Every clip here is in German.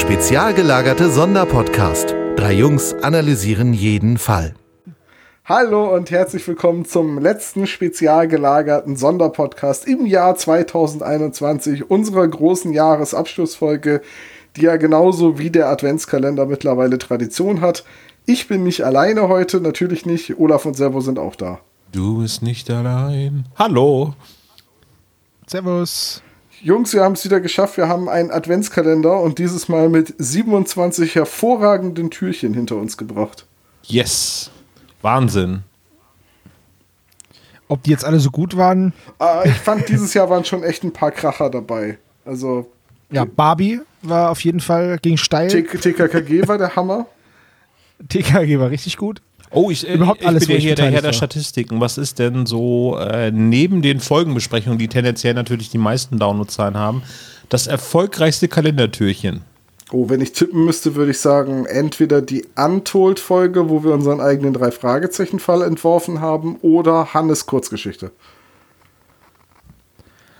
Spezial gelagerte Sonderpodcast. Drei Jungs analysieren jeden Fall. Hallo und herzlich willkommen zum letzten spezial gelagerten Sonderpodcast im Jahr 2021, unserer großen Jahresabschlussfolge, die ja genauso wie der Adventskalender mittlerweile Tradition hat. Ich bin nicht alleine heute, natürlich nicht. Olaf und Servo sind auch da. Du bist nicht allein. Hallo. Servus. Jungs, wir haben es wieder geschafft. Wir haben einen Adventskalender und dieses Mal mit 27 hervorragenden Türchen hinter uns gebracht. Yes. Wahnsinn. Ob die jetzt alle so gut waren? Äh, ich fand, dieses Jahr waren schon echt ein paar Kracher dabei. Also. Ja, Barbie war auf jeden Fall, ging steil. TKKG war der Hammer. TKG war richtig gut. Oh, ich, äh, Überhaupt ich alles, bin ja ich hier der Herr der. Statistiken. Was ist denn so äh, neben den Folgenbesprechungen, die tendenziell natürlich die meisten Downloadzahlen haben, das erfolgreichste Kalendertürchen? Oh, wenn ich tippen müsste, würde ich sagen, entweder die Untold-Folge, wo wir unseren eigenen Drei-Fragezeichen-Fall entworfen haben, oder Hannes Kurzgeschichte.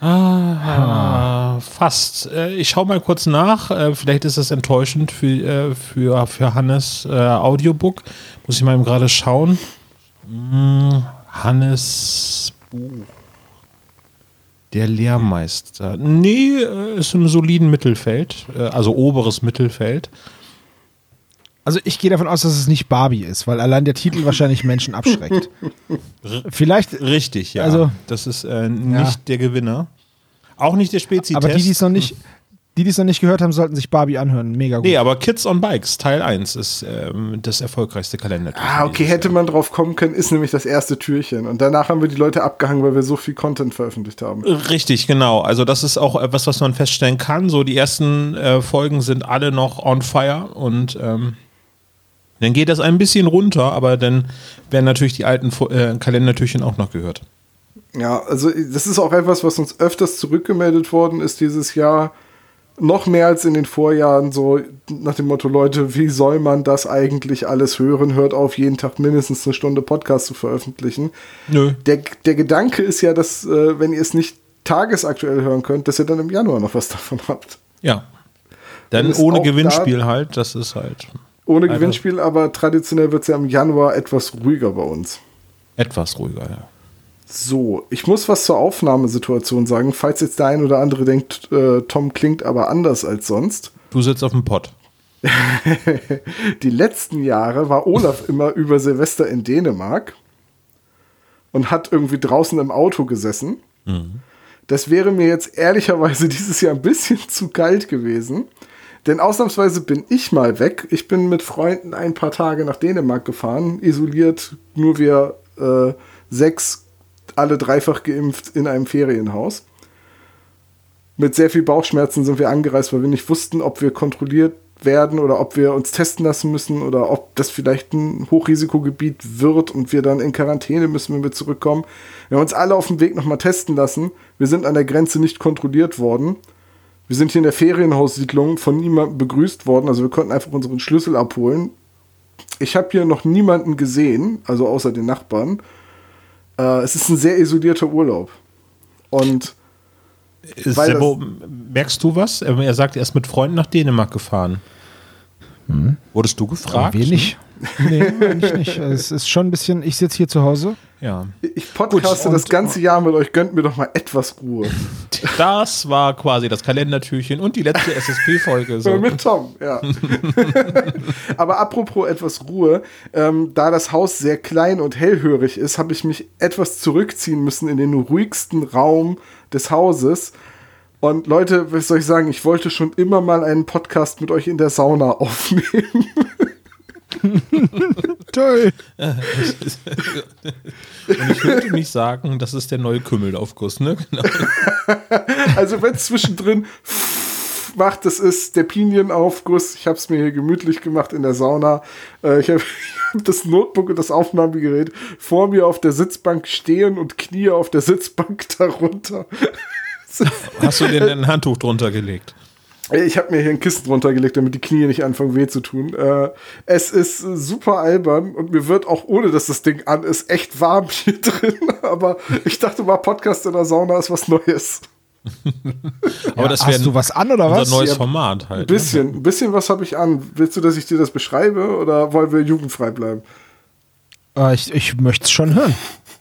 Ah, fast. Äh, ich schaue mal kurz nach. Äh, vielleicht ist das enttäuschend für, äh, für, für Hannes Audiobook. Muss ich mal eben gerade schauen. Hm, Hannes Buch. Der Lehrmeister. Nee, ist im soliden Mittelfeld. Also oberes Mittelfeld. Also ich gehe davon aus, dass es nicht Barbie ist, weil allein der Titel wahrscheinlich Menschen abschreckt. Vielleicht, Richtig, ja. Also- das ist äh, nicht der Gewinner. Auch nicht der Spezi-Test. aber die, die es noch nicht, die, die es noch nicht gehört haben, sollten sich Barbie anhören. Mega gut. Nee, aber Kids on Bikes, Teil 1, ist ähm, das erfolgreichste Kalender. Ah, okay, hätte man drauf kommen können, ist nämlich das erste Türchen. Und danach haben wir die Leute abgehangen, weil wir so viel Content veröffentlicht haben. Richtig, genau. Also das ist auch etwas, was man feststellen kann. So die ersten äh, Folgen sind alle noch on fire und ähm, dann geht das ein bisschen runter, aber dann werden natürlich die alten äh, Kalendertürchen auch noch gehört. Ja, also das ist auch etwas, was uns öfters zurückgemeldet worden ist dieses Jahr. Noch mehr als in den Vorjahren, so nach dem Motto, Leute, wie soll man das eigentlich alles hören? Hört auf, jeden Tag mindestens eine Stunde Podcast zu veröffentlichen. Nö. Der, der Gedanke ist ja, dass, äh, wenn ihr es nicht tagesaktuell hören könnt, dass ihr dann im Januar noch was davon habt. Ja. Dann ohne Gewinnspiel halt, das ist halt Ohne Leider. Gewinnspiel, aber traditionell wird es ja im Januar etwas ruhiger bei uns. etwas ruhiger, ja. So, ich muss was zur Aufnahmesituation sagen, falls jetzt der ein oder andere denkt, äh, Tom klingt aber anders als sonst. Du sitzt auf dem Pott. Die letzten Jahre war Olaf immer über Silvester in Dänemark und hat irgendwie draußen im Auto gesessen. Das wäre mir jetzt ehrlicherweise dieses Jahr ein bisschen zu kalt gewesen. Denn ausnahmsweise bin ich mal weg. Ich bin mit Freunden ein paar Tage nach Dänemark gefahren, isoliert, nur wir äh, sechs, alle dreifach geimpft in einem Ferienhaus. Mit sehr viel Bauchschmerzen sind wir angereist, weil wir nicht wussten, ob wir kontrolliert werden oder ob wir uns testen lassen müssen oder ob das vielleicht ein Hochrisikogebiet wird und wir dann in Quarantäne müssen, wenn wir zurückkommen. Wir haben uns alle auf dem Weg nochmal testen lassen. Wir sind an der Grenze nicht kontrolliert worden. Wir sind hier in der Ferienhaussiedlung von niemandem begrüßt worden. Also wir konnten einfach unseren Schlüssel abholen. Ich habe hier noch niemanden gesehen, also außer den Nachbarn. Äh, es ist ein sehr isolierter Urlaub. Und Sebo, merkst du was? Er sagt, er ist mit Freunden nach Dänemark gefahren. Wurdest du gefragt? Wir nicht. Nee, eigentlich nicht. Es ist schon ein bisschen, ich sitze hier zu Hause. Ja. ich podcaste Gut, das ganze Jahr mit euch. Gönnt mir doch mal etwas Ruhe. Das war quasi das Kalendertürchen und die letzte SSP-Folge. So. Mit Tom, ja. Aber apropos etwas Ruhe, ähm, da das Haus sehr klein und hellhörig ist, habe ich mich etwas zurückziehen müssen in den ruhigsten Raum des Hauses. Und Leute, was soll ich sagen, ich wollte schon immer mal einen Podcast mit euch in der Sauna aufnehmen. Toll. Und ich hörte mich sagen, das ist der neue Kümmelaufguss, ne? Genau. Also wenn es zwischendrin macht, das ist der Pinienaufguss. Ich habe es mir hier gemütlich gemacht in der Sauna. Äh, ich habe das Notebook und das Aufnahmegerät vor mir auf der Sitzbank stehen und knie auf der Sitzbank darunter. Hast du dir ein Handtuch drunter gelegt? Ich habe mir hier ein Kissen drunter gelegt, damit die Knie nicht anfangen weh zu tun. Äh, es ist super albern und mir wird auch ohne, dass das Ding an ist, echt warm hier drin. Aber ich dachte mal, Podcast in der Sauna ist was Neues. Aber das Hast du was an oder was? neues Ja, Format Ein halt. ne? bisschen, ein bisschen was habe ich an. Willst du, dass ich dir das beschreibe oder wollen wir jugendfrei bleiben? Äh, ich ich möchte es schon hören.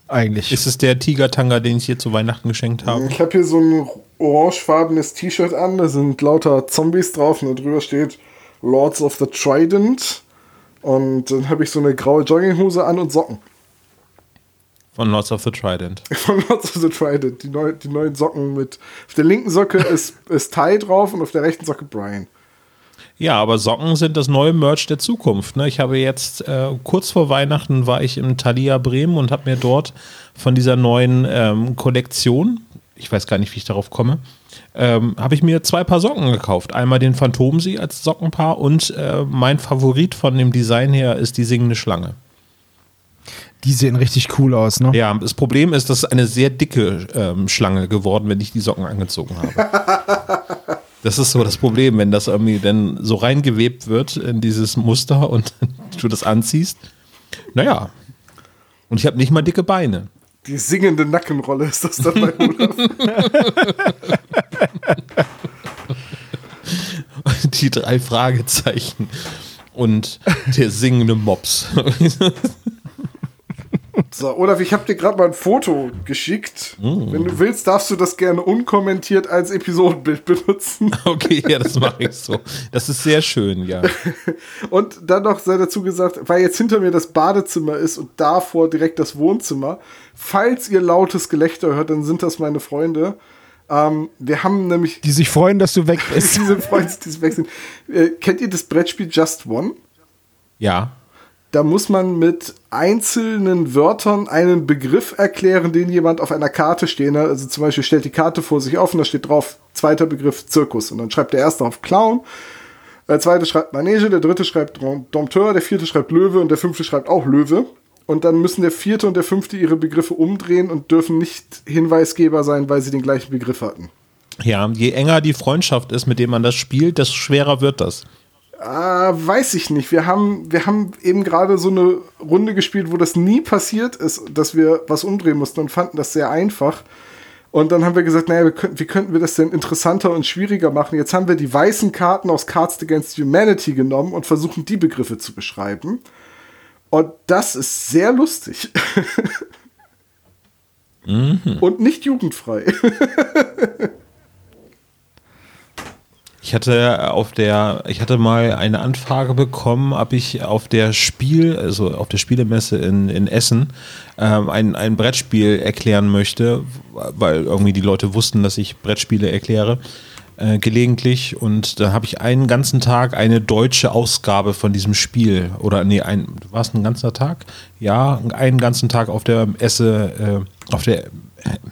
Eigentlich. Ist es der Tigertanga, den ich dir zu Weihnachten geschenkt habe? Ich habe hier so ein orangefarbenes T-Shirt an, da sind lauter Zombies drauf und da drüber steht Lords of the Trident. Und dann habe ich so eine graue Jogginghose an und Socken. Von Lords of the Trident. Von Lords of the Trident. Die, neu, die neuen Socken mit. Auf der linken Socke ist, ist Ty drauf und auf der rechten Socke Brian. Ja, aber Socken sind das neue Merch der Zukunft. Ne? Ich habe jetzt äh, kurz vor Weihnachten war ich im Thalia Bremen und habe mir dort von dieser neuen ähm, Kollektion, ich weiß gar nicht, wie ich darauf komme, ähm, habe ich mir zwei Paar Socken gekauft. Einmal den Phantomsee als Sockenpaar und äh, mein Favorit von dem Design her ist die singende Schlange. Die sehen richtig cool aus, ne? Ja, das Problem ist, das ist eine sehr dicke ähm, Schlange geworden, wenn ich die Socken angezogen habe. Das ist so das Problem, wenn das irgendwie dann so reingewebt wird in dieses Muster und du das anziehst. Naja. Und ich habe nicht mal dicke Beine. Die singende Nackenrolle ist das dann bei Olaf. Die drei Fragezeichen. Und der singende Mops. So, Olaf, ich habe dir gerade mal ein Foto geschickt. Mm. Wenn du willst, darfst du das gerne unkommentiert als Episodenbild benutzen. Okay, ja, das mache ich so. Das ist sehr schön, ja. Und dann noch sei dazu gesagt, weil jetzt hinter mir das Badezimmer ist und davor direkt das Wohnzimmer. Falls ihr lautes Gelächter hört, dann sind das meine Freunde. Ähm, wir haben nämlich Die sich freuen, dass du weg bist. diese Freunde, die weg sind. Äh, kennt ihr das Brettspiel Just One? Ja. Da muss man mit einzelnen Wörtern einen Begriff erklären, den jemand auf einer Karte stehen hat. Also zum Beispiel stellt die Karte vor sich auf und da steht drauf, zweiter Begriff Zirkus. Und dann schreibt der erste auf Clown, der zweite schreibt Manege, der dritte schreibt Dom- Dompteur, der vierte schreibt Löwe und der fünfte schreibt auch Löwe. Und dann müssen der vierte und der fünfte ihre Begriffe umdrehen und dürfen nicht Hinweisgeber sein, weil sie den gleichen Begriff hatten. Ja, je enger die Freundschaft ist, mit dem man das spielt, desto schwerer wird das. Ah, weiß ich nicht. Wir haben, wir haben eben gerade so eine Runde gespielt, wo das nie passiert ist, dass wir was umdrehen mussten und fanden das sehr einfach. Und dann haben wir gesagt, naja, wir könnten, wie könnten wir das denn interessanter und schwieriger machen? Jetzt haben wir die weißen Karten aus Cards Against Humanity genommen und versuchen, die Begriffe zu beschreiben. Und das ist sehr lustig. Und nicht jugendfrei. Ich hatte auf der, ich hatte mal eine Anfrage bekommen, ob ich auf der Spiel, also auf der Spielemesse in, in Essen, ähm, ein, ein Brettspiel erklären möchte, weil irgendwie die Leute wussten, dass ich Brettspiele erkläre, äh, gelegentlich. Und da habe ich einen ganzen Tag eine deutsche Ausgabe von diesem Spiel. Oder nee, ein, war es ein ganzer Tag? Ja, einen ganzen Tag auf der Esse, äh, auf der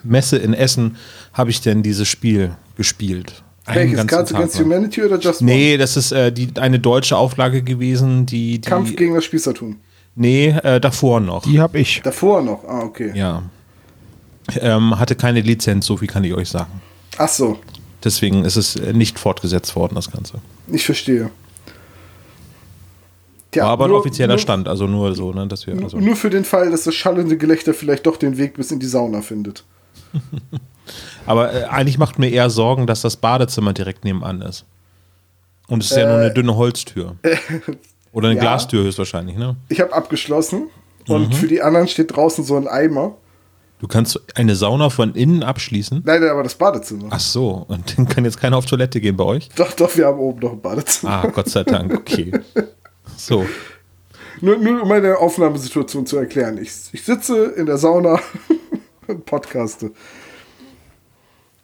Messe in Essen habe ich denn dieses Spiel gespielt. Welches? ganzen Cards Tag Against. Humanity oder Just One? Nee, das ist äh, die, eine deutsche Auflage gewesen, die. die Kampf gegen das Spießertum. Nee, äh, davor noch. Die hab ich. Davor noch. Ah, okay. Ja. Ähm, hatte keine Lizenz, so viel kann ich euch sagen. Ach so. Deswegen ist es äh, nicht fortgesetzt worden, das Ganze. Ich verstehe. Tja, War aber ein nur- offizieller nur, Stand, also nur so, ne, dass wir. Also, Nur für den Fall, dass das schallende Gelächter vielleicht doch den Weg bis in die Sauna findet. aber äh, eigentlich macht mir eher Sorgen, dass das Badezimmer direkt nebenan ist. Und es ist ja nur eine dünne Holztür. Oder eine Äh, ja. Glastür höchstwahrscheinlich, ne? Ich habe abgeschlossen Mhm. und für die anderen steht draußen so ein Eimer. Du kannst eine Sauna von innen abschließen. Nein, aber das Badezimmer. Ach so, und dann kann jetzt keiner auf Toilette gehen bei euch? Doch, doch, wir haben oben noch ein Badezimmer. Ah, Gott sei Dank, okay. So. Nur, nur um meine Aufnahmesituation zu erklären. Ich, ich sitze in der Sauna und podcaste.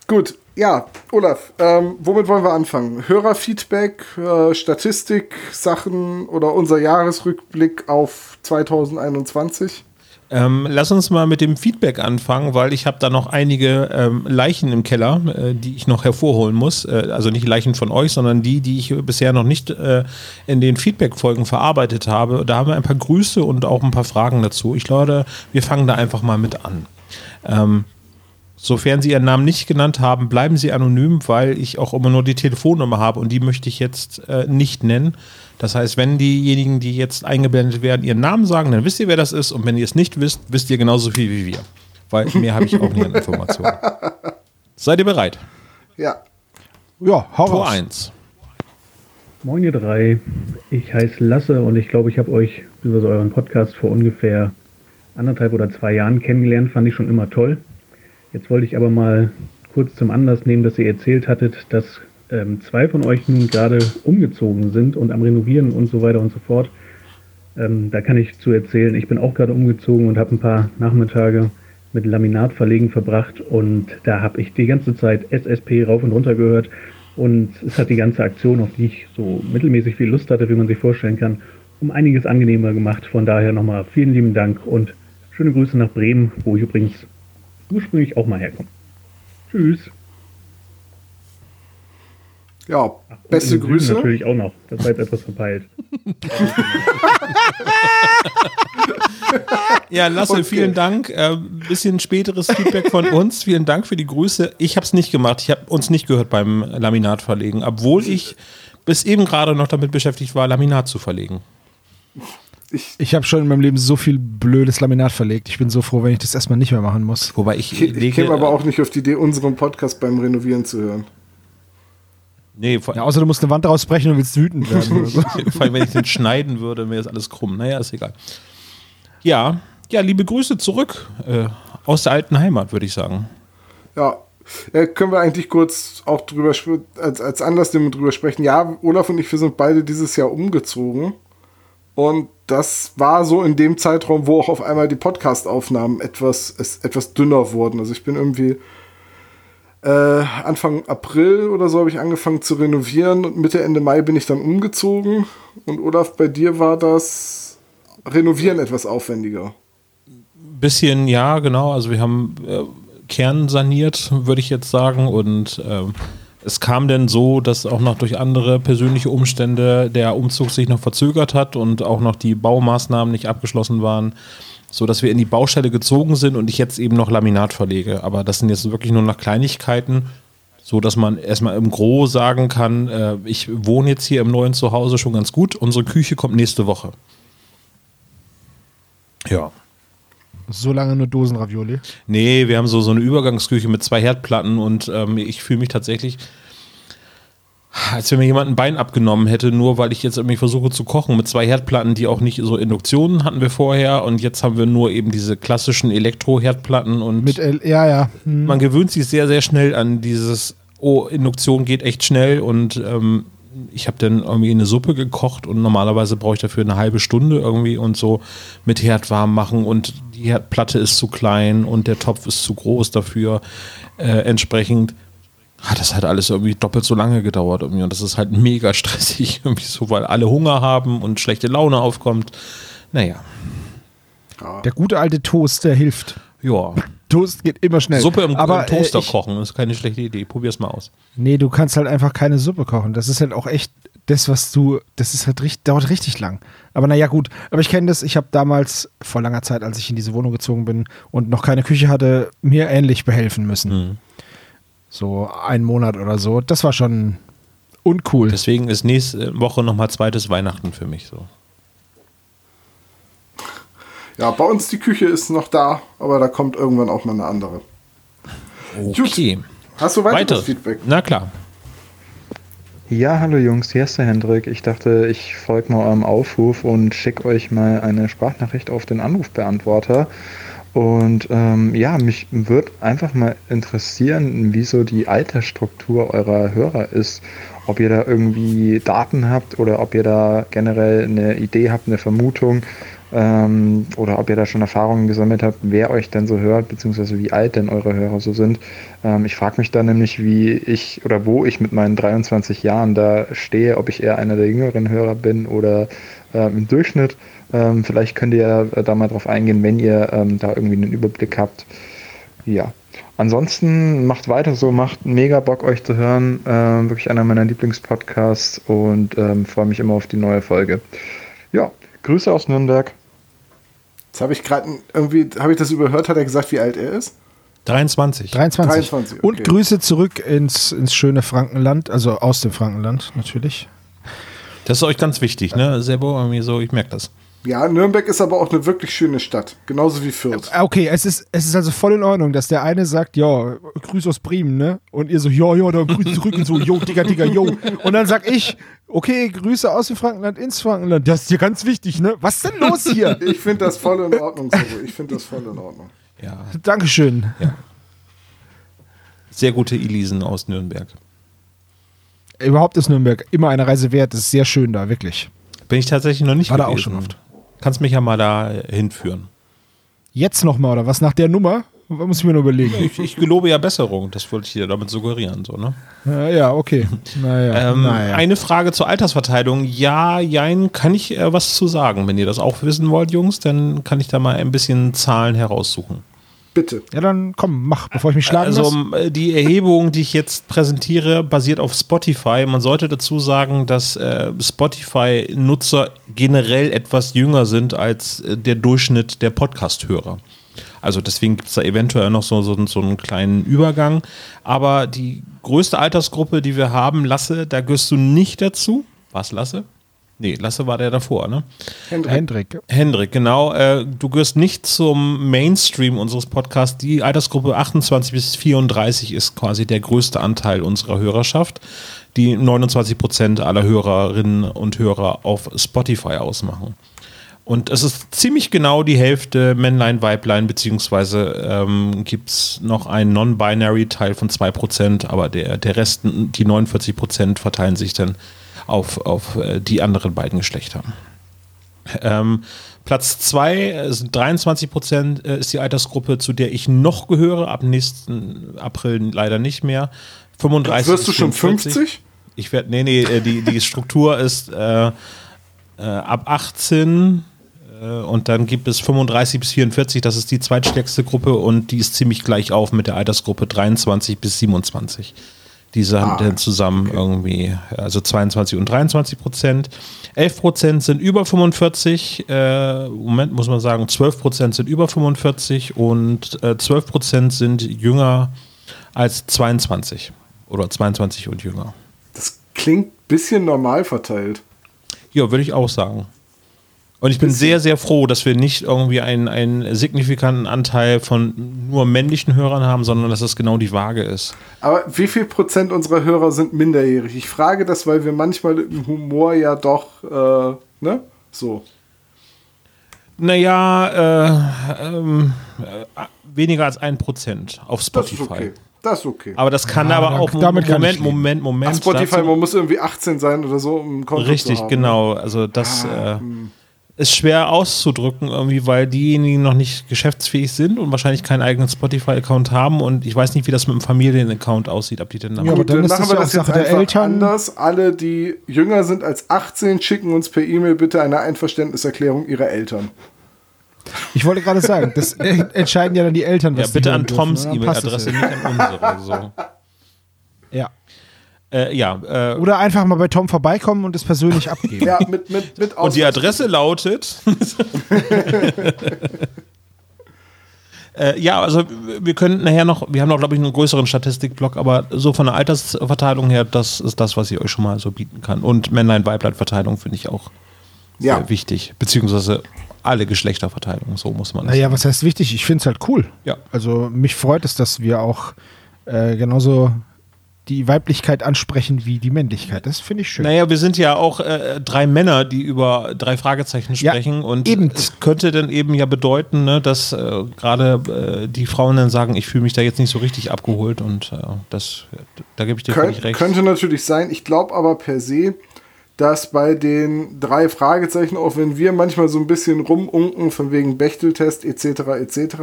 Gut, ja, Olaf, ähm, womit wollen wir anfangen? Hörerfeedback, äh, Statistik, Sachen oder unser Jahresrückblick auf 2021? Ähm, lass uns mal mit dem Feedback anfangen, weil ich habe da noch einige ähm, Leichen im Keller, äh, die ich noch hervorholen muss. Äh, also nicht Leichen von euch, sondern die, die ich bisher noch nicht äh, in den Feedback-Folgen verarbeitet habe. Da haben wir ein paar Grüße und auch ein paar Fragen dazu. Ich glaube, wir fangen da einfach mal mit an. Ähm, Sofern Sie Ihren Namen nicht genannt haben, bleiben Sie anonym, weil ich auch immer nur die Telefonnummer habe und die möchte ich jetzt äh, nicht nennen. Das heißt, wenn diejenigen, die jetzt eingeblendet werden, ihren Namen sagen, dann wisst ihr, wer das ist. Und wenn ihr es nicht wisst, wisst ihr genauso viel wie wir. Weil mehr habe ich auch nicht an Informationen. Seid ihr bereit? Ja. Ja, hau Tor raus. 1. Moin ihr drei, ich heiße Lasse und ich glaube, ich habe euch über so euren Podcast vor ungefähr anderthalb oder zwei Jahren kennengelernt, fand ich schon immer toll. Jetzt wollte ich aber mal kurz zum Anlass nehmen, dass ihr erzählt hattet, dass ähm, zwei von euch nun gerade umgezogen sind und am Renovieren und so weiter und so fort. Ähm, da kann ich zu erzählen, ich bin auch gerade umgezogen und habe ein paar Nachmittage mit Laminatverlegen verbracht und da habe ich die ganze Zeit SSP rauf und runter gehört und es hat die ganze Aktion, auf die ich so mittelmäßig viel Lust hatte, wie man sich vorstellen kann, um einiges angenehmer gemacht. Von daher nochmal vielen lieben Dank und schöne Grüße nach Bremen, wo ich übrigens ursprünglich auch mal herkomme. Tschüss. Ja, Und beste im Süden Grüße. Natürlich auch noch. Das war jetzt etwas verpeilt. Ja, Lasse, Okay. vielen Dank. Äh, bisschen späteres Feedback von uns. Vielen Dank für die Grüße. Ich habe es nicht gemacht. Ich habe uns nicht gehört beim Laminat verlegen, obwohl ich bis eben gerade noch damit beschäftigt war, Laminat zu verlegen. Ich, Ich habe schon in meinem Leben so viel blödes Laminat verlegt. Ich bin so froh, wenn ich das erstmal nicht mehr machen muss. Wobei ich, ich, ich käme aber auch nicht auf die Idee, unseren Podcast beim Renovieren zu hören. Nee, vor, Ja, außer du musst eine Wand rausbrechen und willst wütend werden. Oder so. vor allem, wenn ich den schneiden würde, wäre das alles krumm. Naja, ist egal. Ja, ja, liebe Grüße zurück äh, aus der alten Heimat, würde ich sagen. Ja, äh, können wir eigentlich kurz auch drüber als, als Anlass drüber sprechen. Ja, Olaf und ich, wir sind beide dieses Jahr umgezogen. Und das war so in dem Zeitraum, wo auch auf einmal die Podcast-Aufnahmen etwas, etwas dünner wurden. Also ich bin irgendwie äh, Anfang April oder so habe ich angefangen zu renovieren und Mitte, Ende Mai bin ich dann umgezogen. Und Olaf, bei dir war das Renovieren etwas aufwendiger. Bisschen, ja, genau. Also wir haben äh, Kern saniert, würde ich jetzt sagen. Und ähm, es kam dann so, dass auch noch durch andere persönliche Umstände der Umzug sich noch verzögert hat und auch noch die Baumaßnahmen nicht abgeschlossen waren, so dass wir in die Baustelle gezogen sind und ich jetzt eben noch Laminat verlege. Aber das sind jetzt wirklich nur noch Kleinigkeiten, so dass man erstmal im Gro sagen kann, äh, ich wohne jetzt hier im neuen Zuhause schon ganz gut. Unsere Küche kommt nächste Woche. Ja. So lange nur Dosenravioli. Nee, wir haben so, so eine Übergangsküche mit zwei Herdplatten und ähm, ich fühle mich tatsächlich, als wenn mir jemand ein Bein abgenommen hätte, nur weil ich jetzt irgendwie versuche zu kochen mit zwei Herdplatten, die auch nicht so Induktionen hatten wir vorher und jetzt haben wir nur eben diese klassischen Elektro-Herdplatten und Mit, L- ja, ja. Hm. man gewöhnt sich sehr, sehr schnell an dieses, oh, Induktion geht echt schnell und ähm, ich habe dann irgendwie eine Suppe gekocht und normalerweise brauche ich dafür eine halbe Stunde irgendwie und so mit Herd warm machen und die Herdplatte ist zu klein und der Topf ist zu groß dafür. Äh, entsprechend hat das halt alles irgendwie doppelt so lange gedauert irgendwie und das ist halt mega stressig irgendwie so, weil alle Hunger haben und schlechte Laune aufkommt. Naja, Der gute alte Toast, der hilft. ja. Toast geht immer schnell. Suppe im, Aber, im Toaster äh, ich, kochen ist keine schlechte Idee. Probier's mal aus. Nee, du kannst halt einfach keine Suppe kochen. Das ist halt auch echt das, was du, das ist halt richtig, dauert richtig lang. Aber naja, gut. Aber ich kenne das. Ich habe damals vor langer Zeit, als ich in diese Wohnung gezogen bin und noch keine Küche hatte, mir ähnlich behelfen müssen. Mhm. So einen Monat oder so. Das war schon uncool. Deswegen ist nächste Woche nochmal zweites Weihnachten für mich so. Ja, bei uns die Küche ist noch da, aber da kommt irgendwann auch mal eine andere. Okay. Hast du weiteres Weiteres Feedback? Na klar. Ja, hallo Jungs, hier ist der Hendrik. Ich dachte, ich folge mal eurem Aufruf und schicke euch mal eine Sprachnachricht auf den Anrufbeantworter. Und ähm, ja, mich würde einfach mal interessieren, wie so die Altersstruktur eurer Hörer ist. Ob ihr da irgendwie Daten habt oder ob ihr da generell eine Idee habt, eine Vermutung ähm, oder ob ihr da schon Erfahrungen gesammelt habt, wer euch denn so hört, beziehungsweise wie alt denn eure Hörer so sind. Ähm, ich frage mich da nämlich, wie ich oder wo ich mit meinen 23 Jahren da stehe, ob ich eher einer der jüngeren Hörer bin oder ähm, im Durchschnitt. Ähm, vielleicht könnt ihr äh, da mal drauf eingehen, wenn ihr ähm, da irgendwie einen Überblick habt. Ja. Ansonsten macht weiter so, macht mega Bock euch zu hören. Ähm, wirklich einer meiner Lieblingspodcasts und ähm, freue mich immer auf die neue Folge. Ja, Grüße aus Nürnberg. Jetzt habe ich gerade irgendwie, habe ich das überhört, hat er gesagt, wie alt er ist? 23. 23. 23, okay. Und Grüße zurück ins, ins schöne Frankenland, also aus dem Frankenland natürlich. Das ist euch ganz wichtig, ne? Sebo, irgendwie so, ich merke das. Ja, Nürnberg ist aber auch eine wirklich schöne Stadt. Genauso wie Fürth. Ah, Okay, es ist, es ist also voll in Ordnung, dass der eine sagt, ja, Grüß aus Bremen, ne? Und ihr so, ja, ja, dann grüß zurück und so, jo, Digga, Digga, jo. Und dann sag ich, okay, Grüße aus dem Frankenland ins Frankenland. Das ist dir ganz wichtig, ne? Was ist denn los hier? Ich finde das voll in Ordnung, Sebo. Ich finde das voll in Ordnung. Ja, Dankeschön. sehr gute Elisen aus Nürnberg. Überhaupt ist Nürnberg immer eine Reise wert. Es ist sehr schön da, wirklich. Bin ich tatsächlich noch nicht War da auch schon oft. Kannst mich ja mal da hinführen. Jetzt nochmal, oder was? Nach der Nummer? Was muss ich mir nur überlegen? Ich, ich gelobe ja Besserung, das wollte ich dir damit suggerieren. So, ne? Ja, ja okay. Naja, ähm, naja. Eine Frage zur Altersverteilung. Ja, jein, kann ich äh, was zu sagen. Wenn ihr das auch wissen wollt, Jungs, dann kann ich da mal ein bisschen Zahlen heraussuchen. Bitte. ja, dann komm, mach, bevor ich mich schlagen Also lasse. äh, die Erhebung, die ich jetzt präsentiere, basiert auf Spotify. Man sollte dazu sagen, dass äh, Spotify-Nutzer generell etwas jünger sind als äh, der Durchschnitt der Podcast-Hörer. Also deswegen gibt es da eventuell noch so, so, so einen kleinen Übergang. Aber die größte Altersgruppe, die wir haben, Lasse, da gehörst du nicht dazu. Was, Lasse? Nee, Lasse war der davor, ne? Hendrik. Hendrik, genau. Äh, du gehörst nicht zum Mainstream unseres Podcasts. Die Altersgruppe 28 bis 34 ist quasi der größte Anteil unserer Hörerschaft, die 29 Prozent aller Hörerinnen und Hörer auf Spotify ausmachen. Und es ist ziemlich genau die Hälfte Männlein, Weiblein, beziehungsweise ähm, gibt es noch einen Non-Binary-Teil von 2%, aber der, der Rest, die 49%, verteilen sich dann auf, auf äh, die anderen beiden Geschlechter. Ähm, Platz 2 sind 23 Prozent, äh, ist die Altersgruppe, zu der ich noch gehöre, ab nächsten April leider nicht mehr. 35 Wirst du schon 44. 50? Ich werde, nee, nee, äh, die, die Struktur ist äh, äh, ab 18 äh, und dann gibt es 35 bis 44, das ist die zweitstärkste Gruppe und die ist ziemlich gleich auf mit der Altersgruppe 23 bis 27. Diese haben dann zusammen irgendwie, also 22 und 23 Prozent. 11 Prozent sind über 45, äh, Moment muss man sagen, 12 Prozent sind über 45 und äh, 12 Prozent sind jünger als 22 oder 22 und jünger. Das klingt ein bisschen normal verteilt. Ja, würde ich auch sagen. Und ich bin sehr, sehr froh, dass wir nicht irgendwie einen, einen signifikanten Anteil von nur männlichen Hörern haben, sondern dass das genau die Waage ist. Aber wie viel Prozent unserer Hörer sind minderjährig? Ich frage das, weil wir manchmal im Humor ja doch, äh, ne? So. Naja, äh, ähm, äh, weniger als ein Prozent auf Das Spotify. ist okay. Das ist okay. Aber das kann Ja, aber auch damit kann Moment, leben. Moment, Moment. Ach, Spotify, dazu- man muss irgendwie 18 sein oder so, um Konto zu Richtig, genau. Also das Ah, äh, hm. Ist schwer auszudrücken, irgendwie, weil diejenigen noch nicht geschäftsfähig sind und wahrscheinlich keinen eigenen Spotify-Account haben. Und ich weiß nicht, wie das mit dem Familienaccount aussieht, ob die denn Ja, aber dann dann ist machen das wir ja auch das jetzt der einfach Eltern. anders. Alle, die jünger sind als 18, schicken uns per E-Mail bitte eine Einverständniserklärung ihrer Eltern. Ich wollte gerade sagen, das entscheiden ja dann die Eltern, was ja, bitte an Toms ne? E-Mail-Adresse, ja. nicht an unsere. So. Ja. Äh, ja, äh, Oder einfach mal bei Tom vorbeikommen und es persönlich abgeben. Ja, mit, mit, mit und die. Adresse lautet. äh, ja, also wir können nachher noch, wir haben noch, glaube ich, einen größeren Statistikblock, aber so von der Altersverteilung her, das ist das, was ich euch schon mal so bieten kann. Und Männlein-Weiblein-Verteilung finde ich auch Ja. sehr wichtig. Beziehungsweise alle Geschlechterverteilung, so muss man das Naja, sagen. was heißt wichtig? Ich finde es halt cool. Ja. Also mich freut es, dass wir auch äh, genauso die Weiblichkeit ansprechen wie die Männlichkeit. Das finde ich schön. Naja, wir sind ja auch äh, drei Männer, die über drei Fragezeichen Ja, sprechen. und eben. es könnte dann eben ja bedeuten, ne, dass äh, gerade äh, die Frauen dann sagen, ich fühle mich da jetzt nicht so richtig abgeholt und äh, das, da gebe ich dir Kön völlig recht. könnte natürlich sein. Ich glaube aber per se, dass bei den drei Fragezeichen, auch wenn wir manchmal so ein bisschen rumunken von wegen Bechteltest etc. etc.,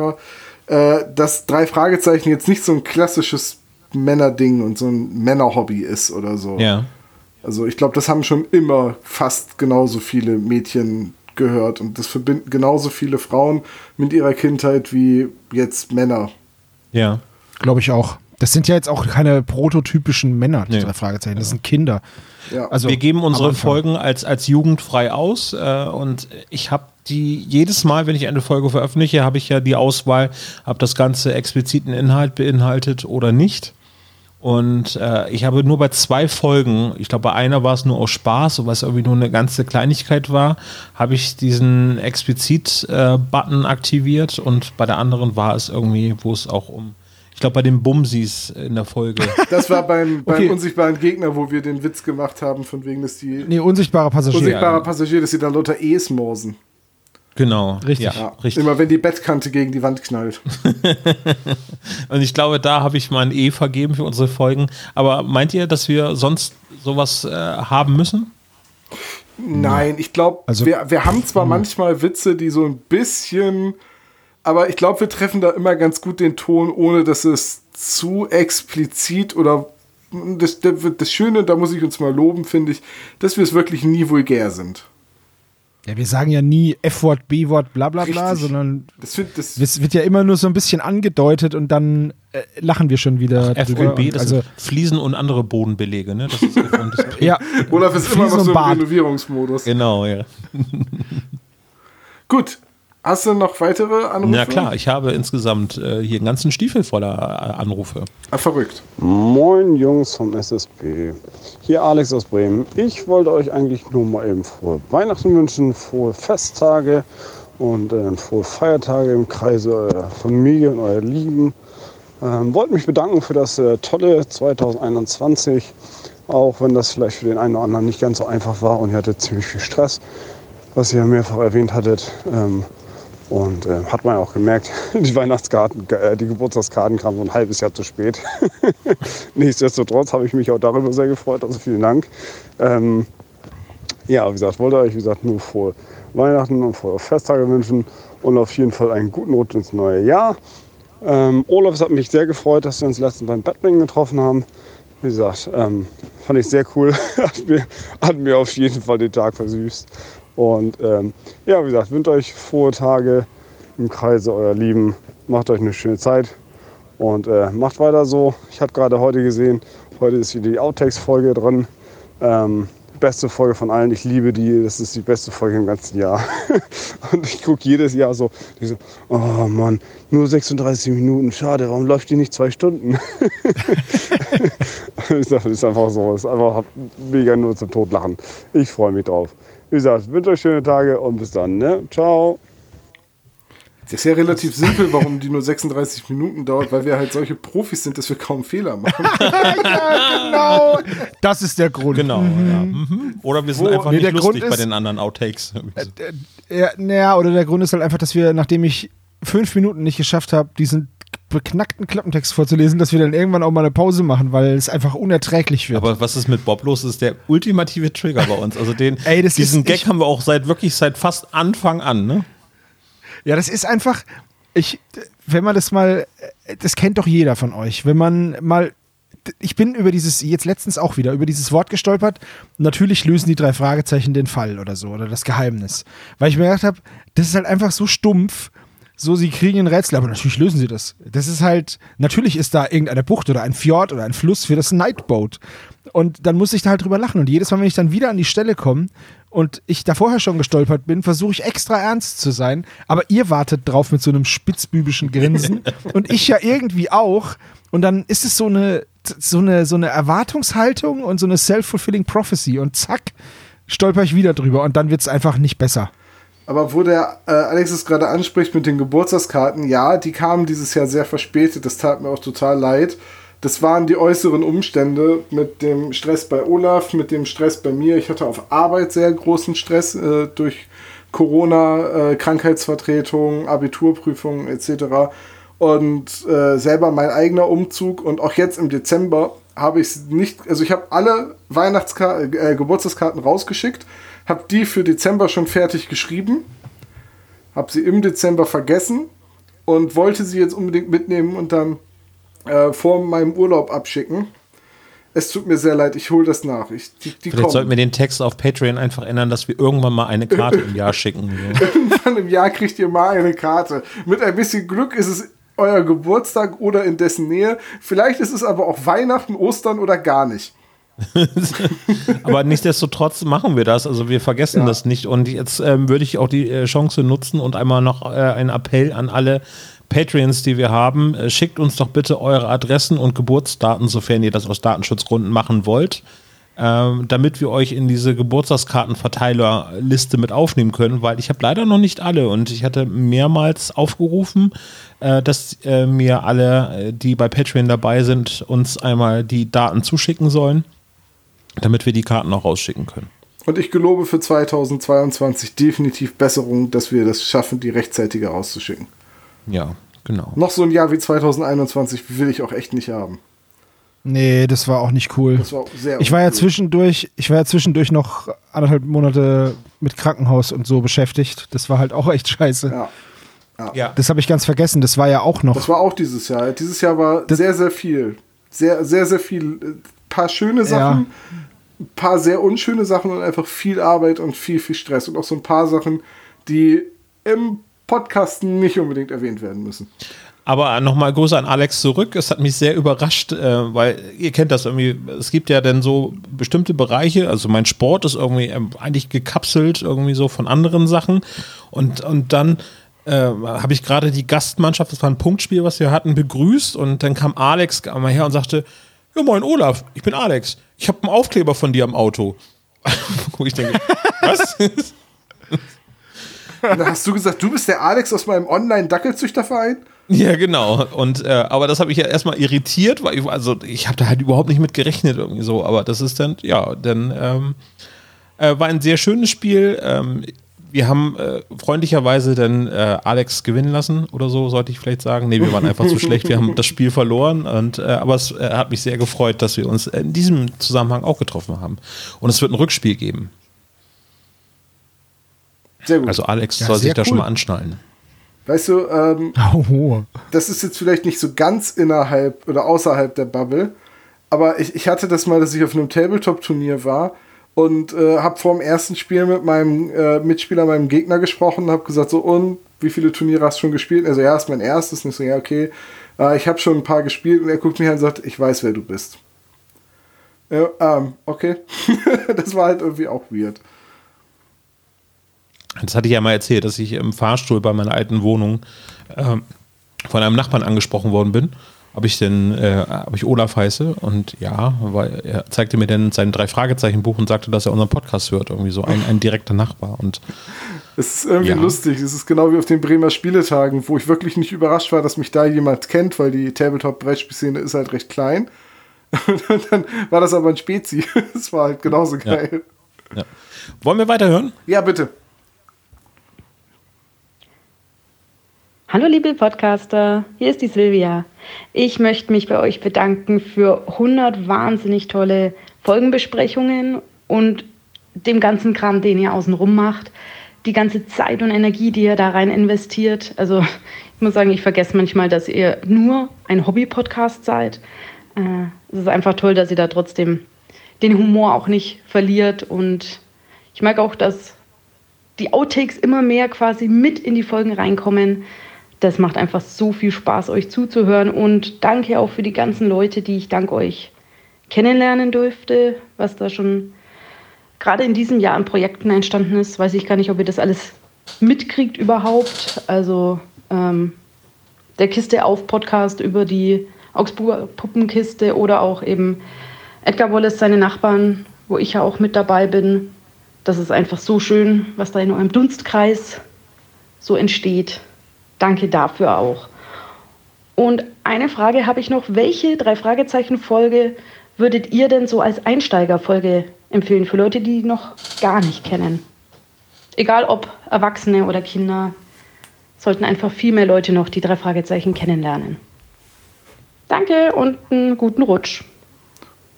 äh, dass drei Fragezeichen jetzt nicht so ein klassisches Männerding und so ein Männerhobby ist oder so. Ja. Also ich glaube, das haben schon immer fast genauso viele Mädchen gehört und das verbinden genauso viele Frauen mit ihrer Kindheit wie jetzt Männer. Ja. Glaube ich auch. Das sind ja jetzt auch keine prototypischen Männer, Nee. Fragezeichen. Das sind Kinder. Ja. Also wir geben unsere. Folgen als, als jugendfrei aus äh, und ich habe die jedes Mal, wenn ich eine Folge veröffentliche, habe ich ja die Auswahl, ob das Ganze expliziten Inhalt beinhaltet oder nicht. Und äh, ich habe nur bei zwei Folgen, ich glaube bei einer war es nur aus Spaß, was irgendwie nur eine ganze Kleinigkeit war, habe ich diesen Explizit-Button äh, aktiviert und bei der anderen war es irgendwie, wo es auch um, ich glaube bei den Bumsis in der Folge. Das war beim, beim Okay. unsichtbaren Gegner, wo wir den Witz gemacht haben, von wegen, dass die Nee, unsichtbarer Passagier. unsichtbare Passagier, dass sie dann lauter E's morsen. Genau. Richtig. Ja, richtig. Immer wenn die Bettkante gegen die Wand knallt. Und ich glaube, da habe ich mal ein E vergeben für unsere Folgen. Aber meint ihr, dass wir sonst sowas äh, haben müssen? Nein, ich glaube, Also- wir, wir haben zwar manchmal Witze, die so ein bisschen, aber ich glaube, wir treffen da immer ganz gut den Ton, ohne dass es zu explizit oder das, das, das Schöne, da muss ich uns mal loben, finde ich, dass wir es wirklich nie vulgär sind. Ja, wir sagen ja nie F-Wort, B-Wort, bla bla bla, Richtig. sondern Das, find, das, es wird ja immer nur so ein bisschen angedeutet und dann äh, lachen wir schon wieder F drüber. und B, das also, sind Fliesen und andere Bodenbelege, ne? Das ist F das ja, Olaf ist immer noch Fliesen so im Bad. Renovierungsmodus. Genau, ja. Gut, hast du noch weitere Anrufe? Na klar, ich habe insgesamt äh, hier einen ganzen Stiefel voller äh, Anrufe. Ah, verrückt. Moin Jungs vom SSB. Hier Alex aus Bremen. Ich wollte euch eigentlich nur mal eben frohe Weihnachten wünschen, frohe Festtage und äh, frohe Feiertage im Kreise eurer Familie und eurer Lieben. Ähm, wollte mich bedanken für das äh, tolle 2021, auch wenn das vielleicht für den einen oder anderen nicht ganz so einfach war und ihr hattet ziemlich viel Stress, was ihr mehrfach erwähnt hattet. Ähm, und äh, hat man auch gemerkt, die Weihnachtskarten, äh, die Geburtstagskarten kamen so ein halbes Jahr zu spät. Nichtsdestotrotz habe ich mich auch darüber sehr gefreut. Also vielen Dank. Ähm, ja, wie gesagt, wollte euch wie gesagt nur frohe Weihnachten und frohe Festtage wünschen und auf jeden Fall einen guten Rutsch ins neue Jahr. Ähm, Olaf, es hat mich sehr gefreut, dass wir uns letztens beim Badminton getroffen haben. Wie gesagt, ähm, fand ich sehr cool. hat, mir, hat mir auf jeden Fall den Tag versüßt. Und ähm, ja, wie gesagt, wünsche euch frohe Tage im Kreise eurer Lieben. Macht euch eine schöne Zeit und äh, macht weiter so. Ich habe gerade heute gesehen, heute ist wieder die Outtakes-Folge drin. Ähm, beste Folge von allen. Ich liebe die. Das ist die beste Folge im ganzen Jahr. und ich gucke jedes Jahr so, so, oh Mann, nur 36 Minuten. Schade, warum läuft die nicht zwei Stunden? ich sag, das ist einfach so. Das ist einfach mega nur zum Totlachen. Ich freue mich drauf. Wie gesagt, wünsche euch schöne Tage und bis dann. Ne? Ciao. Das ist ja relativ simpel, warum die nur 36 Minuten dauert, weil wir halt solche Profis sind, dass wir kaum Fehler machen. genau, das ist der Grund. Genau, ja. Mhm. Oder wir sind Wo- einfach Nee, nicht der Grund lustig bei ist- den anderen Outtakes. Ja, naja, oder der Grund ist halt einfach, dass wir, nachdem ich fünf Minuten nicht geschafft habe, diesen beknackten Klappentext vorzulesen, dass wir dann irgendwann auch mal eine Pause machen, weil es einfach unerträglich wird. Aber was ist mit Bob los? Das ist der ultimative Trigger bei uns. Also den, Ey, diesen ist- Gag haben wir auch seit wirklich seit fast Anfang an, ne? Ja, das ist einfach, ich, wenn man das mal, das kennt doch jeder von euch, wenn man mal, ich bin über dieses, jetzt letztens auch wieder, über dieses Wort gestolpert. Natürlich lösen die drei Fragezeichen den Fall oder so, oder das Geheimnis. Weil ich mir gedacht habe, das ist halt einfach so stumpf, so, sie kriegen ein Rätsel, aber natürlich lösen sie das. Das ist halt, natürlich ist da irgendeine Bucht oder ein Fjord oder ein Fluss für das Nightboat. Und dann muss ich da halt drüber lachen. Und jedes Mal, wenn ich dann wieder an die Stelle komme und ich da vorher schon gestolpert bin, versuche ich extra ernst zu sein. Aber ihr wartet drauf mit so einem spitzbübischen Grinsen und ich ja irgendwie auch. Und dann ist es so eine, so eine, so eine Erwartungshaltung und so eine self-fulfilling prophecy. Und zack, stolper ich wieder drüber. Und dann wird es einfach nicht besser. Aber wo der äh, Alex es gerade anspricht mit den Geburtstagskarten, ja, die kamen dieses Jahr sehr verspätet. Das tat mir auch total leid. Das waren die äußeren Umstände mit dem Stress bei Olaf, mit dem Stress bei mir. Ich hatte auf Arbeit sehr großen Stress äh, durch Corona, äh, Krankheitsvertretung, Abiturprüfungen etc. Und äh, selber mein eigener Umzug und auch jetzt im Dezember habe ich nicht, also ich habe alle Weihnachtskarten, äh, Geburtstagskarten rausgeschickt, habe die für Dezember schon fertig geschrieben, habe sie im Dezember vergessen und wollte sie jetzt unbedingt mitnehmen und dann äh, vor meinem Urlaub abschicken. Es tut mir sehr leid, ich hole das nach. Ich, die, die Vielleicht sollten kommen. wir den Text auf Patreon einfach ändern, dass wir irgendwann mal eine Karte im Jahr schicken. So. Irgendwann im Jahr kriegt ihr mal eine Karte. Mit ein bisschen Glück ist es euer Geburtstag oder in dessen Nähe. Vielleicht ist es aber auch Weihnachten, Ostern oder gar nicht. Aber nichtsdestotrotz machen wir das. Also wir vergessen Ja. das nicht. Und jetzt ähm, würde ich auch die äh, Chance nutzen und einmal noch äh, einen Appell an alle Patreons, die wir haben, äh, schickt uns doch bitte eure Adressen und Geburtsdaten, sofern ihr das aus Datenschutzgründen machen wollt, ähm, damit wir euch in diese Geburtstagskartenverteilerliste mit aufnehmen können, weil ich habe leider noch nicht alle und ich hatte mehrmals aufgerufen, äh, dass äh, mir alle, äh, die bei Patreon dabei sind, uns einmal die Daten zuschicken sollen, damit wir die Karten auch rausschicken können. Und ich gelobe für 2022 definitiv Besserung, dass wir das schaffen, die rechtzeitige rauszuschicken. Ja, genau. Noch so ein Jahr wie 2021 will ich auch echt nicht haben. Nee, das war auch nicht cool. Das war sehr ich war ja zwischendurch, ich war ja zwischendurch noch anderthalb Monate mit Krankenhaus und so beschäftigt. Das war halt auch echt scheiße. Ja, Ja. Das habe ich ganz vergessen. Das war ja auch noch. das war auch dieses Jahr. Dieses Jahr war sehr, sehr viel. Sehr, sehr, sehr viel. Ein paar schöne Sachen, ein paar sehr unschöne Sachen und einfach viel Arbeit und viel, viel Stress. Und auch so ein paar Sachen, die im Podcast nicht unbedingt erwähnt werden müssen. Aber nochmal Grüße an Alex zurück. Es hat mich sehr überrascht, äh, weil ihr kennt das irgendwie. Es gibt ja dann so bestimmte Bereiche. Also mein Sport ist irgendwie ähm, eigentlich gekapselt irgendwie so von anderen Sachen. Und, und dann äh, habe ich gerade die Gastmannschaft, das war ein Punktspiel, was wir hatten, begrüßt. Und dann kam Alex mal her und sagte: Ja, moin Olaf, ich bin Alex. Ich habe einen Aufkleber von dir am Auto. Wo ich denke, was? Und da hast du gesagt, du bist der Alex aus meinem Online-Dackelzüchterverein? Ja, genau. Und äh, aber das habe ich ja erstmal irritiert, weil ich, also ich habe da halt überhaupt nicht mit gerechnet irgendwie so. Aber das ist dann, ja, dann ähm, äh, war ein sehr schönes Spiel. Ähm, wir haben äh, freundlicherweise dann äh, Alex gewinnen lassen oder so, sollte ich vielleicht sagen. Nee, wir waren einfach zu schlecht. Wir haben das Spiel verloren. Und, äh, aber es äh, hat mich sehr gefreut, dass wir uns in diesem Zusammenhang auch getroffen haben. Und es wird ein Rückspiel geben. Sehr gut. Also Alex Ja, soll sich da schon mal anschnallen. weißt du, ähm, Oh. das ist jetzt vielleicht nicht so ganz innerhalb oder außerhalb der Bubble, aber ich, ich hatte das mal, dass ich auf einem Tabletop-Turnier war und äh, habe vor dem ersten Spiel mit meinem äh, Mitspieler, meinem Gegner gesprochen und habe gesagt, so, und wie viele Turniere hast du schon gespielt? Also, ja, ist mein erstes. Und ich so, ja, okay, äh, ich habe schon ein paar gespielt und er guckt mich an und sagt, ich weiß, wer du bist. Ja, ähm, okay. das war halt irgendwie auch weird. Das hatte ich ja mal erzählt, dass ich im Fahrstuhl bei meiner alten Wohnung ähm, von einem Nachbarn angesprochen worden bin, ob ich denn, äh, ob ich Olaf heiße und ja, weil er zeigte mir dann sein drei Fragezeichen Buch und sagte, dass er unseren Podcast hört, irgendwie so ein, ein direkter Nachbar und Es ist irgendwie Ja. lustig. Es ist genau wie auf den Bremer Spieletagen, wo ich wirklich nicht überrascht war, dass mich da jemand kennt, weil die Tabletop-Brettspielszene ist halt recht klein. Und dann war das aber ein Spezi. Das war halt genauso geil. ja. Wollen wir weiterhören? Ja, bitte. Hallo liebe Podcaster, hier ist die Silvia. Ich möchte mich bei euch bedanken für 100 wahnsinnig tolle Folgenbesprechungen und dem ganzen Kram, den ihr außenrum macht. Die ganze Zeit und Energie, die ihr da rein investiert. Also ich muss sagen, ich vergesse manchmal, dass ihr nur ein Hobby-Podcast seid. Äh, Es ist einfach toll, dass ihr da trotzdem den Humor auch nicht verliert. Und ich mag auch, dass die Outtakes immer mehr quasi mit in die Folgen reinkommen. Das macht einfach so viel Spaß, euch zuzuhören. Und danke auch für die ganzen Leute, die ich dank euch kennenlernen durfte, was da schon gerade in diesem Jahr an Projekten entstanden ist. Weiß ich gar nicht, ob ihr das alles mitkriegt überhaupt. Also ähm, der Kiste auf Podcast über die Augsburger Puppenkiste oder auch eben Edgar Wallace, seine Nachbarn, wo ich ja auch mit dabei bin. Das ist einfach so schön, was da in eurem Dunstkreis so entsteht. Danke dafür auch. Und eine Frage habe ich noch. Welche drei Fragezeichen-Folge würdet ihr denn so als Einsteigerfolge empfehlen für Leute, die noch gar nicht kennen? Egal ob Erwachsene oder Kinder, sollten einfach viel mehr Leute noch die drei Fragezeichen kennenlernen. Danke und einen guten Rutsch.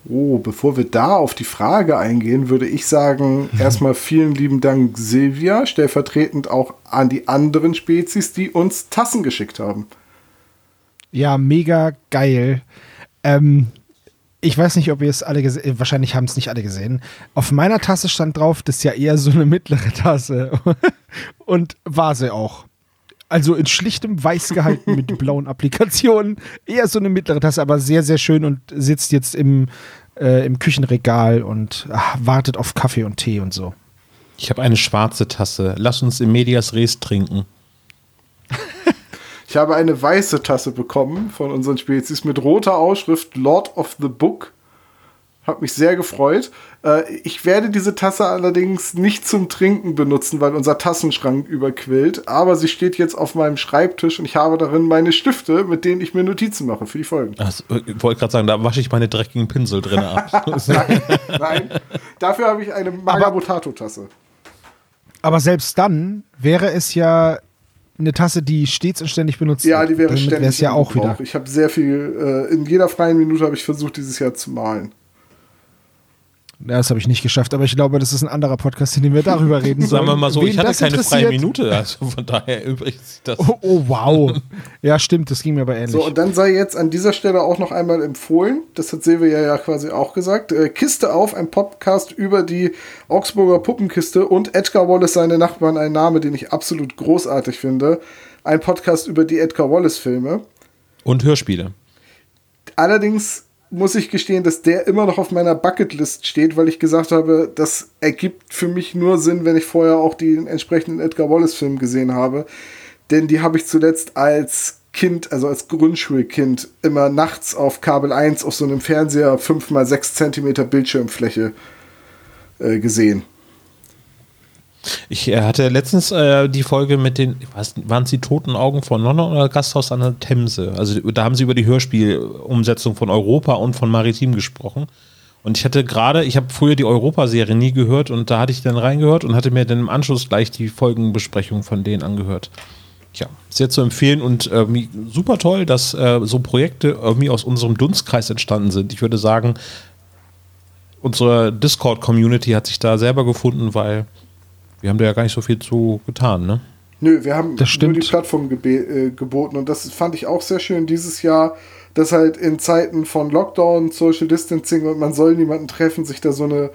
Oh, bevor wir da auf die Frage eingehen, würde ich sagen, erstmal vielen lieben Dank, Silvia, stellvertretend auch an die anderen Spezies, die uns Tassen geschickt haben. Ja, mega geil. Ähm, ich weiß nicht, ob ihr es alle gesehen Wahrscheinlich haben es nicht alle gesehen. Auf meiner Tasse stand drauf, das ist ja eher so eine mittlere Tasse. Und war sie auch. Also in schlichtem Weiß gehalten mit blauen Applikationen. Eher so eine mittlere Tasse, aber sehr, sehr schön und sitzt jetzt im, äh, im Küchenregal und ach, wartet auf Kaffee und Tee und so. Ich habe eine schwarze Tasse. Lass uns im Medias Res trinken. Ich habe eine weiße Tasse bekommen von unseren Spezies mit roter Ausschrift Lord of the Book. Hab mich sehr gefreut. Äh, ich werde diese Tasse allerdings nicht zum Trinken benutzen, weil unser Tassenschrank überquillt. Aber sie steht jetzt auf meinem Schreibtisch und ich habe darin meine Stifte, mit denen ich mir Notizen mache für die Folgen. Also, ich wollte gerade sagen, da wasche ich meine dreckigen Pinsel drin ab. nein, nein. Dafür habe ich eine Magabotato-Tasse. Aber selbst dann wäre es ja eine Tasse, die stets und ständig benutzt Ja, die wäre Damit ständig. wär's ja auch wieder. Ich habe sehr viel, äh, in jeder freien Minute habe ich versucht, dieses Jahr zu malen. Ja, das habe ich nicht geschafft, aber ich glaube, das ist ein anderer Podcast, in dem wir darüber reden sollen. Sagen wir mal so, Wen ich hatte keine freie Minute, also von daher übrigens das. Oh, oh, wow. Ja, stimmt, das ging mir aber ähnlich. So, und dann sei jetzt an dieser Stelle auch noch einmal empfohlen, das hat Silvia ja quasi auch gesagt, äh, Kiste auf, ein Podcast über die Augsburger Puppenkiste und Edgar Wallace, seine Nachbarn, ein Name, den ich absolut großartig finde. Ein Podcast über die Edgar Wallace-Filme. Und Hörspiele. Allerdings muss ich gestehen, dass der immer noch auf meiner Bucketlist steht, weil ich gesagt habe, das ergibt für mich nur Sinn, wenn ich vorher auch die entsprechenden Edgar Wallace-Filme gesehen habe. Denn die habe ich zuletzt als Kind, also als Grundschulkind, immer nachts auf Kabel 1 auf so einem Fernseher 5 x 6 Zentimeter Bildschirmfläche äh, gesehen. Ich hatte letztens äh, die Folge mit den, waren es die toten Augen von London oder Gasthaus an der Themse? Also da haben sie über die Hörspielumsetzung von Europa und von Maritim gesprochen. Und ich hatte gerade, ich habe früher die Europa-Serie nie gehört und da hatte ich dann reingehört und hatte mir dann im Anschluss gleich die Folgenbesprechung von denen angehört. Ja, sehr zu empfehlen und äh, super toll, dass äh, so Projekte irgendwie aus unserem Dunstkreis entstanden sind. Ich würde sagen, unsere Discord-Community hat sich da selber gefunden, weil wir haben da ja gar nicht so viel zu getan, ne? Nö, wir haben Das stimmt. nur die Plattform äh, geboten und das fand ich auch sehr schön dieses Jahr, dass halt in Zeiten von Lockdown, Social Distancing und man soll niemanden treffen, sich da so eine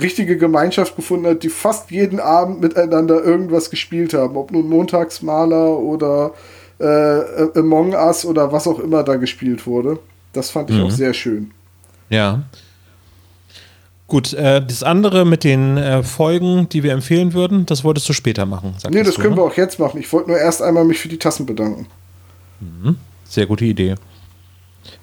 richtige Gemeinschaft gefunden hat, die fast jeden Abend miteinander irgendwas gespielt haben, ob nun Montagsmaler oder äh, Among Us oder was auch immer da gespielt wurde. Das fand ich Mhm. auch sehr schön. Ja. Gut, äh, das andere mit den äh, Folgen, die wir empfehlen würden, das wolltest du später machen. Nee, das du, können ne? wir auch jetzt machen. Ich wollte nur erst einmal mich für die Tassen bedanken. Sehr gute Idee.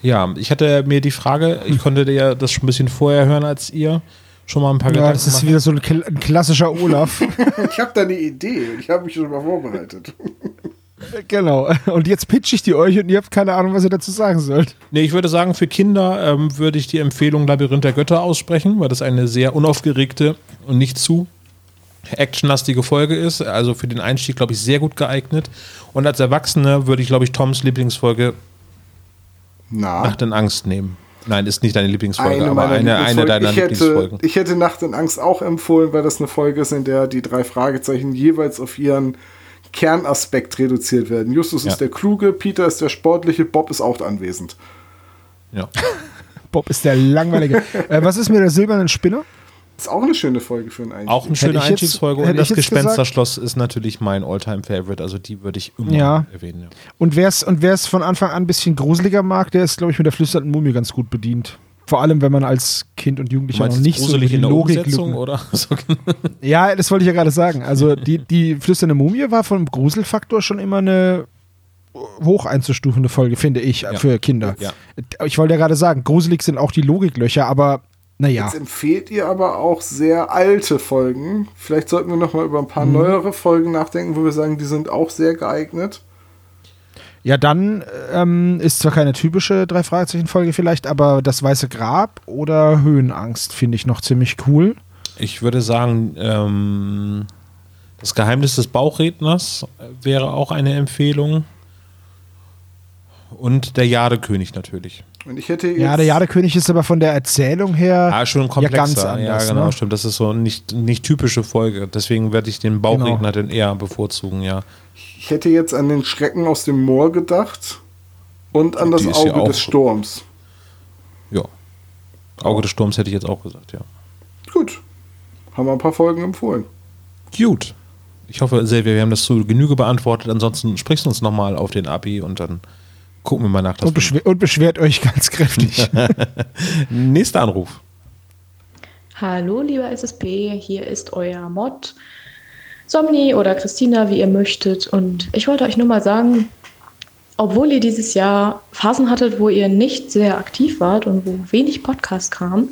Ja, ich hatte mir die Frage, ich konnte ja das schon ein bisschen vorher hören als ihr, schon mal ein paar ja, Gedanken das ist machen. wieder so ein, kl- ein klassischer Olaf. Ich habe da eine Idee. Ich habe mich schon mal vorbereitet. genau. Und jetzt pitch ich die euch und ihr habt keine Ahnung, was ihr dazu sagen sollt. Nee, ich würde sagen, für Kinder ähm, würde ich die Empfehlung Labyrinth der Götter aussprechen, weil das eine sehr unaufgeregte und nicht zu actionlastige Folge ist. Also für den Einstieg, glaube ich, sehr gut geeignet. Und als Erwachsene würde ich, glaube ich, Toms Lieblingsfolge Na. Nacht in Angst nehmen. Nein, ist nicht deine Lieblingsfolge, aber meiner eine, eine deiner ich hätte, Lieblingsfolgen. Ich hätte Nacht in Angst auch empfohlen, weil das eine Folge ist, in der die drei Fragezeichen jeweils auf ihren Kernaspekt reduziert werden. Justus Ja. ist der Kluge, Peter ist der Sportliche, Bob ist auch anwesend. Ja. Bob ist der langweilige. äh, was ist mit der silbernen Spinne? Ist auch eine schöne Folge für einen Einstieg. Auch eine schöne Einstiegsfolge. Und das Gespensterschloss ist natürlich mein Alltime-Favorite. Also die würde ich immer Ja. erwähnen. Ja. Und wer es und wer es von Anfang an ein bisschen gruseliger mag, der ist, glaube ich, mit der flüsternden Mumie ganz gut bedient. Vor allem, wenn man als Kind und Jugendlicher meinst noch nicht so die Logik oder so? Ja, das wollte ich ja gerade sagen. Also die, die flüsternde Mumie war vom Gruselfaktor schon immer eine hoch einzustufende Folge, finde ich, für Kinder. Ja. Ich wollte ja gerade sagen, gruselig sind auch die Logiklöcher, aber naja. Jetzt empfehlt ihr aber auch sehr alte Folgen. Vielleicht sollten wir noch mal über ein paar Mhm. neuere Folgen nachdenken, wo wir sagen, die sind auch sehr geeignet. Ja, dann ähm, ist zwar keine typische drei Fragezeichen Folge vielleicht, aber das Weiße Grab oder Höhenangst finde ich noch ziemlich cool. Ich würde sagen, ähm, das Geheimnis des Bauchredners wäre auch eine Empfehlung. Und der Jadekönig natürlich. Und ich hätte Ja, der Jadekönig ist aber von der Erzählung her Ah, schon ja komplexer. ganz anders. ja, genau, ne? stimmt. Das ist so nicht, nicht typische Folge. Deswegen werde ich den Bauchredner dann eher bevorzugen, ja. Ich hätte jetzt an den Schrecken aus dem Moor gedacht und an das Die Auge des Sturms. Ja. Auge des Sturms hätte ich jetzt auch gesagt, ja. Gut. Haben wir ein paar Folgen empfohlen. Gut. Ich hoffe, Silvia, wir haben das zu Genüge beantwortet. Ansonsten sprichst du uns nochmal auf den Abi und dann gucken wir mal nach. Und, beschwer und beschwert euch ganz kräftig. Nächster Anruf. Hallo, lieber SSP, hier ist euer Mod. Somni oder Christina, wie ihr möchtet. Und ich wollte euch nur mal sagen, obwohl ihr dieses Jahr Phasen hattet, wo ihr nicht sehr aktiv wart und wo wenig Podcast kam,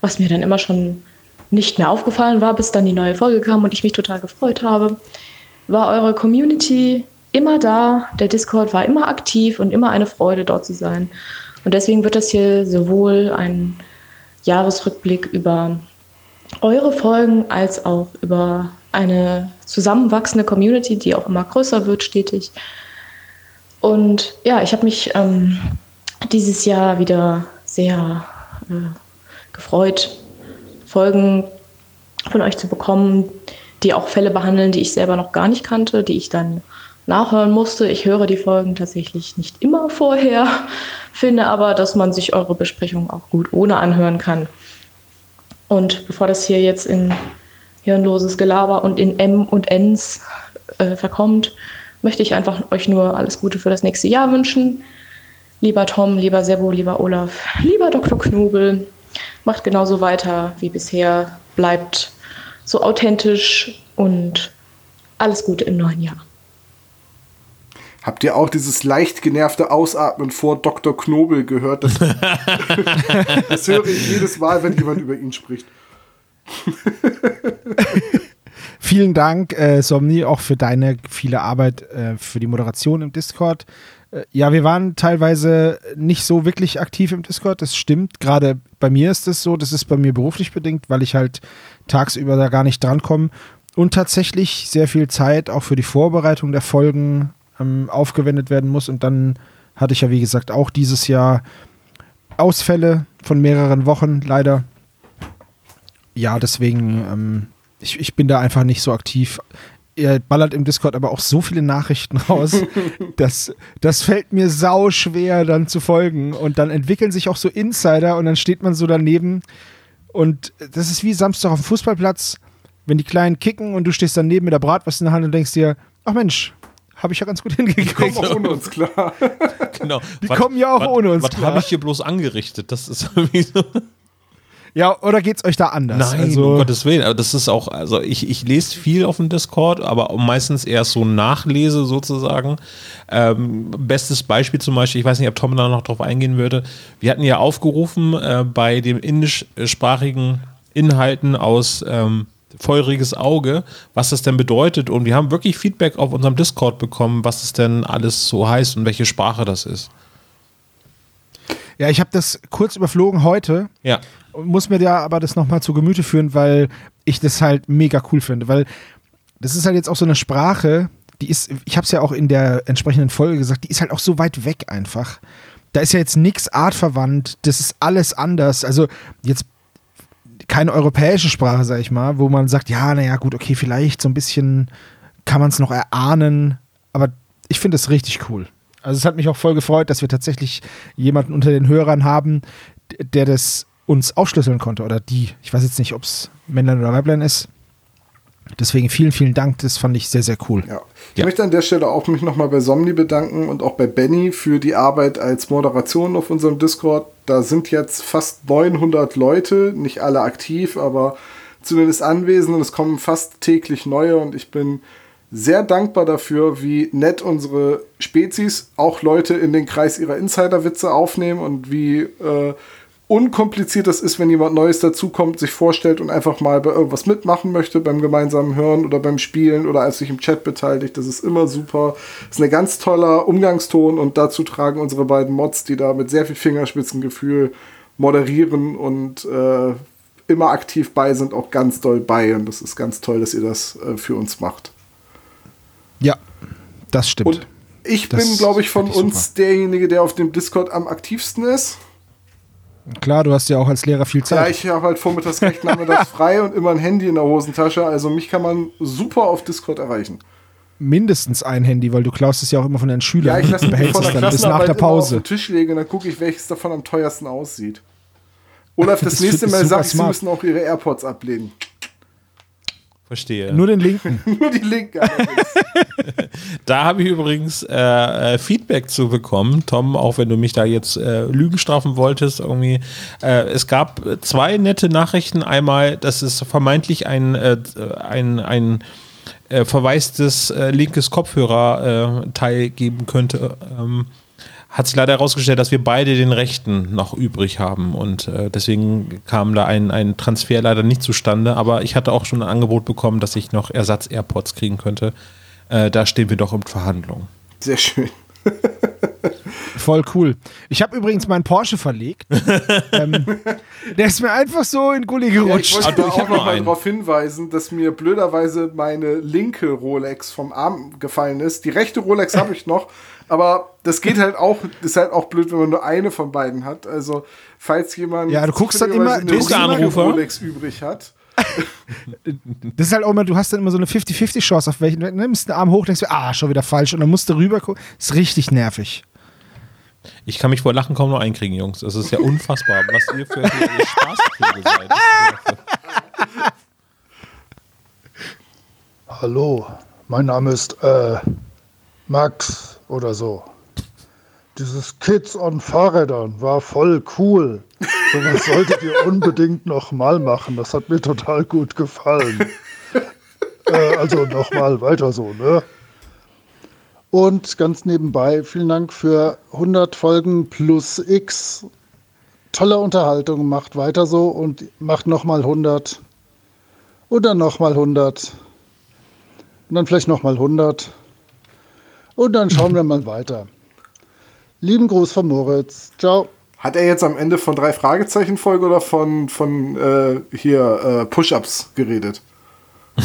was mir dann immer schon nicht mehr aufgefallen war, bis dann die neue Folge kam und ich mich total gefreut habe, war eure Community immer da, der Discord war immer aktiv und immer eine Freude dort zu sein. Und deswegen wird das hier sowohl ein Jahresrückblick über eure Folgen als auch über eine zusammenwachsende Community, die auch immer größer wird stetig. Und ja, ich habe mich ähm, dieses Jahr wieder sehr äh, gefreut, Folgen von euch zu bekommen, die auch Fälle behandeln, die ich selber noch gar nicht kannte, die ich dann nachhören musste. Ich höre die Folgen tatsächlich nicht immer vorher, finde aber, dass man sich eure Besprechung auch gut ohne anhören kann. Und bevor das hier jetzt in hirnloses Gelaber und in M und Ns äh, verkommt, möchte ich einfach euch nur alles Gute für das nächste Jahr wünschen. Lieber Tom, lieber Sebo, lieber Olaf, lieber Dr. Knobel, macht genauso weiter wie bisher, bleibt so authentisch und alles Gute im neuen Jahr. Habt ihr auch dieses leicht genervte Ausatmen vor Dr. Knobel gehört? Das, das höre ich jedes Mal, wenn jemand über ihn spricht. Vielen Dank, äh, Somni, auch für deine viele Arbeit äh, für die Moderation im Discord. Äh, ja, wir waren teilweise nicht so wirklich aktiv im Discord, das stimmt. Gerade bei mir ist es so, das ist bei mir beruflich bedingt, weil ich halt tagsüber da gar nicht drankomme und tatsächlich sehr viel Zeit auch für die Vorbereitung der Folgen ähm, aufgewendet werden muss. Und dann hatte ich ja, wie gesagt, auch dieses Jahr Ausfälle von mehreren Wochen, leider. Ja, deswegen ähm, ich, ich bin da einfach nicht so aktiv. Er ballert im Discord aber auch so viele Nachrichten raus, dass das fällt mir sau schwer dann zu folgen. Und dann entwickeln sich auch so Insider und dann steht man so daneben. Und das ist wie Samstag auf dem Fußballplatz, wenn die Kleinen kicken und du stehst daneben mit der Bratwurst in der Hand und denkst dir, ach Mensch, habe ich ja ganz gut hingekriegt. Die kommen auch ohne uns klar. genau. Die was, kommen ja auch was, ohne uns was klar. Was habe ich hier bloß angerichtet? Das ist irgendwie so. Ja, oder geht es euch da anders? Nein, also, um Gottes Willen. Das ist auch, also ich, ich lese viel auf dem Discord, aber meistens erst so Nachlese sozusagen. Ähm, bestes Beispiel zum Beispiel, ich weiß nicht, ob Tom da noch drauf eingehen würde. Wir hatten ja aufgerufen äh, bei den indischsprachigen Inhalten aus ähm, feuriges Auge, was das denn bedeutet. Und wir haben wirklich Feedback auf unserem Discord bekommen, was es denn alles so heißt und welche Sprache das ist. Ja, ich habe das kurz überflogen heute. Ja muss mir da aber das nochmal zu Gemüte führen, weil ich das halt mega cool finde, weil das ist halt jetzt auch so eine Sprache, die ist, ich habe es ja auch in der entsprechenden Folge gesagt, die ist halt auch so weit weg einfach. Da ist ja jetzt nichts artverwandt, das ist alles anders. Also jetzt keine europäische Sprache, sag ich mal, wo man sagt, ja, naja, gut, okay, vielleicht so ein bisschen kann man es noch erahnen, aber ich finde es richtig cool. Also es hat mich auch voll gefreut, dass wir tatsächlich jemanden unter den Hörern haben, der das uns aufschlüsseln konnte oder die. Ich weiß jetzt nicht, ob es Männlein oder Weiblein ist. Deswegen vielen, vielen Dank. Das fand ich sehr, sehr cool. Ja. Ich ja. möchte an der Stelle auch mich nochmal bei Somni bedanken und auch bei Benny für die Arbeit als Moderation auf unserem Discord. Da sind jetzt fast 900 Leute, nicht alle aktiv, aber zumindest anwesend und es kommen fast täglich neue und ich bin sehr dankbar dafür, wie nett unsere Spezies auch Leute in den Kreis ihrer Insiderwitze aufnehmen und wie äh, unkompliziert das ist, wenn jemand Neues dazukommt, sich vorstellt und einfach mal bei irgendwas mitmachen möchte, beim gemeinsamen Hören oder beim Spielen oder als sich im Chat beteiligt. Das ist immer super. Das ist ein ganz toller Umgangston und dazu tragen unsere beiden Mods, die da mit sehr viel Fingerspitzengefühl moderieren und äh, immer aktiv bei sind, auch ganz doll bei. Und das ist ganz toll, dass ihr das äh, für uns macht. Ja, das stimmt. Und ich das bin, glaube ich, von uns super. derjenige, der auf dem Discord am aktivsten ist. Klar, du hast ja auch als Lehrer viel Zeit. Ja, ich habe halt vormittags recht nachmittags frei und immer ein Handy in der Hosentasche. Also mich kann man super auf Discord erreichen. Mindestens ein Handy, weil du klaust es ja auch immer von deinen Schülern. Ja, ich lasse es von der dann bis nach der Pause. auf den Tisch legen und dann gucke ich, welches davon am teuersten aussieht. Olaf, das, das nächste Mal sagt, sie müssen auch ihre AirPods ablehnen. Verstehe. Nur den linken. Nur die linken. da habe ich übrigens äh, äh, Feedback zu bekommen, Tom, auch wenn du mich da jetzt äh, Lügen strafen wolltest, irgendwie. Äh, es gab zwei nette Nachrichten. Einmal, dass es vermeintlich ein, äh, ein, ein äh, verwaistes linkes Kopfhörerteil geben könnte, ähm, hat sich leider herausgestellt, dass wir beide den rechten noch übrig haben und äh, deswegen kam da ein, ein Transfer leider nicht zustande, aber ich hatte auch schon ein Angebot bekommen, dass ich noch Ersatz-AirPods kriegen könnte. Äh, da stehen wir doch in Verhandlungen. Sehr schön. Voll cool. Ich habe übrigens meinen Porsche verlegt. ähm, der ist mir einfach so in Gully Ja, ich gerutscht. wollte Ah, auch noch mal darauf hinweisen, dass mir blöderweise meine linke Rolex vom Arm gefallen ist. Die rechte Rolex habe ich noch, aber das geht halt auch, ist halt auch blöd, wenn man nur eine von beiden hat. Also, falls jemand Ja, du guckst dann immer- eine du bist Anrufer. Rolex übrig hat. Das ist halt auch immer, du hast dann immer so eine 50-50-Chance, auf welchen du nimmst einen Arm hoch, denkst du, ah, schon wieder falsch und dann musst du rüber gucken. Ist richtig nervig. Ich kann mich vor Lachen kaum noch einkriegen, Jungs. Es ist ja unfassbar, was ihr für für Spaßkriege seid. Hallo, mein Name ist äh, Max oder so. Dieses Kids on Fahrrädern war voll cool. Sowas solltet ihr unbedingt nochmal machen. Das hat mir total gut gefallen. äh, also nochmal weiter so, ne? Und ganz nebenbei, vielen Dank für 100 Folgen plus X. Tolle Unterhaltung, macht weiter so und macht nochmal 100. Und dann nochmal 100. Und dann vielleicht nochmal 100. Und dann schauen wir mal weiter. Lieben Gruß von Moritz. Ciao. Hat er jetzt am Ende von drei Fragezeichen Folge oder von, von äh, hier äh, Push-Ups geredet?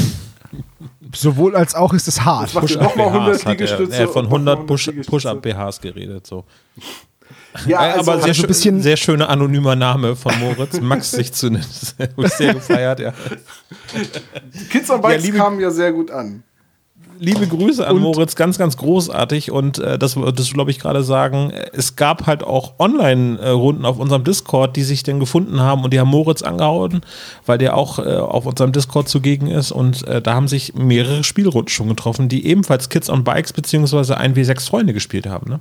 Sowohl als auch ist es hart. Ihr nochmal 100 BHs hat er, Liegestütze. er von und nochmal 100 Push- Liegestütze. Push-Up-BHs geredet. So. Ja, Äh, also, aber sehr, also schön, bisschen- sehr schöner anonymer Name von Moritz, Max sich zu sehr gefeiert, ja. Kids on Bikes Ja, kamen ja sehr gut an. Liebe Grüße an Moritz, ganz, ganz großartig. Und äh, das, das glaube ich gerade sagen, es gab halt auch Online-Runden auf unserem Discord, die sich dann gefunden haben und die haben Moritz angehauen, weil der auch äh, auf unserem Discord zugegen ist. Und äh, da haben sich mehrere Spielrunden schon getroffen, die ebenfalls Kids on Bikes beziehungsweise 1W6 Freunde gespielt haben. Ne?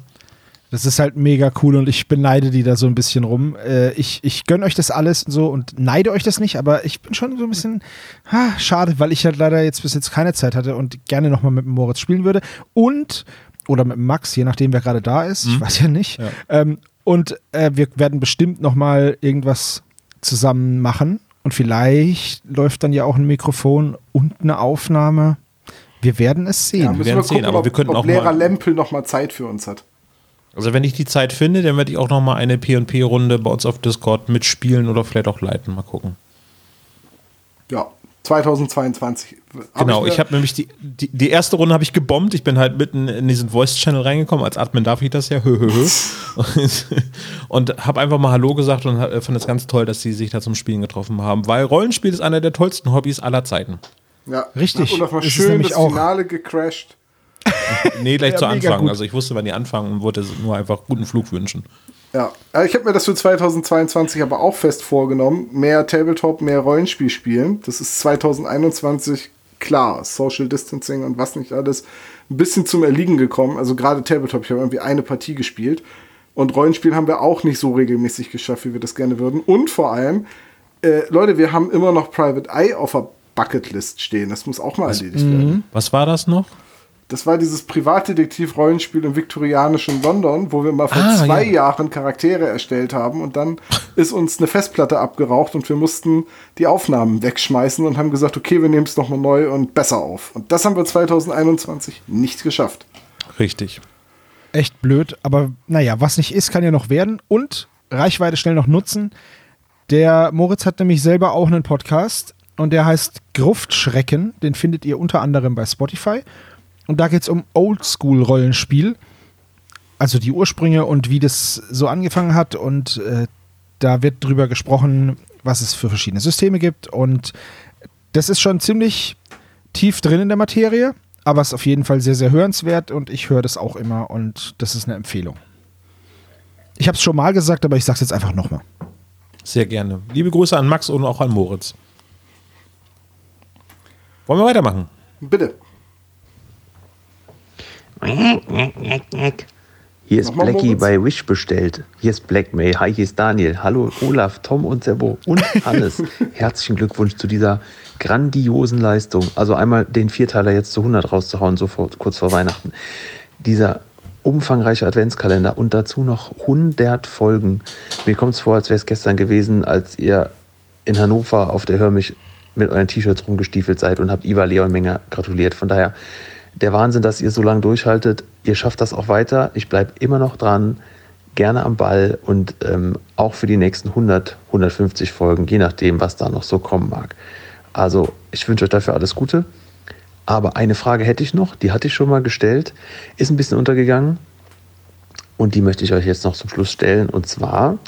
Das ist halt mega cool und ich beneide die da so ein bisschen rum. Äh, ich ich gönne euch das alles und so und neide euch das nicht, aber ich bin schon so ein bisschen ha, schade, weil ich halt leider jetzt bis jetzt keine Zeit hatte und gerne nochmal mit dem Moritz spielen würde. Und, oder mit dem Max, je nachdem, wer gerade da ist, ich weiß ja nicht. Ja. Ähm, und äh, wir werden bestimmt nochmal irgendwas zusammen machen und vielleicht läuft dann ja auch ein Mikrofon und eine Aufnahme. Wir werden es Ja, sehen. müssen wir werden gucken, sehen, aber ob, wir könnten ob auch Lehrer mal- Lempel noch mal Zeit für uns hat. Also wenn ich die Zeit finde, dann werde ich auch noch mal eine P&P-Runde bei uns auf Discord mitspielen oder vielleicht auch leiten. Mal gucken. Ja, 2022. Hab Genau, mir- ich habe nämlich die, die, die erste Runde habe ich gebombt. Ich bin halt mitten in diesen Voice-Channel reingekommen. Als Admin darf ich das ja. Hö, hö, hö. Und, habe einfach mal Hallo gesagt und ha- fand es ganz toll, dass sie sich da zum Spielen getroffen haben. Weil Rollenspiel ist einer der tollsten Hobbys aller Zeiten. ja, Richtig. Und Das ist schön das auch- Finale gecrashed. Nee, gleich Ja, zu Anfang. gut. Also ich wusste, wann die anfangen und wollte nur einfach guten Flug wünschen. Ja, ich habe mir das für 2022 aber auch fest vorgenommen. Mehr Tabletop, mehr Rollenspiel spielen. Das ist 2021 klar. Social Distancing und was nicht alles. Ein bisschen zum Erliegen gekommen. Also gerade Tabletop, ich habe irgendwie eine Partie gespielt. Und Rollenspiel haben wir auch nicht so regelmäßig geschafft, wie wir das gerne würden. Und vor allem, äh, Leute, wir haben immer noch Private Eye auf der Bucketlist stehen. Das muss auch mal erledigt werden. Was war das noch? Das war dieses Privatdetektiv-Rollenspiel im viktorianischen London, wo wir mal vor Ah, zwei ja. Jahren Charaktere erstellt haben und dann ist uns eine Festplatte abgeraucht und wir mussten die Aufnahmen wegschmeißen und haben gesagt, okay, wir nehmen es nochmal neu und besser auf. Und das haben wir 2021 nicht geschafft. Richtig. echt blöd, aber naja, was nicht ist, kann ja noch werden und Reichweite schnell noch nutzen. Der Moritz hat nämlich selber auch einen Podcast und der heißt Gruftschrecken. Den findet ihr unter anderem bei Spotify. Und da geht es um Oldschool-Rollenspiel. Also die Ursprünge und wie das so angefangen hat. Und äh, da wird drüber gesprochen, was es für verschiedene Systeme gibt. Und das ist schon ziemlich tief drin in der Materie, aber es ist auf jeden Fall sehr, sehr hörenswert und ich höre das auch immer und das ist eine Empfehlung. Ich habe es schon mal gesagt, aber ich sage es jetzt einfach nochmal. Sehr gerne. Liebe Grüße an Max und auch an Moritz. Wollen wir weitermachen? Bitte. Hier ist Blackie bei Wish bestellt. Hier ist Black May. Hi, hier ist Daniel. Hallo Olaf, Tom und Sebo und Hannes. Herzlichen Glückwunsch zu dieser grandiosen Leistung. Also einmal den Vierteiler jetzt zu 100 rauszuhauen, sofort kurz vor Weihnachten. Dieser umfangreiche Adventskalender und dazu noch 100 Folgen. Mir kommt es vor, als wäre es gestern gewesen, als ihr in Hannover auf der Hörmich mit euren T-Shirts rumgestiefelt seid und habt Iva Leon Menger gratuliert. Von daher der Wahnsinn, dass ihr so lange durchhaltet. Ihr schafft das auch weiter. Ich bleibe immer noch dran, gerne am Ball und ähm, auch für die nächsten 100, 150 Folgen, je nachdem, was da noch so kommen mag. Also ich wünsche euch dafür alles Gute. Aber eine Frage hätte ich noch, die hatte ich schon mal gestellt, ist ein bisschen untergegangen und die möchte ich euch jetzt noch zum Schluss stellen. Und zwar,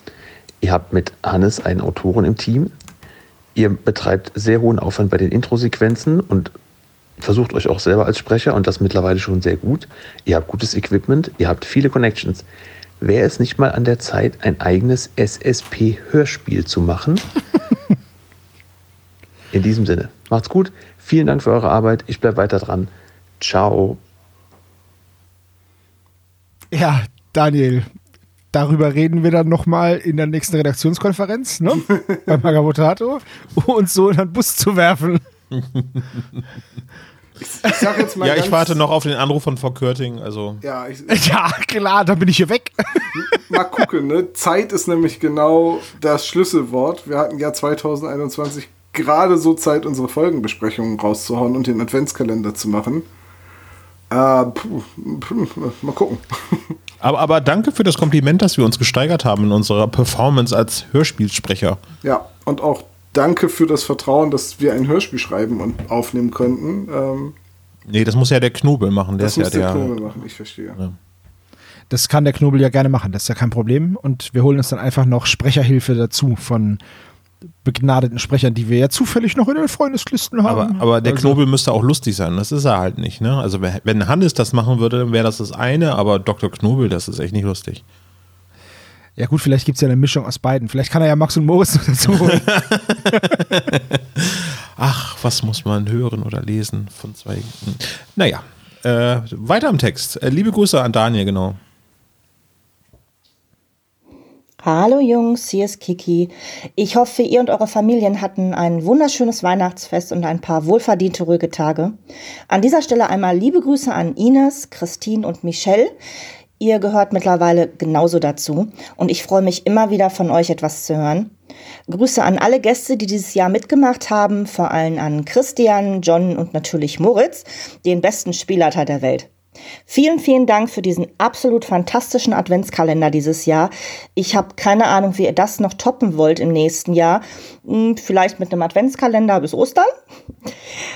ihr habt mit Hannes einen Autoren im Team. Ihr betreibt sehr hohen Aufwand bei den Introsequenzen und versucht euch auch selber als Sprecher und das mittlerweile schon sehr gut. Ihr habt gutes Equipment, ihr habt viele Connections. Wäre es nicht mal an der Zeit, ein eigenes SSP-Hörspiel zu machen? In diesem Sinne, macht's gut. Vielen Dank für eure Arbeit. Ich bleibe weiter dran. Ciao. Ja, Daniel, darüber reden wir dann nochmal in der nächsten Redaktionskonferenz, ne? Bei Magabotato, uns so in den Bus zu werfen. Ich sag jetzt mal Ja, ich warte noch auf den Anruf von Frau Körting. Also Ja, ich, Ja, klar, dann bin ich hier weg. mal gucken, ne? Zeit ist nämlich genau das Schlüsselwort. Wir hatten ja 2021 gerade so Zeit, unsere Folgenbesprechungen rauszuhauen und den Adventskalender zu machen. Äh, puh, puh, mal gucken. Aber, aber danke für das Kompliment, dass wir uns gesteigert haben in unserer Performance als Hörspielsprecher. Ja, und auch danke für das Vertrauen, dass wir ein Hörspiel schreiben und aufnehmen könnten. Ähm, Nee, das muss ja der Knobel machen. Der das ist muss ja der der. Knobel machen, ich verstehe. Das kann der Knobel ja gerne machen, das ist ja kein Problem. Und wir holen uns dann einfach noch Sprecherhilfe dazu von begnadeten Sprechern, die wir ja zufällig noch in den Freundeslisten haben. Aber, aber der Also- Knobel müsste auch lustig sein. Das ist er halt nicht. Ne? Also wenn- Hannes das machen würde, dann wäre das das eine. Aber Dr. Knobel, das ist echt nicht lustig. Ja gut, vielleicht gibt es ja eine Mischung aus beiden. Vielleicht kann er ja Max und Moritz noch dazu holen. Ach, was muss man hören oder lesen von zwei? Naja, äh, weiter im Text. Äh, liebe Grüße an Daniel, genau. Hallo Jungs, hier ist Kiki. Ich hoffe, ihr und eure Familien hatten ein wunderschönes Weihnachtsfest und ein paar wohlverdiente ruhige Tage. An dieser Stelle einmal liebe Grüße an Ines, Christine und Michelle. Ihr gehört mittlerweile genauso dazu und ich freue mich immer wieder von euch etwas zu hören. Grüße an alle Gäste, die dieses Jahr mitgemacht haben, vor allem an Christian, John und natürlich Moritz, den besten Spielleiter der Welt. Vielen, vielen Dank für diesen absolut fantastischen Adventskalender dieses Jahr. Ich habe keine Ahnung, wie ihr das noch toppen wollt im nächsten Jahr. Hm, Vielleicht mit einem Adventskalender bis Ostern.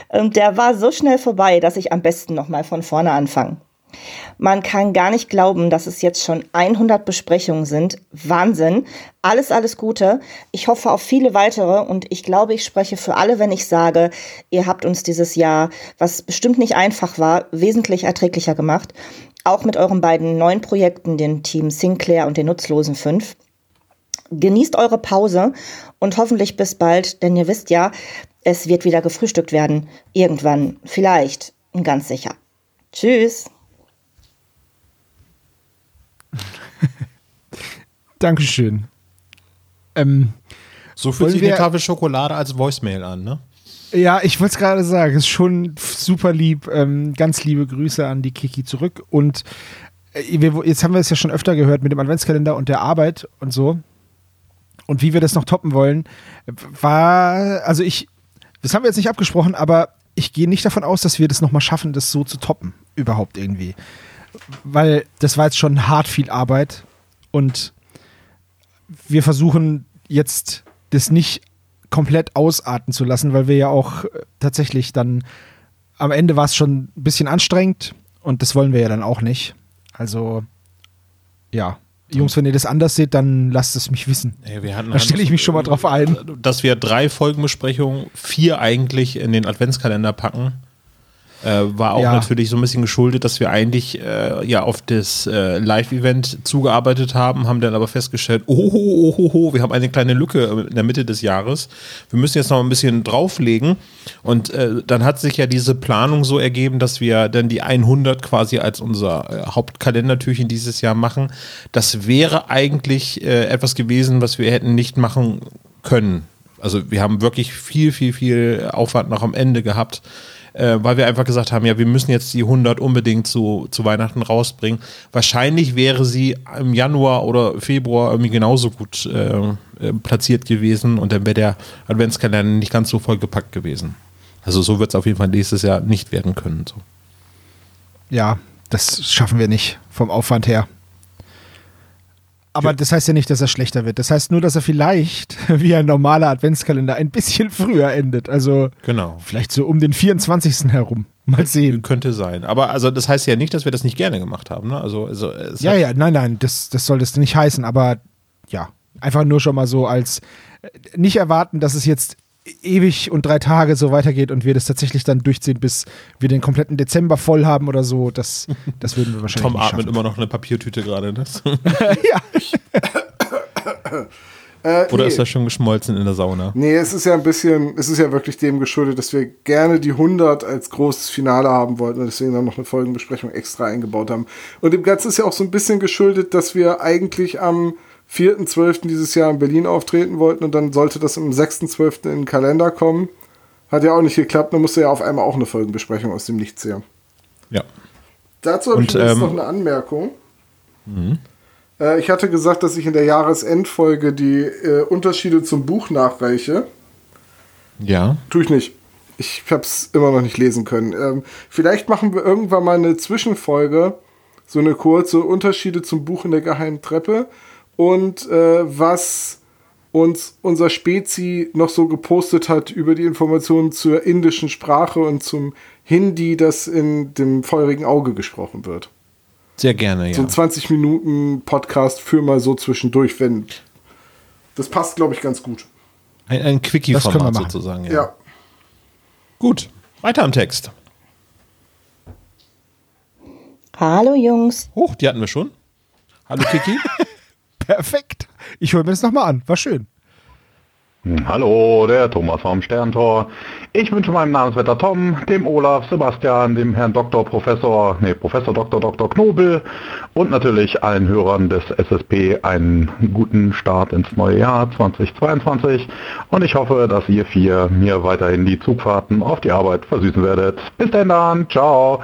Und der war so schnell vorbei, dass ich am besten noch mal von vorne anfange. Man kann gar nicht glauben, dass es jetzt schon 100 Besprechungen sind. Wahnsinn. Alles, alles Gute. Ich hoffe auf viele weitere und ich glaube, ich spreche für alle, wenn ich sage, ihr habt uns dieses Jahr, was bestimmt nicht einfach war, wesentlich erträglicher gemacht. Auch mit euren beiden neuen Projekten, den Team Sinclair und den Nutzlosen 5. Genießt eure Pause und hoffentlich bis bald, denn ihr wisst ja, es wird wieder gefrühstückt werden. Irgendwann. Vielleicht. Ganz sicher. Tschüss. Dankeschön. Ähm, So fühlt sich wir- eine Tafel Schokolade als Voicemail an, ne? Ja, ich wollte es gerade sagen, ist schon super lieb. Ähm, ganz liebe Grüße an die Kiki zurück. Und äh, wir, jetzt haben wir es ja schon öfter gehört mit dem Adventskalender und der Arbeit und so. Und wie wir das noch toppen wollen, war, also ich, das haben wir jetzt nicht abgesprochen, aber ich gehe nicht davon aus, dass wir das nochmal schaffen, das so zu toppen. Überhaupt irgendwie. Weil das war jetzt schon hart viel Arbeit und wir versuchen jetzt das nicht komplett ausarten zu lassen, weil wir ja auch äh, tatsächlich dann am Ende war es schon ein bisschen anstrengend und das wollen wir ja dann auch nicht. Also ja, Jungs, wenn ihr das anders seht, dann lasst es mich wissen. Ey, wir hatten da stelle ich mich schon mal drauf ein. Dass wir drei Folgenbesprechungen, vier eigentlich in den Adventskalender packen. Äh, war auch Ja. natürlich so ein bisschen geschuldet, dass wir eigentlich äh, ja auf das äh, Live-Event zugearbeitet haben, haben dann aber festgestellt, oh, oh, oh, oh, wir haben eine kleine Lücke in der Mitte des Jahres. Wir müssen jetzt noch ein bisschen drauflegen. Und äh, dann hat sich ja diese Planung so ergeben, dass wir dann die 100 quasi als unser äh, Hauptkalendertürchen dieses Jahr machen. Das wäre eigentlich äh, etwas gewesen, was wir hätten nicht machen können. Also wir haben wirklich viel, viel, viel Aufwand noch am Ende gehabt, äh, weil wir einfach gesagt haben, ja, wir müssen jetzt die 100 unbedingt zu, zu Weihnachten rausbringen. Wahrscheinlich wäre sie im Januar oder Februar irgendwie genauso gut äh, äh, platziert gewesen und dann wäre der Adventskalender nicht ganz so vollgepackt gewesen. Also so wird es auf jeden Fall nächstes Jahr nicht werden können. So. Ja, das schaffen wir nicht vom Aufwand her. Aber das heißt ja nicht, dass er schlechter wird. Das heißt nur, dass er vielleicht wie ein normaler Adventskalender ein bisschen früher endet. Also Genau. vielleicht so um den 24. herum. Mal sehen. Könnte sein. Aber also das heißt ja nicht, dass wir das nicht gerne gemacht haben. Ne? Also, also Ja, ja, nein, nein, das, das soll das nicht heißen. Aber ja, einfach nur schon mal so als äh, nicht erwarten, dass es jetzt ewig und drei Tage so weitergeht und wir das tatsächlich dann durchziehen, bis wir den kompletten Dezember voll haben oder so. Das, das würden wir wahrscheinlich Tom nicht atmet schaffen. immer noch eine Papiertüte gerade. Ne? Äh, Oder nee. ist das schon geschmolzen in der Sauna? Nee, es ist ja ein bisschen, es ist ja wirklich dem geschuldet, dass wir gerne die 100 als großes Finale haben wollten und deswegen dann noch eine Folgenbesprechung extra eingebaut haben. Und dem Ganzen ist ja auch so ein bisschen geschuldet, dass wir eigentlich am 4.12. dieses Jahr in Berlin auftreten wollten und dann sollte das am 6.12. in den Kalender kommen. Hat ja auch nicht geklappt, dann musste ja auf einmal auch eine Folgenbesprechung aus dem Nichts her. Ja. Dazu habe ich jetzt ähm, noch eine Anmerkung. Mhm. Äh, ich hatte gesagt, dass ich in der Jahresendfolge die äh, Unterschiede zum Buch nachreiche. Ja. Tue ich nicht. Ich habe es immer noch nicht lesen können. Ähm, vielleicht machen wir irgendwann mal eine Zwischenfolge, so eine kurze Unterschiede zum Buch in der geheimen Treppe und äh, was uns unser Spezi noch so gepostet hat über die Informationen zur indischen Sprache und zum Hindi, das in dem feurigen Auge gesprochen wird. Sehr gerne, ja. So ein 20 Minuten Podcast für mal so zwischendurch, wenn. Das passt, glaube ich, ganz gut. Ein, ein Quickie-Format sozusagen. Ja. Ja. Gut, weiter am Text. Hallo Jungs. Hoch, die hatten wir schon. Hallo Kiki. Perfekt. Ich höre mir das nochmal an. War schön. Hallo, der Thomas vom Sterntor. Ich wünsche meinem Namensvetter Tom, dem Olaf, Sebastian, dem Herrn Dr. Professor, nee, Professor Dr. Dr. Knobel und natürlich allen Hörern des SSP einen guten Start ins neue Jahr 2022 und ich hoffe, dass ihr vier mir weiterhin die Zugfahrten auf die Arbeit versüßen werdet. Bis denn dann, ciao.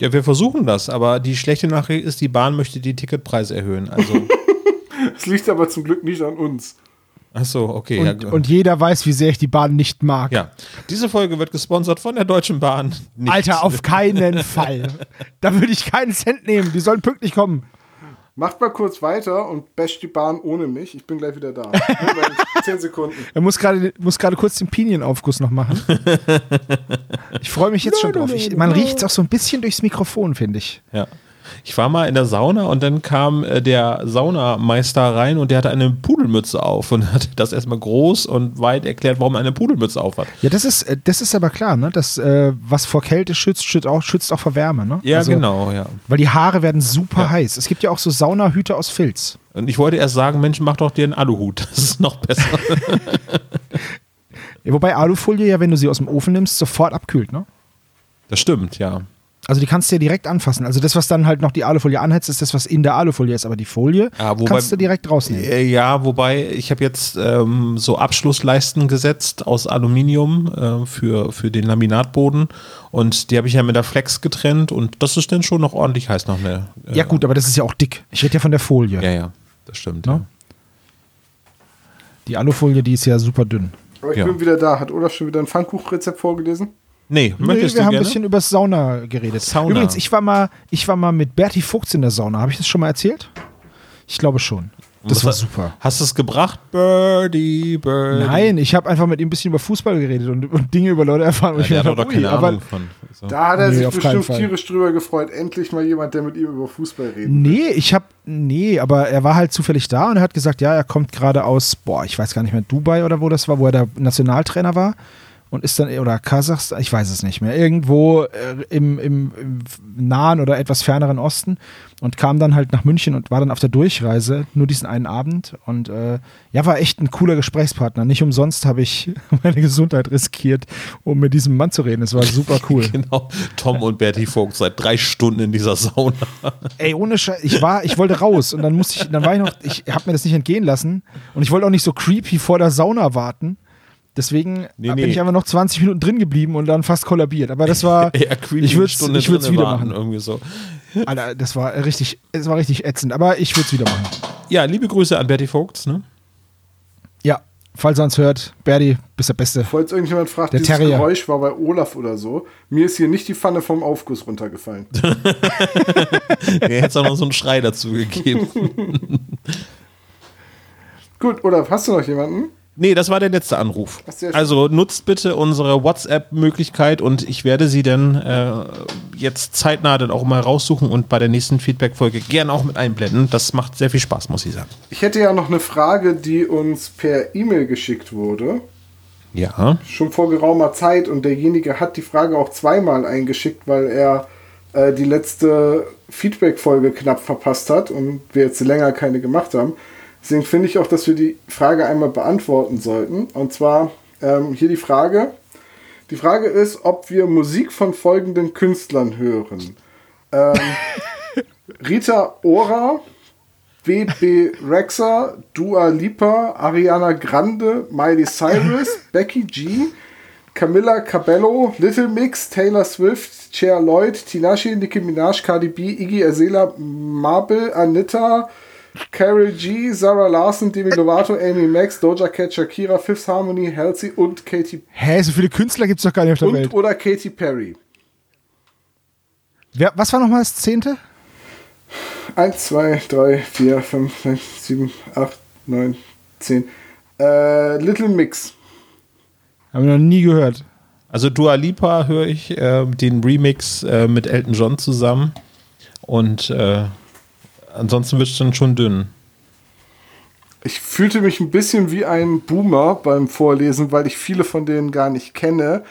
Ja, wir versuchen das, aber die schlechte Nachricht ist, die Bahn möchte die Ticketpreise erhöhen. Also, Es liegt aber zum Glück nicht an uns. ach so, okay. Und, ja, und jeder weiß, wie sehr ich die Bahn nicht mag. ja, diese Folge wird gesponsert von der Deutschen Bahn. Nicht. Alter, auf keinen Fall. Da würde ich keinen Cent nehmen. Die sollen pünktlich kommen. Macht mal kurz weiter und basht die Bahn ohne mich. Ich bin gleich wieder da. Moment, 10 Sekunden. Er muss gerade muss gerade kurz den Pinienaufguss noch machen. Ich freue mich jetzt schon drauf. Ich, man riecht es auch so ein bisschen durchs Mikrofon, finde ich. Ja. Ich war mal in der Sauna und dann kam äh, der Saunameister rein und der hatte eine Pudelmütze auf und hat das erstmal groß und weit erklärt, warum er eine Pudelmütze auf hat. Ja, das ist, äh, das ist aber klar, ne? Das, äh, was vor Kälte schützt, schützt auch, schützt auch vor Wärme, ne? Ja, Also, genau, ja. Weil die Haare werden super Ja. heiß. Es gibt ja auch so Saunahüte aus Filz. Und ich wollte erst sagen, Mensch, mach doch dir einen Aluhut. Das ist noch besser. Ja, wobei Alufolie ja, wenn du sie aus dem Ofen nimmst, sofort abkühlt, ne? Das stimmt, ja. Also die kannst du ja direkt anfassen. Also das, was dann halt noch die Alufolie anheizt, ist das, was in der Alufolie ist. Aber die Folie Ja, wobei- kannst du direkt rausnehmen. Äh, Ja, wobei ich habe jetzt ähm, so Abschlussleisten gesetzt aus Aluminium äh, für, für den Laminatboden und die habe ich ja mit der Flex getrennt und das ist dann schon noch ordentlich heiß noch eine. Äh, Ja gut, aber das ist ja auch dick. Ich rede ja von der Folie. Ja, ja, das stimmt. Ne? Die Alufolie, die ist ja super dünn. Aber ich Ja. bin wieder da. Hat Olaf schon wieder ein Pfannkuchenrezept vorgelesen? Nee, Nee, möchtest wir du haben gerne? ein bisschen über Sauna geredet. Sauna. Übrigens, ich war mal, ich war mal mit Berti Fuchs in der Sauna. Habe ich das schon mal erzählt? Ich glaube schon. Das Was war super. Hast du es gebracht? Birdie, Birdie. Nein, ich habe einfach mit ihm ein bisschen über Fußball geredet und, und Dinge über Leute erfahren. Und Ja, ich der hat doch keine Ahnung von. So. Da hat er Nee, sich bestimmt Fall. tierisch drüber gefreut. Endlich mal jemand, der mit ihm über Fußball redet. Nee, ich habe nee, aber er war halt zufällig da und er hat gesagt, ja, er kommt gerade aus, boah, ich weiß gar nicht mehr, Dubai oder wo das war, wo er der Nationaltrainer war. Und ist dann, oder Kasachstan, ich weiß es nicht mehr, irgendwo äh, im, im, im nahen oder etwas ferneren Osten und kam dann halt nach München und war dann auf der Durchreise, nur diesen einen Abend. Und äh, ja, war echt ein cooler Gesprächspartner. Nicht umsonst habe ich meine Gesundheit riskiert, um mit diesem Mann zu reden. Es war super cool. genau. Tom und Bertie Vogt seit drei Stunden in dieser Sauna. Ey, ohne Scheiß, ich war, ich wollte raus und dann musste ich, dann war ich noch, ich habe mir das nicht entgehen lassen und ich wollte auch nicht so creepy vor der Sauna warten. Deswegen Nee, bin nee. ich einfach noch 20 Minuten drin geblieben und dann fast kollabiert. Aber das war, Ja, ich würde es wieder machen. Irgendwie so. Alter, das war richtig, es war richtig ätzend, aber ich würde es wieder machen. Ja, liebe Grüße an Bertie Vogts, ne? Ja, falls er uns hört, Berdi, bist der Beste. Falls irgendjemand fragt, Der dieses Terrier. Geräusch war bei Olaf oder so, mir ist hier nicht die Pfanne vom Aufguss runtergefallen. Er hätte auch noch so einen Schrei dazu gegeben. Gut, Olaf, hast du noch jemanden? Nee, das war der letzte Anruf. Also nutzt bitte unsere WhatsApp-Möglichkeit und ich werde sie dann äh, jetzt zeitnah dann auch mal raussuchen und bei der nächsten Feedback-Folge gern auch mit einblenden. Das macht sehr viel Spaß, muss ich sagen. Ich hätte ja noch eine Frage, die uns per E-Mail geschickt wurde. Ja. Schon vor geraumer Zeit und derjenige hat die Frage auch zweimal eingeschickt, weil er äh, die letzte Feedback-Folge knapp verpasst hat und wir jetzt länger keine gemacht haben. Deswegen finde ich auch, dass wir die Frage einmal beantworten sollten. Und zwar ähm, hier die Frage. Die Frage ist, ob wir Musik von folgenden Künstlern hören. Ähm, Rita Ora, BB Rexa, Dua Lipa, Ariana Grande, Miley Cyrus, Becky G, Camilla Cabello, Little Mix, Taylor Swift, Cher Lloyd, Tinashe, Nicki Minaj, Cardi B, Iggy Azalea, Marble, Anita, Carol G, Sarah Larson, Demi Lovato, Amy Max, Doja Cat, Shakira, Fifth Harmony, Halsey und Katy Hä, so viele Künstler gibt es doch gar nicht auf der und Welt. oder Katy Perry. Wer, was war nochmal das Zehnte? 1, 2, 3, 4, 5, 6, 7, 8, 9, 10. Äh, Little Mix. Haben wir noch nie gehört. Also Dua Lipa höre ich, äh, den Remix äh, mit Elton John zusammen. Und äh, ansonsten wird es dann schon dünn. Ich fühlte mich ein bisschen wie ein Boomer beim Vorlesen, weil ich viele von denen gar nicht kenne.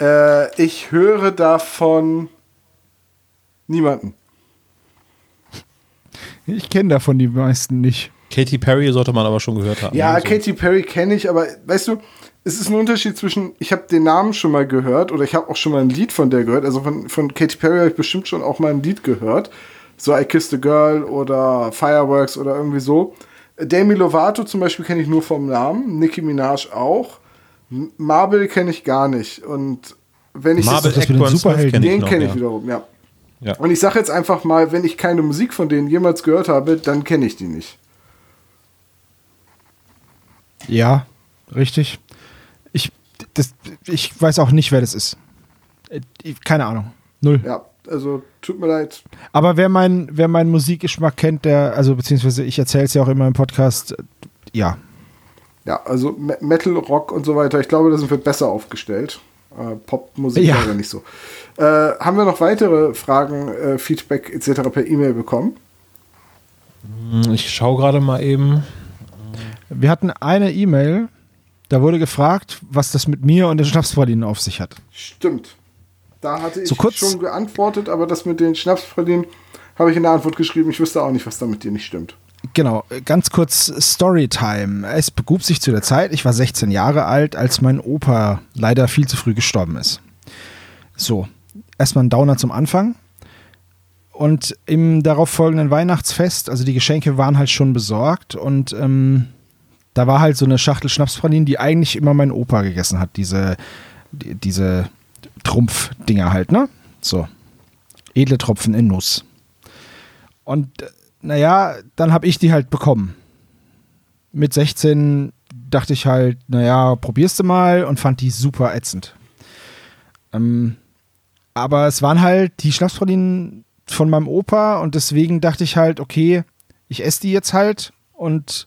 Äh, ich höre davon niemanden. Ich kenne davon die meisten nicht. Katy Perry sollte man aber schon gehört haben. Ja, Also, Katy Perry kenne ich, aber weißt du, es ist ein Unterschied zwischen, ich habe den Namen schon mal gehört oder ich habe auch schon mal ein Lied von der gehört. Also von, von Katy Perry habe ich bestimmt schon auch mal ein Lied gehört. So I Kissed a Girl oder Fireworks oder irgendwie so. Demi Lovato zum Beispiel kenne ich nur vom Namen, Nicki Minaj auch. M- Marble kenne ich gar nicht. Und wenn ich Marble das mit den Superhelden? den kenne ich ja. wiederum, ja. Ja. Und ich sage jetzt einfach mal, wenn ich keine Musik von denen jemals gehört habe, dann kenne ich die nicht. Ja, richtig. Ich, das, ich weiß auch nicht, wer das ist. Äh, Keine Ahnung. Null. Ja, also tut mir leid. Aber wer, mein, wer meinen Musikgeschmack kennt, der, also beziehungsweise ich erzähle es ja auch immer im Podcast, ja. Ja, also Me- Metal, Rock und so weiter, ich glaube, da sind wir besser aufgestellt. Äh, Popmusik Ja. leider nicht so. Äh, haben wir noch weitere Fragen, äh, Feedback etc. per E-Mail bekommen? Hm, Ich schaue gerade mal eben. Wir hatten eine E-Mail, da wurde gefragt, was das mit mir und den Schnapspralinen auf sich hat. Stimmt. Da hatte ich So kurz- schon geantwortet, aber das mit den Schnapspralinen habe ich in der Antwort geschrieben. Ich wüsste auch nicht, was da mit dir nicht stimmt. Genau, ganz kurz Storytime. Es begub sich zu der Zeit, ich war 16 Jahre alt, als mein Opa leider viel zu früh gestorben ist. So, erstmal ein Downer zum Anfang. Und im darauf folgenden Weihnachtsfest, also die Geschenke waren halt schon besorgt und ähm, da war halt so eine Schachtel Schnapspralinen, die eigentlich immer mein Opa gegessen hat, diese, die, diese Trumpfdinger halt, ne? So. Edle Tropfen in Nuss. Und äh, naja, dann habe ich die halt bekommen. Mit 16 dachte ich halt, naja, probierst du mal und fand die super ätzend. Ähm, aber es waren halt die Schnapspralinen von meinem Opa und deswegen dachte ich halt, okay, ich esse die jetzt halt und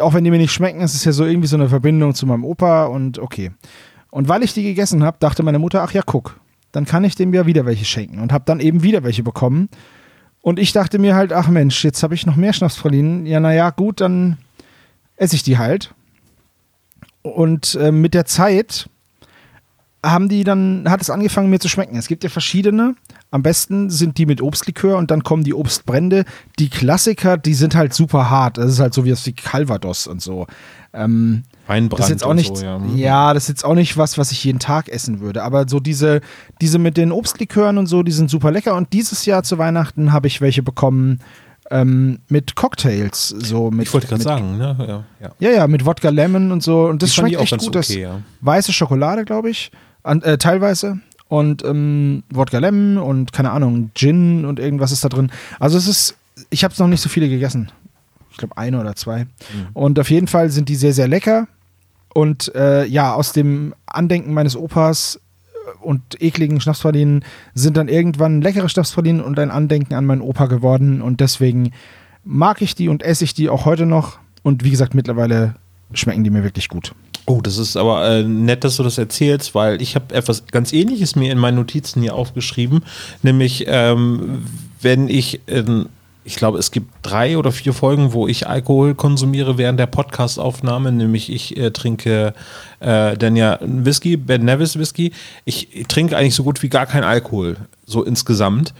auch wenn die mir nicht schmecken, ist es ja so irgendwie so eine Verbindung zu meinem Opa und okay. Und weil ich die gegessen habe, dachte meine Mutter, ach ja, guck, dann kann ich dem ja wieder welche schenken und habe dann eben wieder welche bekommen. Und ich dachte mir halt, ach Mensch, jetzt habe ich noch mehr Schnapspralinen. Ja, naja, gut, dann esse ich die halt. Und äh, mit der Zeit haben die dann, hat es angefangen mir zu schmecken. Es gibt ja verschiedene. Am besten sind die mit Obstlikör und dann kommen die Obstbrände. Die Klassiker, die sind halt super hart. Das ist halt so wie das wie Calvados und so. Ähm, Weinbrand das ist jetzt auch nicht, so, ja. ja. das ist jetzt auch nicht was, was ich jeden Tag essen würde. Aber so diese, diese mit den Obstlikören und so, die sind super lecker. Und dieses Jahr zu Weihnachten habe ich welche bekommen ähm, mit Cocktails. So mit, Ich wollte gerade sagen, ne? Ja, ja. Ja, ja, mit Wodka Lemon und so. Und das Die schmeckt echt gut. Das okay, ja. weiße Schokolade, glaube ich. An, äh, teilweise. Und ähm, Wodka Lemon und keine Ahnung, Gin und irgendwas ist da drin. Also es ist, ich habe noch nicht so viele gegessen. Ich glaube eine oder zwei. Mhm. Und auf jeden Fall sind die sehr, sehr lecker. Und äh, ja, aus dem Andenken meines Opas äh, und ekligen Schnapspralinen sind dann irgendwann leckere Schnapspralinen und ein Andenken an meinen Opa geworden. Und deswegen mag ich die und esse ich die auch heute noch. Und wie gesagt, mittlerweile schmecken die mir wirklich gut. Oh, das ist aber äh, nett, dass du das erzählst, weil ich habe etwas ganz Ähnliches mir in meinen Notizen hier aufgeschrieben, nämlich ähm, wenn ich, in, ich glaube, es gibt drei oder vier Folgen, wo ich Alkohol konsumiere während der Podcastaufnahme, nämlich ich äh, trinke äh, dann ja Whisky, Ben Nevis Whisky. Ich, trinke eigentlich so gut wie gar keinen Alkohol, so insgesamt.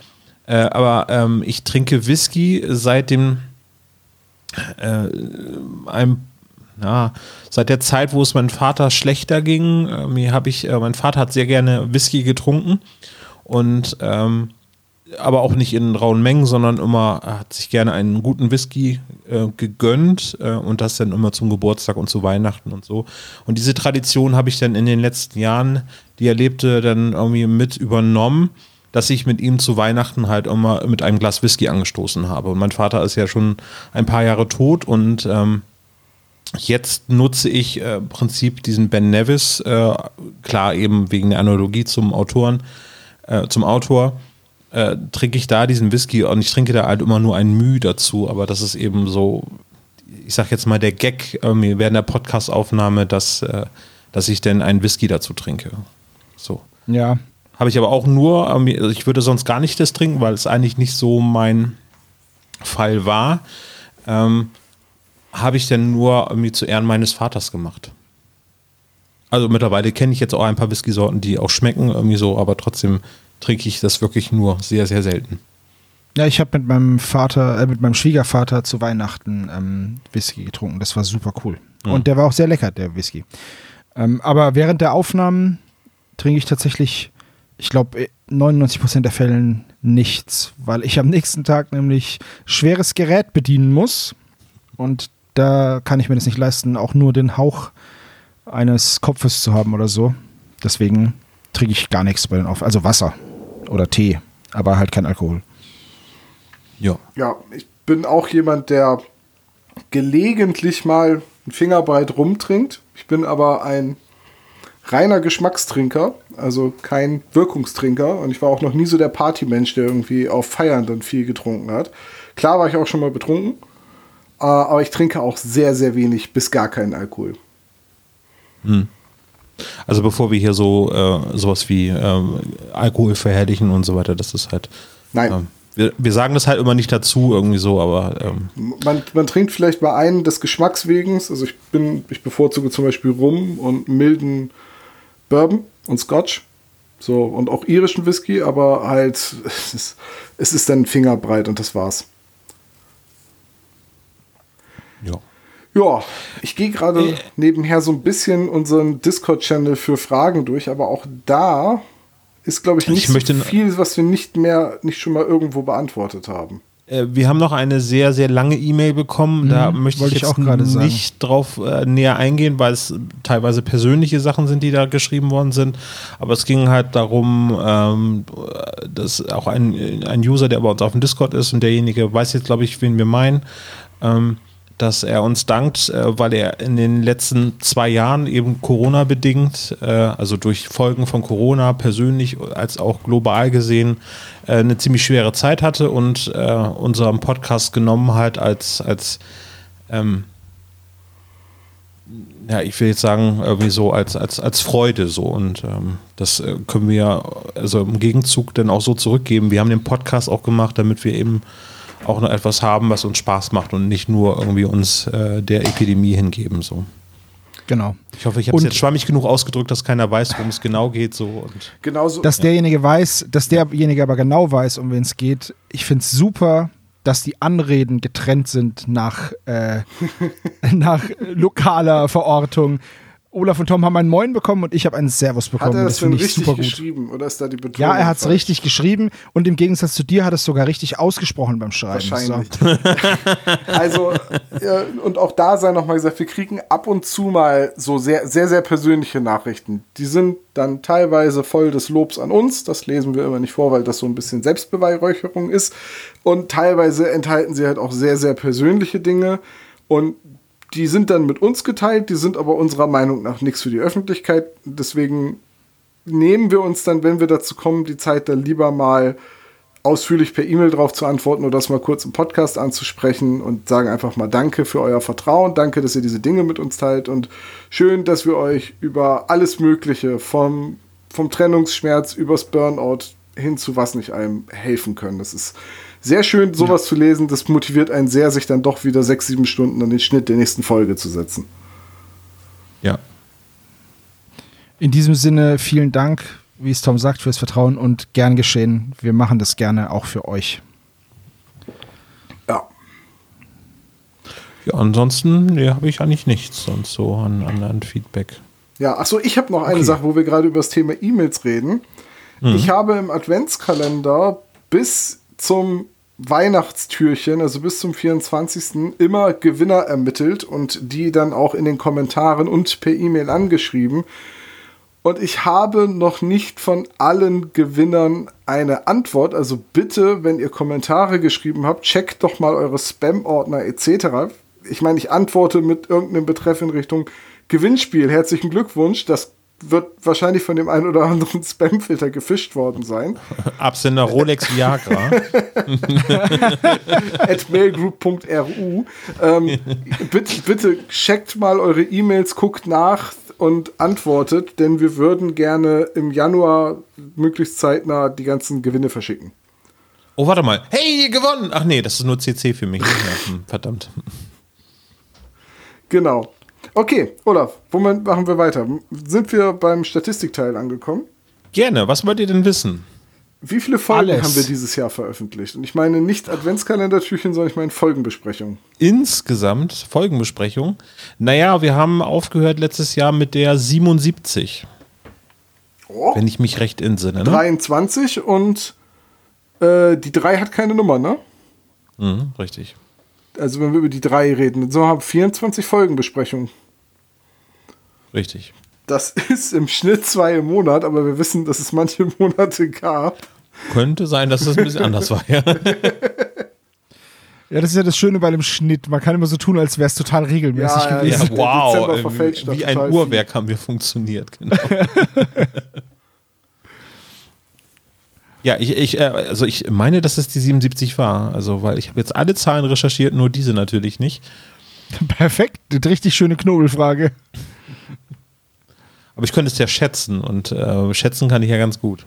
Äh, aber ähm, ich trinke Whisky seit dem äh, einem ja, seit der Zeit, wo es meinem Vater schlechter ging, äh, mir habe ich, äh, mein Vater hat sehr gerne Whisky getrunken und ähm, aber auch nicht in rauen Mengen, sondern immer er hat sich gerne einen guten Whisky äh, gegönnt äh, und das dann immer zum Geburtstag und zu Weihnachten und so. Und diese Tradition habe ich dann in den letzten Jahren, die er lebte, dann irgendwie mit übernommen, dass ich mit ihm zu Weihnachten halt immer mit einem Glas Whisky angestoßen habe. Und mein Vater ist ja schon ein paar Jahre tot und ähm, Jetzt nutze ich äh, im Prinzip diesen Ben Nevis, äh, klar eben wegen der Analogie zum Autoren, äh, zum Autor, äh, trinke ich da diesen Whisky und ich trinke da halt immer nur ein Müh dazu, aber das ist eben so, ich sag jetzt mal der Gag äh, mir während der Podcastaufnahme, dass, äh, dass ich denn einen Whisky dazu trinke. So. Ja. Habe ich aber auch nur, ähm, ich würde sonst gar nicht das trinken, weil es eigentlich nicht so mein Fall war. Ähm, habe ich denn nur irgendwie zu Ehren meines Vaters gemacht. Also mittlerweile kenne ich jetzt auch ein paar Whisky-Sorten, die auch schmecken irgendwie so, aber trotzdem trinke ich das wirklich nur sehr, sehr selten. Ja, ich habe mit meinem Vater, äh, mit meinem Schwiegervater zu Weihnachten ähm, Whisky getrunken. Das war super cool. Mhm. Und der war auch sehr lecker, der Whisky. Ähm, aber während der Aufnahmen trinke ich tatsächlich, ich glaube, 99% der Fällen nichts, weil ich am nächsten Tag nämlich schweres Gerät bedienen muss. Und da kann ich mir das nicht leisten, auch nur den Hauch eines Kopfes zu haben oder so. Deswegen trinke ich gar nichts bei den Auf, also Wasser oder Tee, aber halt kein Alkohol. Ja. Ja, ich bin auch jemand, der gelegentlich mal einen Fingerbreit rumtrinkt. Ich bin aber ein reiner Geschmackstrinker, also kein Wirkungstrinker. Und ich war auch noch nie so der Partymensch, der irgendwie auf Feiern dann viel getrunken hat. Klar war ich auch schon mal betrunken, äh, aber ich trinke auch sehr, sehr wenig bis gar keinen Alkohol. Hm. Also bevor wir hier so äh, sowas wie ähm, Alkohol verherrlichen und so weiter, das ist halt. Nein. Ähm, wir, wir sagen das halt immer nicht dazu irgendwie so, aber ähm, Man, man trinkt vielleicht mal einen des Geschmacks wegen. Also ich bin, ich bevorzuge zum Beispiel Rum und milden Bourbon und Scotch. So, und auch irischen Whisky, aber halt, es ist, es ist dann fingerbreit und das war's. Ja. Ja, ich gehe gerade nebenher so ein bisschen unseren Discord-Channel für Fragen durch, aber auch da ist, glaube ich, nicht Ich so viel, was wir nicht mehr, nicht schon mal irgendwo beantwortet haben. Äh, Wir haben noch eine sehr, sehr lange E-Mail bekommen. Da Mhm, möchte ich wollte ich jetzt auch gerade sagen. nicht drauf äh, näher eingehen, weil es teilweise persönliche Sachen sind, die da geschrieben worden sind. Aber es ging halt darum, ähm, dass auch ein, ein User, der bei uns auf dem Discord ist und derjenige weiß jetzt, glaube ich, wen wir meinen, ähm, dass er uns dankt, äh, weil er in den letzten zwei Jahren eben Corona bedingt, äh, also durch Folgen von Corona persönlich als auch global gesehen, äh, eine ziemlich schwere Zeit hatte und unseren Podcast genommen hat als, als ähm, ja, ich will jetzt sagen, irgendwie so als, als, als Freude so. Und ähm, das können wir also im Gegenzug dann auch so zurückgeben. Wir haben den Podcast auch gemacht, damit wir eben auch noch etwas haben, was uns Spaß macht und nicht nur irgendwie uns äh, der Epidemie hingeben. So. Genau. Ich hoffe, ich habe es Und- jetzt schwammig genug ausgedrückt, dass keiner weiß, worum es genau geht. So und Genauso. Dass derjenige weiß, dass derjenige aber genau weiß, um wen es geht. Ich finde es super, dass die Anreden getrennt sind nach, äh, nach lokaler Verortung. Olaf und Tom haben einen Moin bekommen und ich habe einen Servus Hat bekommen. er das das denn finde ich richtig super gut. geschrieben oder ist da die Betonung? Ja, er hat es richtig geschrieben und im Gegensatz zu dir hat es sogar richtig ausgesprochen beim Schreiben. Wahrscheinlich. So. Also, ja, und auch da sei nochmal gesagt, wir kriegen ab und zu mal so sehr, sehr, sehr persönliche Nachrichten. Die sind dann teilweise voll des Lobs an uns. Das lesen wir immer nicht vor, weil das so ein bisschen Selbstbeweihräucherung ist. Und teilweise enthalten sie halt auch sehr, sehr persönliche Dinge. Und die sind dann mit uns geteilt, die sind aber unserer Meinung nach nichts für die Öffentlichkeit. Deswegen nehmen wir uns dann, wenn wir dazu kommen, die Zeit dann lieber mal ausführlich per E-Mail drauf zu antworten oder das mal kurz im Podcast anzusprechen und sagen einfach mal Danke für euer Vertrauen, danke, dass ihr diese Dinge mit uns teilt und schön, dass wir euch über alles Mögliche vom, vom Trennungsschmerz übers Burnout hin zu was nicht allem helfen können. Das ist sehr schön, sowas zu lesen. Das motiviert einen sehr, sich dann doch wieder sechs, sieben Stunden an den Schnitt der nächsten Folge zu setzen. ja. In diesem Sinne vielen Dank, wie es Tom sagt, fürs Vertrauen und gern geschehen. Wir machen das gerne auch für euch. Ja. Ja, ansonsten nee, habe ich eigentlich nichts sonst so an, an, an Feedback. Ja, achso, ich habe noch eine Okay. Sache, wo wir gerade über das Thema E-Mails reden. Ich habe im Adventskalender bis zum Weihnachtstürchen, also bis zum 24. immer Gewinner ermittelt und die dann auch in den Kommentaren und per E-Mail angeschrieben. Und ich habe noch nicht von allen Gewinnern eine Antwort. Also bitte, wenn ihr Kommentare geschrieben habt, checkt doch mal eure Spam-Ordner etc. Ich meine, ich antworte mit irgendeinem Betreff in Richtung Gewinnspiel. Herzlichen Glückwunsch. Das wird wahrscheinlich von dem einen oder anderen Spam-Filter gefischt worden sein. Absender Rolex Viagra. at mailgroup.ru. Ähm, bitte, bitte checkt mal eure E-Mails, guckt nach und antwortet, denn wir würden gerne im Januar möglichst zeitnah die ganzen Gewinne verschicken. Oh, warte mal. Hey, gewonnen! Ach nee, das ist nur CC für mich. Hm, verdammt. Genau. Okay, Olaf, womit machen wir weiter? Sind wir beim Statistikteil angekommen? Gerne, was wollt ihr denn wissen? Wie viele Folgen Alles. haben wir dieses Jahr veröffentlicht? Und ich meine nicht Adventskalendertürchen, sondern ich meine Folgenbesprechungen. Insgesamt Folgenbesprechung. Naja, wir haben aufgehört letztes Jahr mit der 77. Wenn ich mich recht entsinne. Ne? 23 und äh, die 3 hat keine Nummer, ne? Mhm, richtig. Also wenn wir über die 3 reden. So haben 24 Folgenbesprechungen. Richtig. Das ist im Schnitt zwei im Monat, aber wir wissen, dass es manche Monate gab. Könnte sein, dass es ein bisschen anders war, ja. Ja, das ist ja das Schöne bei dem Schnitt. Man kann immer so tun, als wäre es total regelmäßig Ja, gewesen. Ja, wow. Äh, da Wie ein Uhrwerk haben wir funktioniert, genau. ja, ich, ich, äh, also ich meine, dass es die 77 war. Also, weil ich habe jetzt alle Zahlen recherchiert, nur diese natürlich nicht. Perfekt, eine richtig schöne Knobelfrage. Aber ich könnte es ja schätzen und äh, schätzen kann ich ja ganz gut.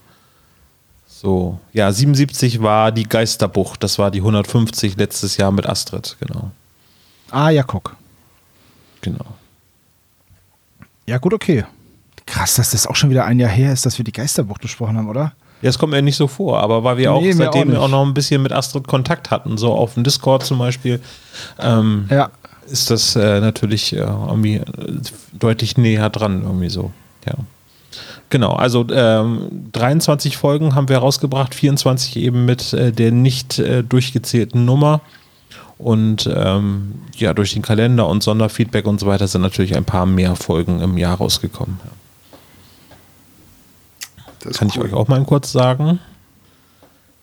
So, ja, 77 war die Geisterbucht. Das war die 150 letztes Jahr mit Astrid, genau. Ah, ja, guck. Genau. Ja, gut, okay. Krass, dass das auch schon wieder ein Jahr her ist, dass wir die Geisterbucht besprochen haben, oder? Ja, es kommt mir nicht so vor, aber weil wir auch Nee, mir seitdem auch auch, noch ein bisschen mit Astrid Kontakt hatten, so auf dem Discord zum Beispiel, ähm, Ja. ist das äh, natürlich äh, irgendwie deutlich näher dran, irgendwie so. Ja. Genau, also ähm, 23 Folgen haben wir rausgebracht, 24 eben mit äh, der nicht äh, durchgezählten Nummer. Und ähm, ja, durch den Kalender und Sonderfeedback und so weiter sind natürlich ein paar mehr Folgen im Jahr rausgekommen. Das Kann ich cool. euch auch mal kurz sagen,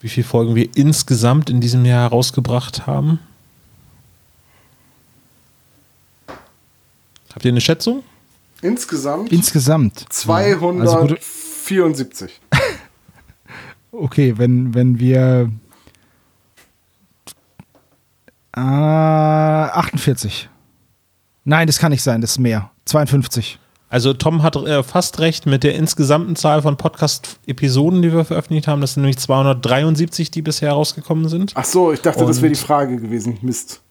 wie viele Folgen wir insgesamt in diesem Jahr herausgebracht haben? Habt ihr eine Schätzung? Insgesamt Insgesamt. Also gut, 274. okay, wenn, wenn wir. Äh, 48. Nein, das kann nicht sein, das ist mehr. 52. Also Tom hat äh, fast recht mit der insgesamten Zahl von Podcast-Episoden, die wir veröffentlicht haben. Das sind nämlich 273, die bisher rausgekommen sind. Ach so, ich dachte, das wäre die Und- Frage gewesen. Mist.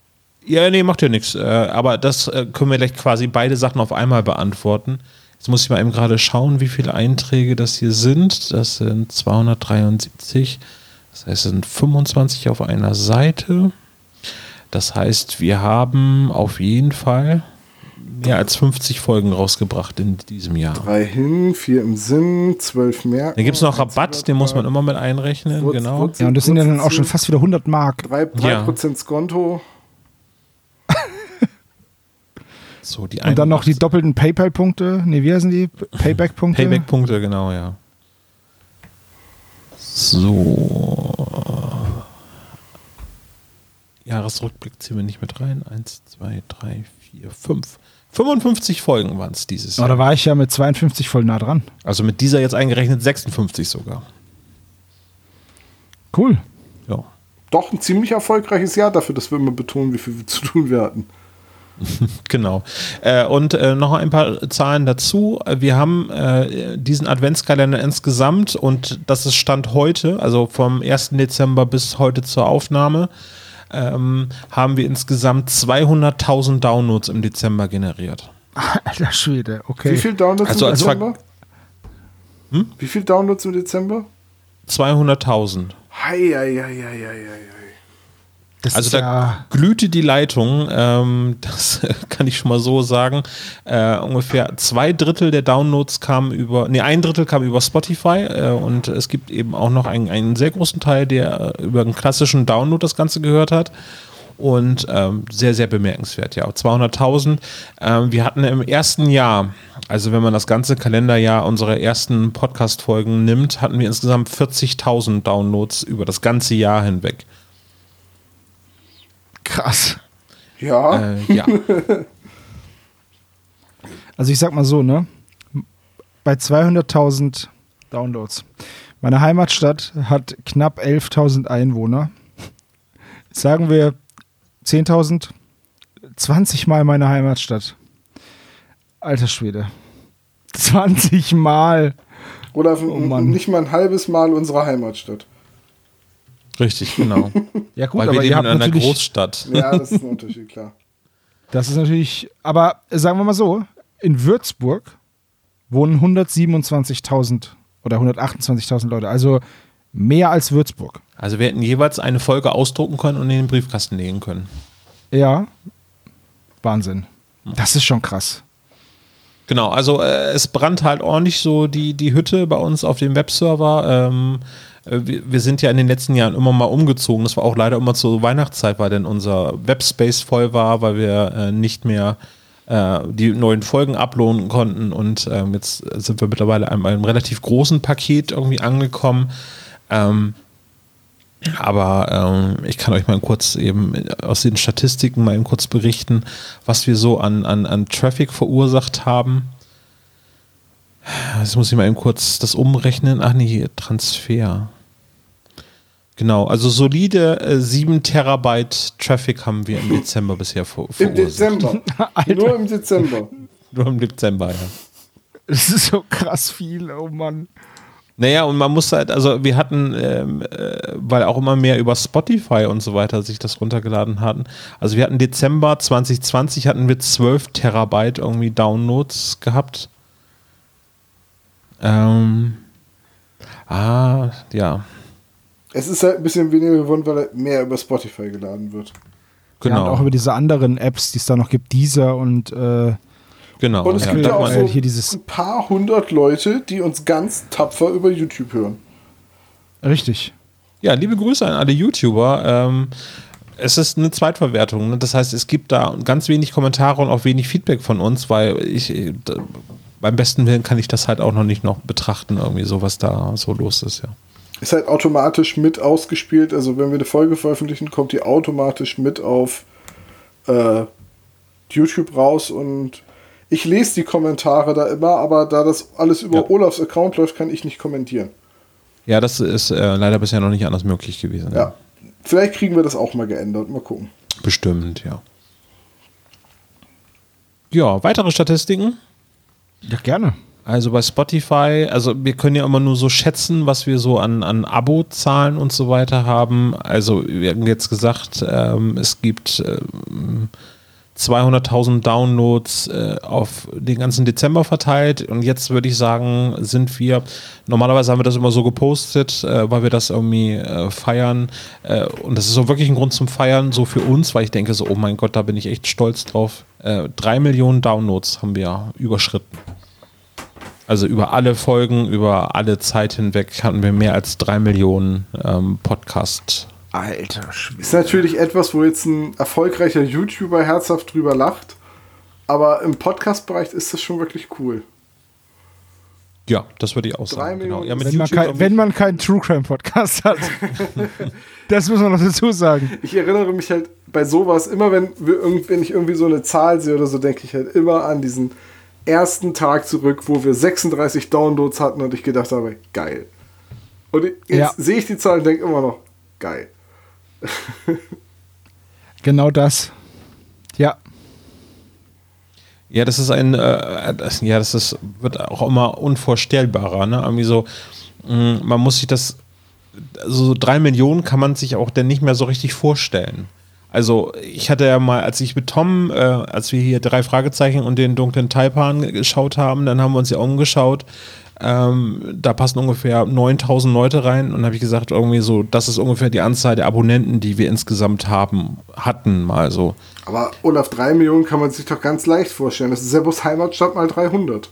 Ja, nee, macht ja nichts. Äh, aber das äh, können wir gleich quasi beide Sachen auf einmal beantworten. Jetzt muss ich mal eben gerade schauen, wie viele Einträge das hier sind. Das sind 273. Das heißt, es sind 25 auf einer Seite. Das heißt, wir haben auf jeden Fall mehr als 50 Folgen rausgebracht in diesem Jahr. Drei hin, vier im Sinn, zwölf mehr. Dann gibt es noch Rabatt, den muss man immer mit einrechnen, Wurz- genau. Wurz- Ja, und das sind ja dann auch schon fast wieder 100 Mark. Drei, drei Ja. Prozent Skonto. So, die Und dann noch die doppelten PayPal-Punkte. Nee, wie heißen die? Payback-Punkte? Payback-Punkte, genau, ja. So. Jahresrückblick ziehen wir nicht mit rein. Eins, zwei, drei, vier, fünf. 55 Folgen waren es dieses Oh, Jahr. da war ich ja mit 52 voll nah dran. Also mit dieser jetzt eingerechnet 56 sogar. Cool. Ja. Doch ein ziemlich erfolgreiches Jahr dafür, dass wir immer betonen, wie viel zu tun wir hatten. Genau. Äh, und äh, noch ein paar Zahlen dazu. Wir haben äh, diesen Adventskalender insgesamt und das ist Stand heute, also vom 1. Dezember bis heute zur Aufnahme, ähm, haben wir insgesamt 200.000 Downloads im Dezember generiert. Alter Schwede, okay. Wie viel Downloads Also im Dezember? Wie viel Downloads im Dezember? 200.000. Hei, hei, hei, hei, hei, hei. Das Also da ja, glühte die Leitung, ähm, das kann ich schon mal so sagen. Äh, ungefähr zwei Drittel der Downloads kamen über, nee, ein Drittel kam über Spotify äh, und es gibt eben auch noch einen, einen sehr großen Teil, der über einen klassischen Download das Ganze gehört hat. Und ähm, sehr, sehr bemerkenswert, ja. 200.000. Ähm, wir hatten im ersten Jahr, also wenn man das ganze Kalenderjahr unserer ersten Podcast-Folgen nimmt, hatten wir insgesamt 40.000 Downloads über das ganze Jahr hinweg. Krass. Ja. Äh, ja. Also ich sag mal so, ne? Bei 200.000 Downloads. Meine Heimatstadt hat knapp 11.000 Einwohner. Sagen wir 10.000, 20 Mal meine Heimatstadt. Alter Schwede. 20 Mal. Oder Oh nicht mal ein halbes Mal unsere Heimatstadt. Richtig, genau. Ja gut, Weil aber wir leben in einer Großstadt. Ja, das ist ein Unterschied, klar. das ist natürlich, aber sagen wir mal so, in Würzburg wohnen 127.000 oder 128.000 Leute, also mehr als Würzburg. Also wir hätten jeweils eine Folge ausdrucken können und in den Briefkasten legen können. Ja. Wahnsinn. Das ist schon krass. Genau, also äh, es brannt halt ordentlich so die, die Hütte bei uns auf dem Webserver. Ähm, äh, wir, wir sind ja in den letzten Jahren immer mal umgezogen. Das war auch leider immer zur Weihnachtszeit, weil denn unser Webspace voll war, weil wir äh, nicht mehr äh, die neuen Folgen uploaden konnten. Und ähm, jetzt sind wir mittlerweile an einem relativ großen Paket irgendwie angekommen. Ähm, aber ähm, ich kann euch mal kurz eben aus den Statistiken mal eben kurz berichten, was wir so an, an, an Traffic verursacht haben. Jetzt muss ich mal eben kurz das umrechnen. Ach nee, Transfer. Genau, also solide äh, 7 Terabyte Traffic haben wir im Dezember bisher ver Im. Dezember. Nur im Dezember. Nur im Dezember, ja. Das ist so krass viel, oh Mann. Naja, und man muss halt, also wir hatten, ähm, äh, weil auch immer mehr über Spotify und so weiter sich das runtergeladen hatten. Also wir hatten Dezember 2020 hatten wir 12 Terabyte irgendwie Downloads gehabt. Ähm, ah, ja, Es ist halt ein bisschen weniger geworden, weil halt mehr über Spotify geladen wird. genau. Ja, und auch über diese anderen Apps, die es da noch gibt, dieser und äh, genau. Und es ja, gibt ja auch so hier dieses- ein paar hundert Leute, die uns ganz tapfer über YouTube hören. richtig. Ja, liebe Grüße an alle YouTuber. Ähm, es ist eine Zweitverwertung. Ne? Das heißt, es gibt da ganz wenig Kommentare und auch wenig Feedback von uns, weil ich äh, beim besten Willen kann ich das halt auch noch nicht noch betrachten, irgendwie so, was da so los ist, ja. Ist halt automatisch mit ausgespielt. Also wenn wir eine Folge veröffentlichen, kommt die automatisch mit auf äh, YouTube raus und ich lese die Kommentare da immer, aber da das alles über Ja. Olafs Account läuft, kann ich nicht kommentieren. Ja, das ist äh, leider bisher noch nicht anders möglich gewesen. Ja. Vielleicht kriegen wir das auch mal geändert. Mal gucken. Bestimmt, ja. Ja, weitere Statistiken? Ja, gerne. Also bei Spotify, also wir können ja immer nur so schätzen, was wir so an, an Abo-Zahlen und so weiter haben. Also wir haben jetzt gesagt, ähm, es gibt ähm, 200.000 Downloads äh, auf den ganzen Dezember verteilt und jetzt würde ich sagen, sind wir, normalerweise haben wir das immer so gepostet, äh, weil wir das irgendwie äh, feiern äh, und das ist so wirklich ein Grund zum Feiern, so für uns, weil ich denke so, oh mein Gott, da bin ich echt stolz drauf. Äh, drei Millionen Downloads haben wir überschritten. Also über alle Folgen, über alle Zeit hinweg hatten wir mehr als drei Millionen ähm, Podcast. Alter Schwede. Ist natürlich etwas, wo jetzt ein erfolgreicher YouTuber herzhaft drüber lacht. Aber im Podcast-Bereich ist das schon wirklich cool. Ja, das würde ich auch sagen. Genau. Ja, wenn, man kein, wenn, man keinen True Crime Podcast hat. das muss man noch dazu sagen. Ich erinnere mich halt bei sowas, immer wenn, wir, wenn ich irgendwie so eine Zahl sehe oder so, denke ich halt immer an diesen ersten Tag zurück, wo wir 36 Downloads hatten und ich gedacht habe, geil. Und jetzt ja. sehe ich die Zahl und denke immer noch, geil. genau das. Ja. Ja, das ist ein, äh, das, ja, das ist, wird auch immer unvorstellbarer, ne? Irgendwie so, mh, mm, man muss sich das, also so drei Millionen kann man sich auch dann nicht mehr so richtig vorstellen. Also ich hatte ja mal, als ich mit Tom, äh, als wir hier drei Fragezeichen und den dunklen Taipan geschaut haben, dann haben wir uns ja umgeschaut. Ähm, da passen ungefähr 9000 Leute rein und habe ich gesagt, irgendwie so, das ist ungefähr die Anzahl der Abonnenten, die wir insgesamt haben, hatten mal so. Aber Olaf, drei Millionen kann man sich doch ganz leicht vorstellen. Das ist Sebos Heimatstadt mal 300.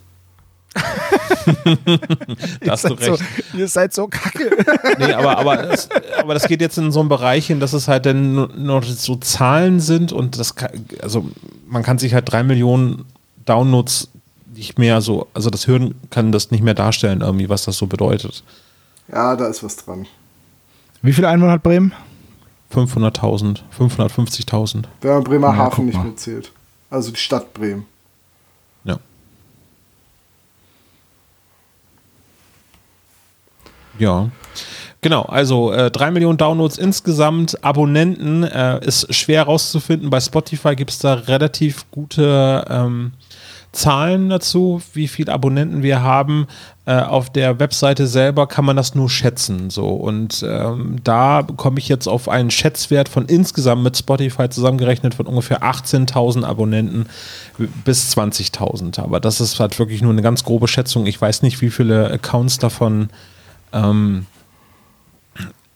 da hast du recht. So, ihr seid so kacke. nee, aber, aber, es, aber das geht jetzt in so einen Bereich hin, dass es halt dann noch so Zahlen sind und das kann, also man kann sich halt drei Millionen Downloads nicht mehr so, also das Hören kann das nicht mehr darstellen, irgendwie, was das so bedeutet. Ja, da ist was dran. Wie viele Einwohner hat Bremen? 500.000, 550.000. Wenn man Bremerhaven ja, nicht mitzählt. Also die Stadt Bremen. Ja. Genau, also äh, 3 Millionen Downloads insgesamt, Abonnenten äh, ist schwer rauszufinden. Bei Spotify gibt es da relativ gute ähm, Zahlen dazu, wie viele Abonnenten wir haben. Äh, auf der Webseite selber kann man das nur schätzen. So. Und ähm, da komme ich jetzt auf einen Schätzwert von insgesamt mit Spotify zusammengerechnet von ungefähr 18.000 Abonnenten bis 20.000. Aber das ist halt wirklich nur eine ganz grobe Schätzung. Ich weiß nicht, wie viele Accounts davon ähm,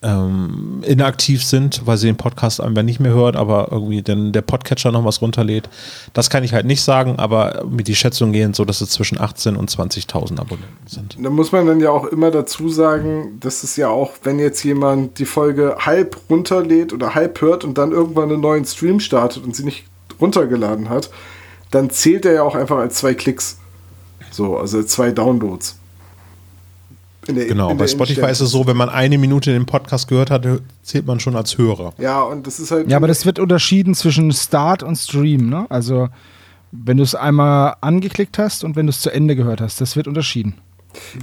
ähm, inaktiv sind, weil sie den Podcast einfach nicht mehr hört, aber irgendwie denn der Podcatcher noch was runterlädt. Das kann ich halt nicht sagen, aber mit die Schätzung gehen so, dass es zwischen 18 und 20.000 Abonnenten sind. Da muss man dann ja auch immer dazu sagen, dass es ja auch, wenn jetzt jemand die Folge halb runterlädt oder halb hört und dann irgendwann einen neuen Stream startet und sie nicht runtergeladen hat, dann zählt er ja auch einfach als zwei Klicks. So, also zwei Downloads. Der, genau, bei Spotify ist es so, wenn man eine Minute den Podcast gehört hat, zählt man schon als Hörer. Ja, und das ist halt. Ja, aber das wird unterschieden zwischen Start und Stream, ne? Also, wenn du es einmal angeklickt hast und wenn du es zu Ende gehört hast, das wird unterschieden.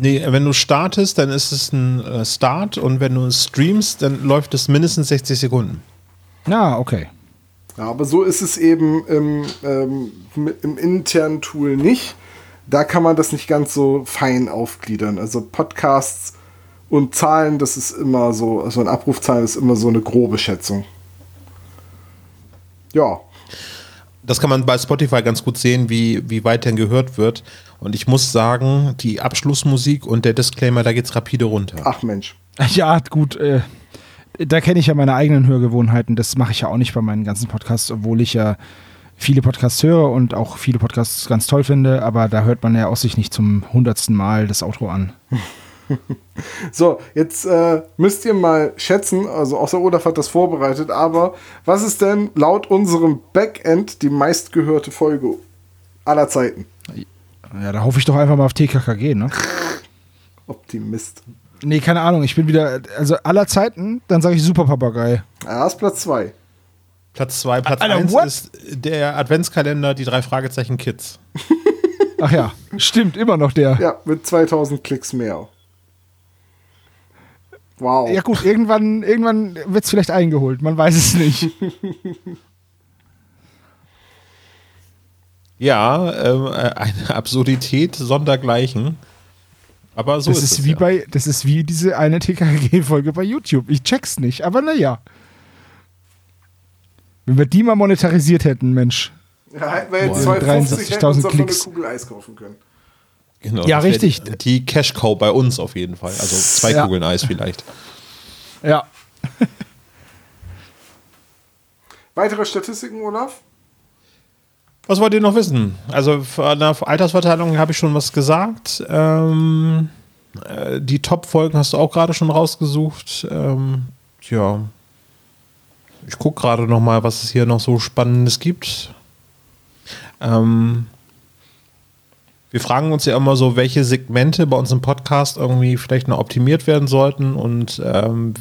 Nee, wenn du startest, dann ist es ein äh, Start und wenn du streamst, dann läuft es mindestens 60 Sekunden. Ja, okay. Ja, aber so ist es eben im, ähm, im internen Tool nicht da kann man das nicht ganz so fein aufgliedern. Also Podcasts und Zahlen, das ist immer so, also ein Abrufzahlen ist immer so eine grobe Schätzung. Ja. Das kann man bei Spotify ganz gut sehen, wie, wie weit denn gehört wird. Und ich muss sagen, die Abschlussmusik und der Disclaimer, da geht es rapide runter. Ach Mensch. Ja, gut. Äh, da kenne ich ja meine eigenen Hörgewohnheiten. Das mache ich ja auch nicht bei meinen ganzen Podcasts, obwohl ich ja viele Podcasts höre und auch viele Podcasts ganz toll finde, aber da hört man ja aus sich nicht zum hundertsten Mal das Outro an. so, jetzt äh, müsst ihr mal schätzen, also außer Olaf hat das vorbereitet, aber was ist denn laut unserem Backend die meistgehörte Folge aller Zeiten? Ja, da hoffe ich doch einfach mal auf TKKG, ne? Optimist. Nee, keine Ahnung, ich bin wieder, also aller Zeiten, dann sage ich Super Papagei. Ja, ist Platz 2. Platz 2, Platz 1 ist der Adventskalender, die drei Fragezeichen Kids. Ach ja, stimmt, immer noch der. Ja, mit 2000 Klicks mehr. Wow. Ja gut, irgendwann, irgendwann wird es vielleicht eingeholt, man weiß es nicht. Ja, äh, eine Absurdität sondergleichen. Aber so das ist, ist, es wie ja. bei, das ist wie diese eine TKG-Folge bei YouTube. Ich check's nicht, aber naja. Wenn wir die mal monetarisiert hätten, Mensch. Ja, hätten wir jetzt Boah, 250 hätten uns 63.000 davon eine Klicks. Kugel Eis kaufen können. Genau, Ja, richtig. Die, die Cash Cow bei uns auf jeden Fall. Also zwei Ja. Kugeln Eis vielleicht. Ja. Weitere Statistiken, Olaf? Was wollt ihr noch wissen? Also von der Altersverteilung habe ich schon was gesagt. Ähm, äh, die Top-Folgen hast du auch gerade schon rausgesucht. Ähm, ja. Ich gucke gerade noch mal, was es hier noch so Spannendes gibt. Ähm, wir fragen uns ja immer so, welche Segmente bei uns im Podcast irgendwie vielleicht noch optimiert werden sollten. Und ähm,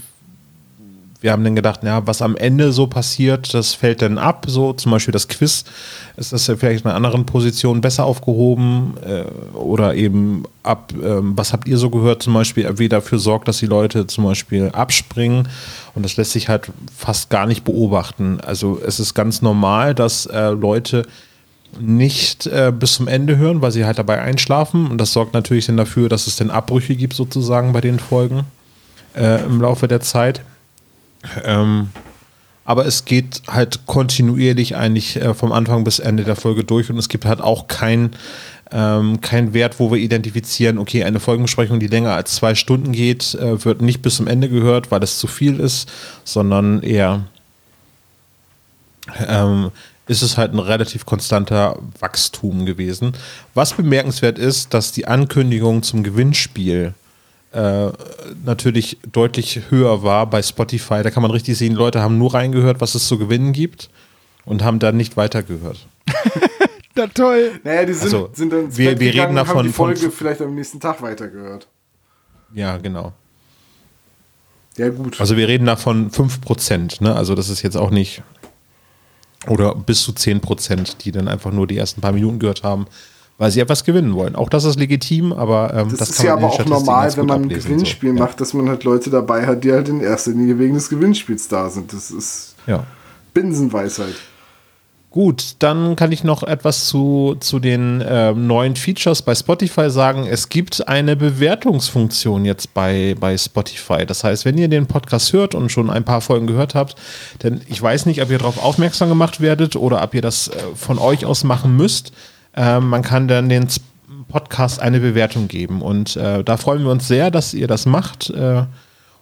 wir haben dann gedacht, ja, was am Ende so passiert, das fällt dann ab. So zum Beispiel das Quiz, ist das ja vielleicht in einer anderen Position besser aufgehoben äh, oder eben ab, ähm, was habt ihr so gehört, zum Beispiel, wie dafür sorgt, dass die Leute zum Beispiel abspringen und das lässt sich halt fast gar nicht beobachten. Also es ist ganz normal, dass äh, Leute nicht äh, bis zum Ende hören, weil sie halt dabei einschlafen und das sorgt natürlich dann dafür, dass es dann Abbrüche gibt sozusagen bei den Folgen äh, im Laufe der Zeit. Ähm, aber es geht halt kontinuierlich eigentlich äh, vom Anfang bis Ende der Folge durch und es gibt halt auch kein, ähm, kein Wert, wo wir identifizieren, okay, eine Folgenbesprechung, die länger als zwei Stunden geht, äh, wird nicht bis zum Ende gehört, weil es zu viel ist, sondern eher ähm, ist es halt ein relativ konstanter Wachstum gewesen. Was bemerkenswert ist, dass die Ankündigung zum Gewinnspiel äh, natürlich deutlich höher war bei Spotify. Da kann man richtig sehen, Leute haben nur reingehört, was es zu gewinnen gibt und haben dann nicht weitergehört. Na toll. Naja, die sind, Also, sind dann ins wir- Bett wir gegangen reden und haben davon die Folge von- vielleicht am nächsten Tag weitergehört. Ja, genau. Ja, gut. Also wir reden da von 5%, ne? Also das ist jetzt auch nicht oder bis zu 10%, die dann einfach nur die ersten paar Minuten gehört haben, weil sie etwas gewinnen wollen. Auch das ist legitim, aber ähm, Das, das, ist kann ja man aber auch normal, wenn man ein Gewinnspiel so. macht, dass man halt Leute dabei hat, die halt in erster Linie wegen des Gewinnspiels da sind. Das ist Ja. Binsenweisheit. Gut, dann kann ich noch etwas zu, zu den ähm, neuen Features bei Spotify sagen. Es gibt eine Bewertungsfunktion jetzt bei, bei Spotify. Das heißt, wenn ihr den Podcast hört und schon ein paar Folgen gehört habt, denn ich weiß nicht, ob ihr darauf aufmerksam gemacht werdet oder ob ihr das äh, von euch aus machen müsst. Ähm, man kann dann den Podcast eine Bewertung geben. Und äh, da freuen wir uns sehr, dass ihr das macht. Äh,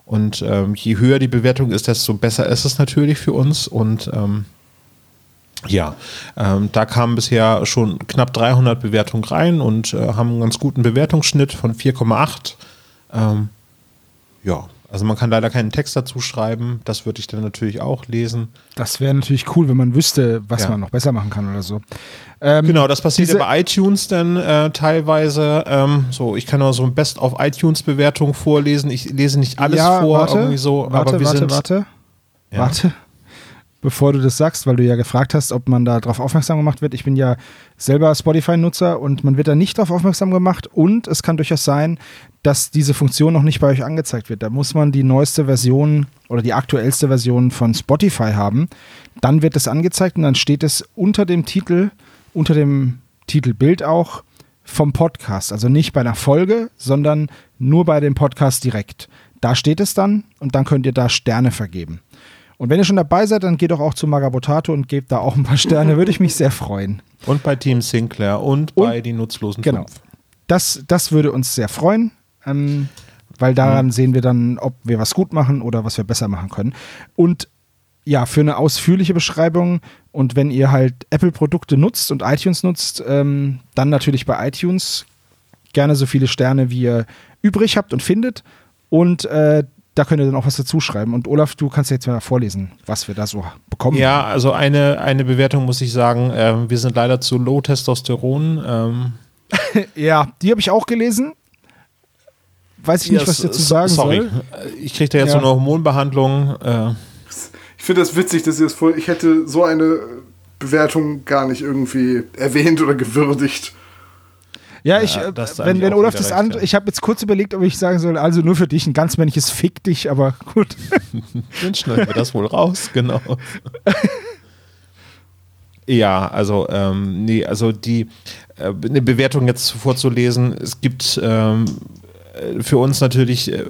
und ähm, je höher die Bewertung ist, desto besser ist es natürlich für uns. Und ähm, ja, ähm, da kamen bisher schon knapp 300 Bewertungen rein und äh, haben einen ganz guten Bewertungsschnitt von 4,8. Ähm, ja, also man kann leider keinen Text dazu schreiben. Das würde ich dann natürlich auch lesen. Das wäre natürlich cool, wenn man wüsste, was Ja. man noch besser machen kann oder so. Ähm, Genau, das passiert ja bei iTunes dann äh, teilweise. Ähm, so, ich kann nur so ein Best of iTunes Bewertung vorlesen. Ich lese nicht alles ja, vor, warte, irgendwie so, warte, aber wir warte, sind. warte, Ja. warte. Bevor du das sagst, weil du ja gefragt hast, ob man da drauf aufmerksam gemacht wird. Ich bin ja selber Spotify-Nutzer und man wird da nicht drauf aufmerksam gemacht. Und es kann durchaus sein, dass diese Funktion noch nicht bei euch angezeigt wird. Da muss man die neueste Version oder die aktuellste Version von Spotify haben. Dann wird es angezeigt und dann steht es unter dem Titel, unter dem Titelbild auch vom Podcast. Also nicht bei einer Folge, sondern nur bei dem Podcast direkt. Da steht es dann und dann könnt ihr da Sterne vergeben. Und wenn ihr schon dabei seid, dann geht doch auch zu Magabotato und gebt da auch ein paar Sterne. Würde ich mich sehr freuen. Und bei Team Sinclair und, bei die nutzlosen Genau. fünf. Das, das würde uns sehr freuen, ähm, weil daran sehen wir dann, ob wir was gut machen oder was wir besser machen können. Und ja, für eine ausführliche Beschreibung und wenn ihr halt Apple-Produkte nutzt und iTunes nutzt, ähm, dann natürlich bei iTunes gerne so viele Sterne, wie ihr übrig habt und findet. Und äh, da könnt ihr dann auch was dazu schreiben. Und Olaf, du kannst jetzt mal vorlesen, was wir da so bekommen. Ja, also eine, eine Bewertung muss ich sagen, ähm, wir sind leider zu low Testosteron. Ähm, ja, die habe ich auch gelesen. Weiß ich nicht, Ja, was ich dazu sagen sorry. soll. Ich kriege da jetzt Ja. so eine Hormonbehandlung. Äh, Ich finde das witzig, dass ihr es voll. Ich hätte so eine Bewertung gar nicht irgendwie erwähnt oder gewürdigt. Ja, ich, Ja, äh, ist wenn, wenn Olaf das recht, an, ja. ich habe jetzt kurz überlegt, ob ich sagen soll, also nur für dich ein ganz männliches Fick dich, aber gut. dann schneiden wir das wohl raus, genau. Ja, also ähm, nee, also die äh, eine Bewertung jetzt vorzulesen, es gibt ähm, äh, für uns natürlich äh,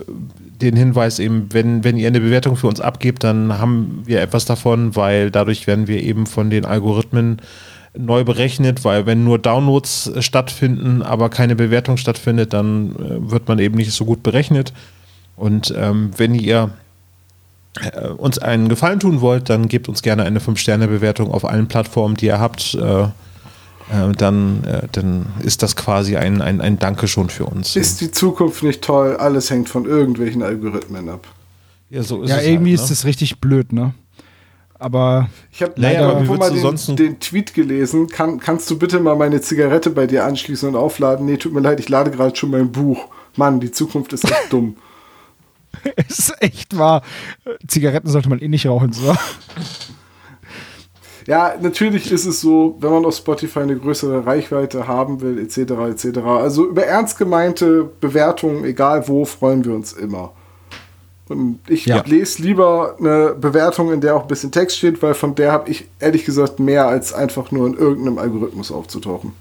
den Hinweis eben, wenn, wenn ihr eine Bewertung für uns abgebt, dann haben wir etwas davon, weil dadurch werden wir eben von den Algorithmen neu berechnet, weil wenn nur Downloads äh, stattfinden, aber keine Bewertung stattfindet, dann äh, wird man eben nicht so gut berechnet. Und ähm, wenn ihr äh, uns einen Gefallen tun wollt, dann gebt uns gerne eine 5-Sterne-Bewertung auf allen Plattformen, die ihr habt. Äh, äh, dann, dann ist das quasi ein, ein, ein Danke schon für uns. Ist die Zukunft nicht toll? Alles hängt von irgendwelchen Algorithmen ab. Ja, so ist ja, es irgendwie halt, ne? ist das richtig blöd, ne? Aber Ich habe Naja, aber mal den, den Tweet gelesen. Kann, kannst du bitte mal meine Zigarette bei dir anschließen und aufladen? Nee, tut mir leid, ich lade gerade schon mein Buch. Mann, die Zukunft ist echt dumm. es ist echt wahr. Zigaretten sollte man eh nicht rauchen, so. Ja, natürlich ist es so, wenn man auf Spotify eine größere Reichweite haben will, etc., etc. Also über ernst gemeinte Bewertungen, egal wo, freuen wir uns immer. Und ich Ja. lese lieber eine Bewertung, in der auch ein bisschen Text steht, weil von der habe ich ehrlich gesagt mehr als einfach nur in irgendeinem Algorithmus aufzutauchen.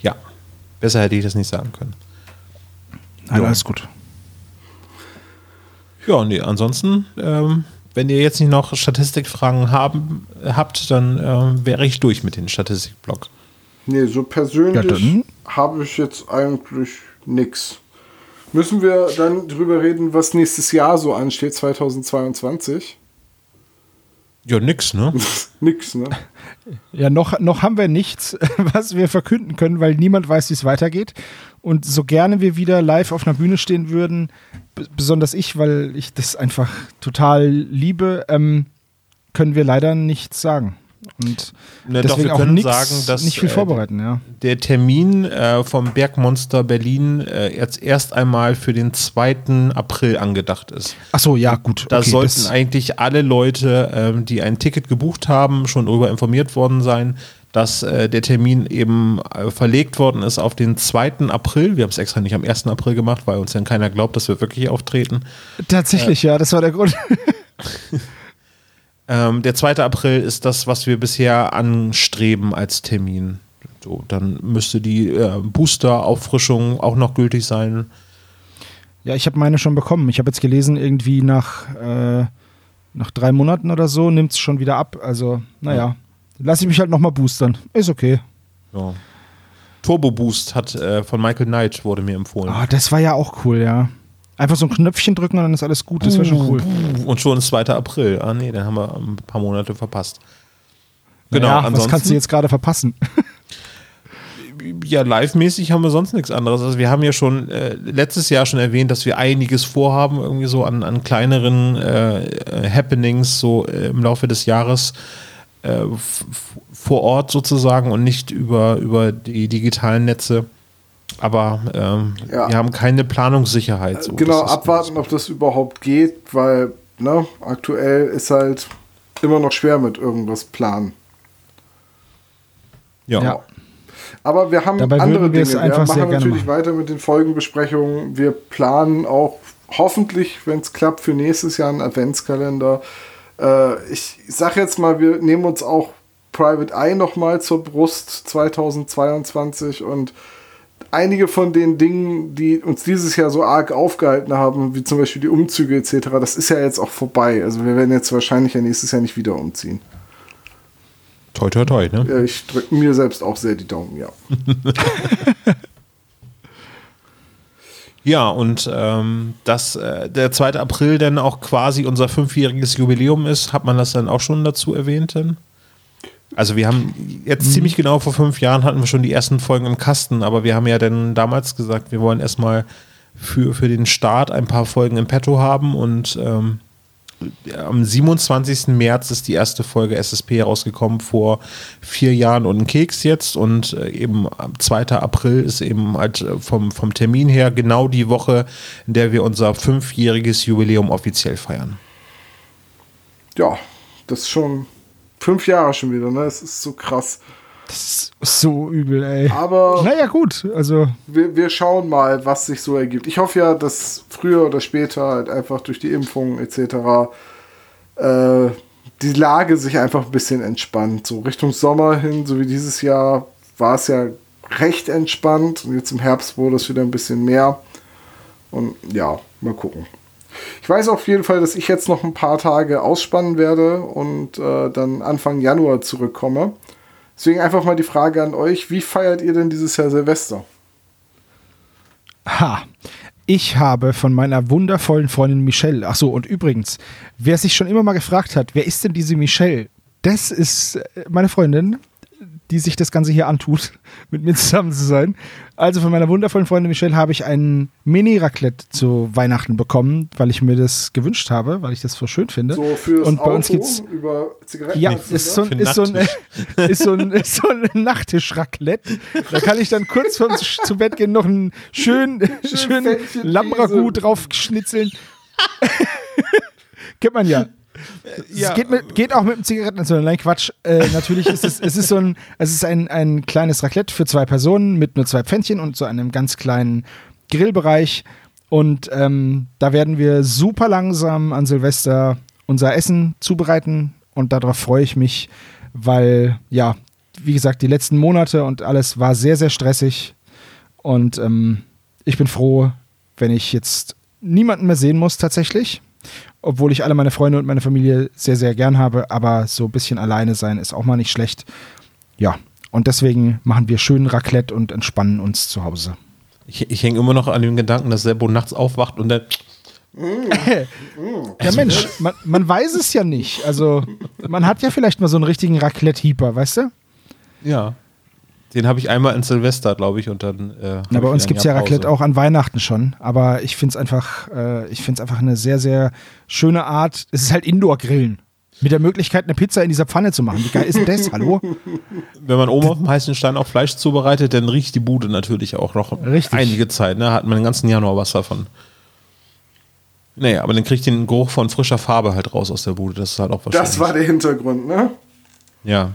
Ja, besser hätte ich das nicht sagen können. Nein, Ja. alles gut. Ja, nee, ansonsten, ähm, wenn ihr jetzt nicht noch Statistikfragen haben, habt, dann ähm, wäre ich durch mit dem Statistikblock. Nee, so Ja, persönlich dann- habe ich jetzt eigentlich nix. Müssen wir dann drüber reden, was nächstes Jahr so ansteht, 2022? Ja, nix, ne? nix, ne? Ja, noch, noch haben wir nichts, was wir verkünden können, weil niemand weiß, wie es weitergeht. Und so gerne wir wieder live auf einer Bühne stehen würden, besonders ich, weil ich das einfach total liebe, ähm, können wir leider nichts sagen. Und Ne, doch, deswegen wir auch können nix, sagen, dass, nicht viel äh, vorbereiten, ja. Der Termin äh, vom Bergmonster Berlin äh, jetzt erst einmal für den 2. April angedacht ist. Ach so, ja, gut. Da okay, sollten eigentlich alle Leute, ähm, die ein Ticket gebucht haben, schon darüber informiert worden sein, dass äh, der Termin eben äh, verlegt worden ist auf den 2. April. Wir haben es extra nicht am 1. April gemacht, weil uns dann keiner glaubt, dass wir wirklich auftreten. Tatsächlich, ja, das war der Grund. Ähm, der 2. April ist das, was wir bisher anstreben als Termin. So, dann müsste die äh, Booster-Auffrischung auch noch gültig sein. Ja, ich habe meine schon bekommen. Ich habe jetzt gelesen, irgendwie nach, äh, nach drei Monaten oder so nimmt es schon wieder ab. Also, naja, lass ich mich halt nochmal boostern. Ist okay. Ja. Turbo Boost hat äh, von Michael Knight wurde mir empfohlen. Ah, das war ja auch cool, ja. Einfach so ein Knöpfchen drücken und dann ist alles gut. Das wäre schon cool. Und schon ist 2. April. Ah, nee, dann haben wir ein paar Monate verpasst. Genau, Naja, ansonsten. was kannst du jetzt gerade verpassen? Ja, live-mäßig haben wir sonst nichts anderes. Also wir haben ja schon äh, letztes Jahr schon erwähnt, dass wir einiges vorhaben, irgendwie so an, an kleineren äh, äh, Happenings so äh, im Laufe des Jahres äh, vor Ort sozusagen und nicht über, über die digitalen Netze. Aber ähm, Ja. wir haben keine Planungssicherheit. So. genau, abwarten, ob das überhaupt geht, weil ne, aktuell ist halt immer noch schwer mit irgendwas planen. Ja. Ja. Aber wir haben Dabei andere Dinge. wir machen natürlich machen. weiter mit den Folgenbesprechungen. Wir planen auch hoffentlich, wenn es klappt, für nächstes Jahr einen Adventskalender. Äh, ich sag jetzt mal, wir nehmen uns auch Private Eye nochmal zur Brust 2022 und einige von den Dingen, die uns dieses Jahr so arg aufgehalten haben, wie zum Beispiel die Umzüge etc., das ist ja jetzt auch vorbei. Also wir werden jetzt wahrscheinlich ja nächstes Jahr nicht wieder umziehen. Toi, toi, toi, ne? Ja, ich drücke mir selbst auch sehr die Daumen, ja. Ja, und ähm, dass äh, der 2. April dann auch quasi unser fünfjähriges Jubiläum ist, hat man das dann auch schon dazu erwähnt? Denn? Also wir haben jetzt ziemlich genau vor fünf Jahren hatten wir schon die ersten Folgen im Kasten, aber wir haben ja dann damals gesagt, wir wollen erstmal für, für den Start ein paar Folgen im Petto haben und ähm, am 27. März ist die erste Folge SSP herausgekommen vor vier Jahren und ein Keks jetzt und äh, eben am 2. April ist eben halt äh, vom, vom Termin her genau die Woche, in der wir unser fünfjähriges Jubiläum offiziell feiern. Ja, das ist schon fünf Jahre schon wieder, ne? Es ist so krass. Das ist so übel, ey. Aber Naja, gut. Also, wir, wir schauen mal, was sich so ergibt. Ich hoffe ja, dass früher oder später halt einfach durch die Impfung etc. Äh, die Lage sich einfach ein bisschen entspannt. So Richtung Sommer hin, so wie dieses Jahr, war es ja recht entspannt. Und jetzt im Herbst wurde es wieder ein bisschen mehr. Und ja, mal gucken. Ich weiß auf jeden Fall, dass ich jetzt noch ein paar Tage ausspannen werde und äh, dann Anfang Januar zurückkomme. Deswegen einfach mal die Frage an euch: Wie feiert ihr denn dieses Jahr Silvester? Ha. Ich habe von meiner wundervollen Freundin Michelle, ach so, und übrigens, wer sich schon immer mal gefragt hat, wer ist denn diese Michelle? Das ist äh, meine Freundin, die sich das Ganze hier antut, mit mir zusammen zu sein. Also von meiner wundervollen Freundin Michelle habe ich ein Mini-Raclette zu Weihnachten bekommen, weil ich mir das gewünscht habe, weil ich das so schön finde. So fürs Und bei Auto uns gibt's über Zigaretten. ja, ist so, ein, ist, so ein, ist, so ein, ist so ein Nachttisch-Raclette. Da kann ich dann kurz vorm zu Bett gehen noch einen schönen, schönen Lambragout drauf schnitzeln. Kennt man ja. Es geht, mit, geht auch mit dem Zigarettenanzünder. Nein, Quatsch. Äh, natürlich ist es, es ist so ein, es ist ein, ein kleines Raclette für zwei Personen mit nur zwei Pfännchen und so einem ganz kleinen Grillbereich. Und ähm, da werden wir super langsam an Silvester unser Essen zubereiten. Und darauf freue ich mich, weil, ja, wie gesagt, die letzten Monate und alles war sehr, sehr stressig. Und ähm, ich bin froh, wenn ich jetzt niemanden mehr sehen muss, tatsächlich obwohl ich alle meine Freunde und meine Familie sehr, sehr gern habe, aber so ein bisschen alleine sein ist auch mal nicht schlecht. Ja, und deswegen machen wir schön Raclette und entspannen uns zu Hause. Ich, ich hänge immer noch an dem Gedanken, dass Sebo nachts aufwacht und dann. Ja, Mensch, man, man weiß es ja nicht. Also, man hat ja vielleicht mal so einen richtigen Raclette-Heeper, weißt du? Ja. Den habe ich einmal in Silvester, glaube ich, und dann. Äh, Na, bei ich uns gibt es ja Raclette auch an Weihnachten schon, aber ich finde es einfach, äh, ich find's einfach eine sehr, sehr schöne Art. Es ist halt Indoor-Grillen. Mit der Möglichkeit, eine Pizza in dieser Pfanne zu machen. Wie geil ist denn das? Hallo? Wenn man oben auf dem heißen Stein auch Fleisch zubereitet, dann riecht die Bude natürlich auch noch Richtig. einige Zeit. Ne? Hat man den ganzen Januar was davon. Naja, aber dann kriegt den Geruch von frischer Farbe halt raus aus der Bude. Das ist halt auch wahrscheinlich. Das war der Hintergrund, ne? Ja,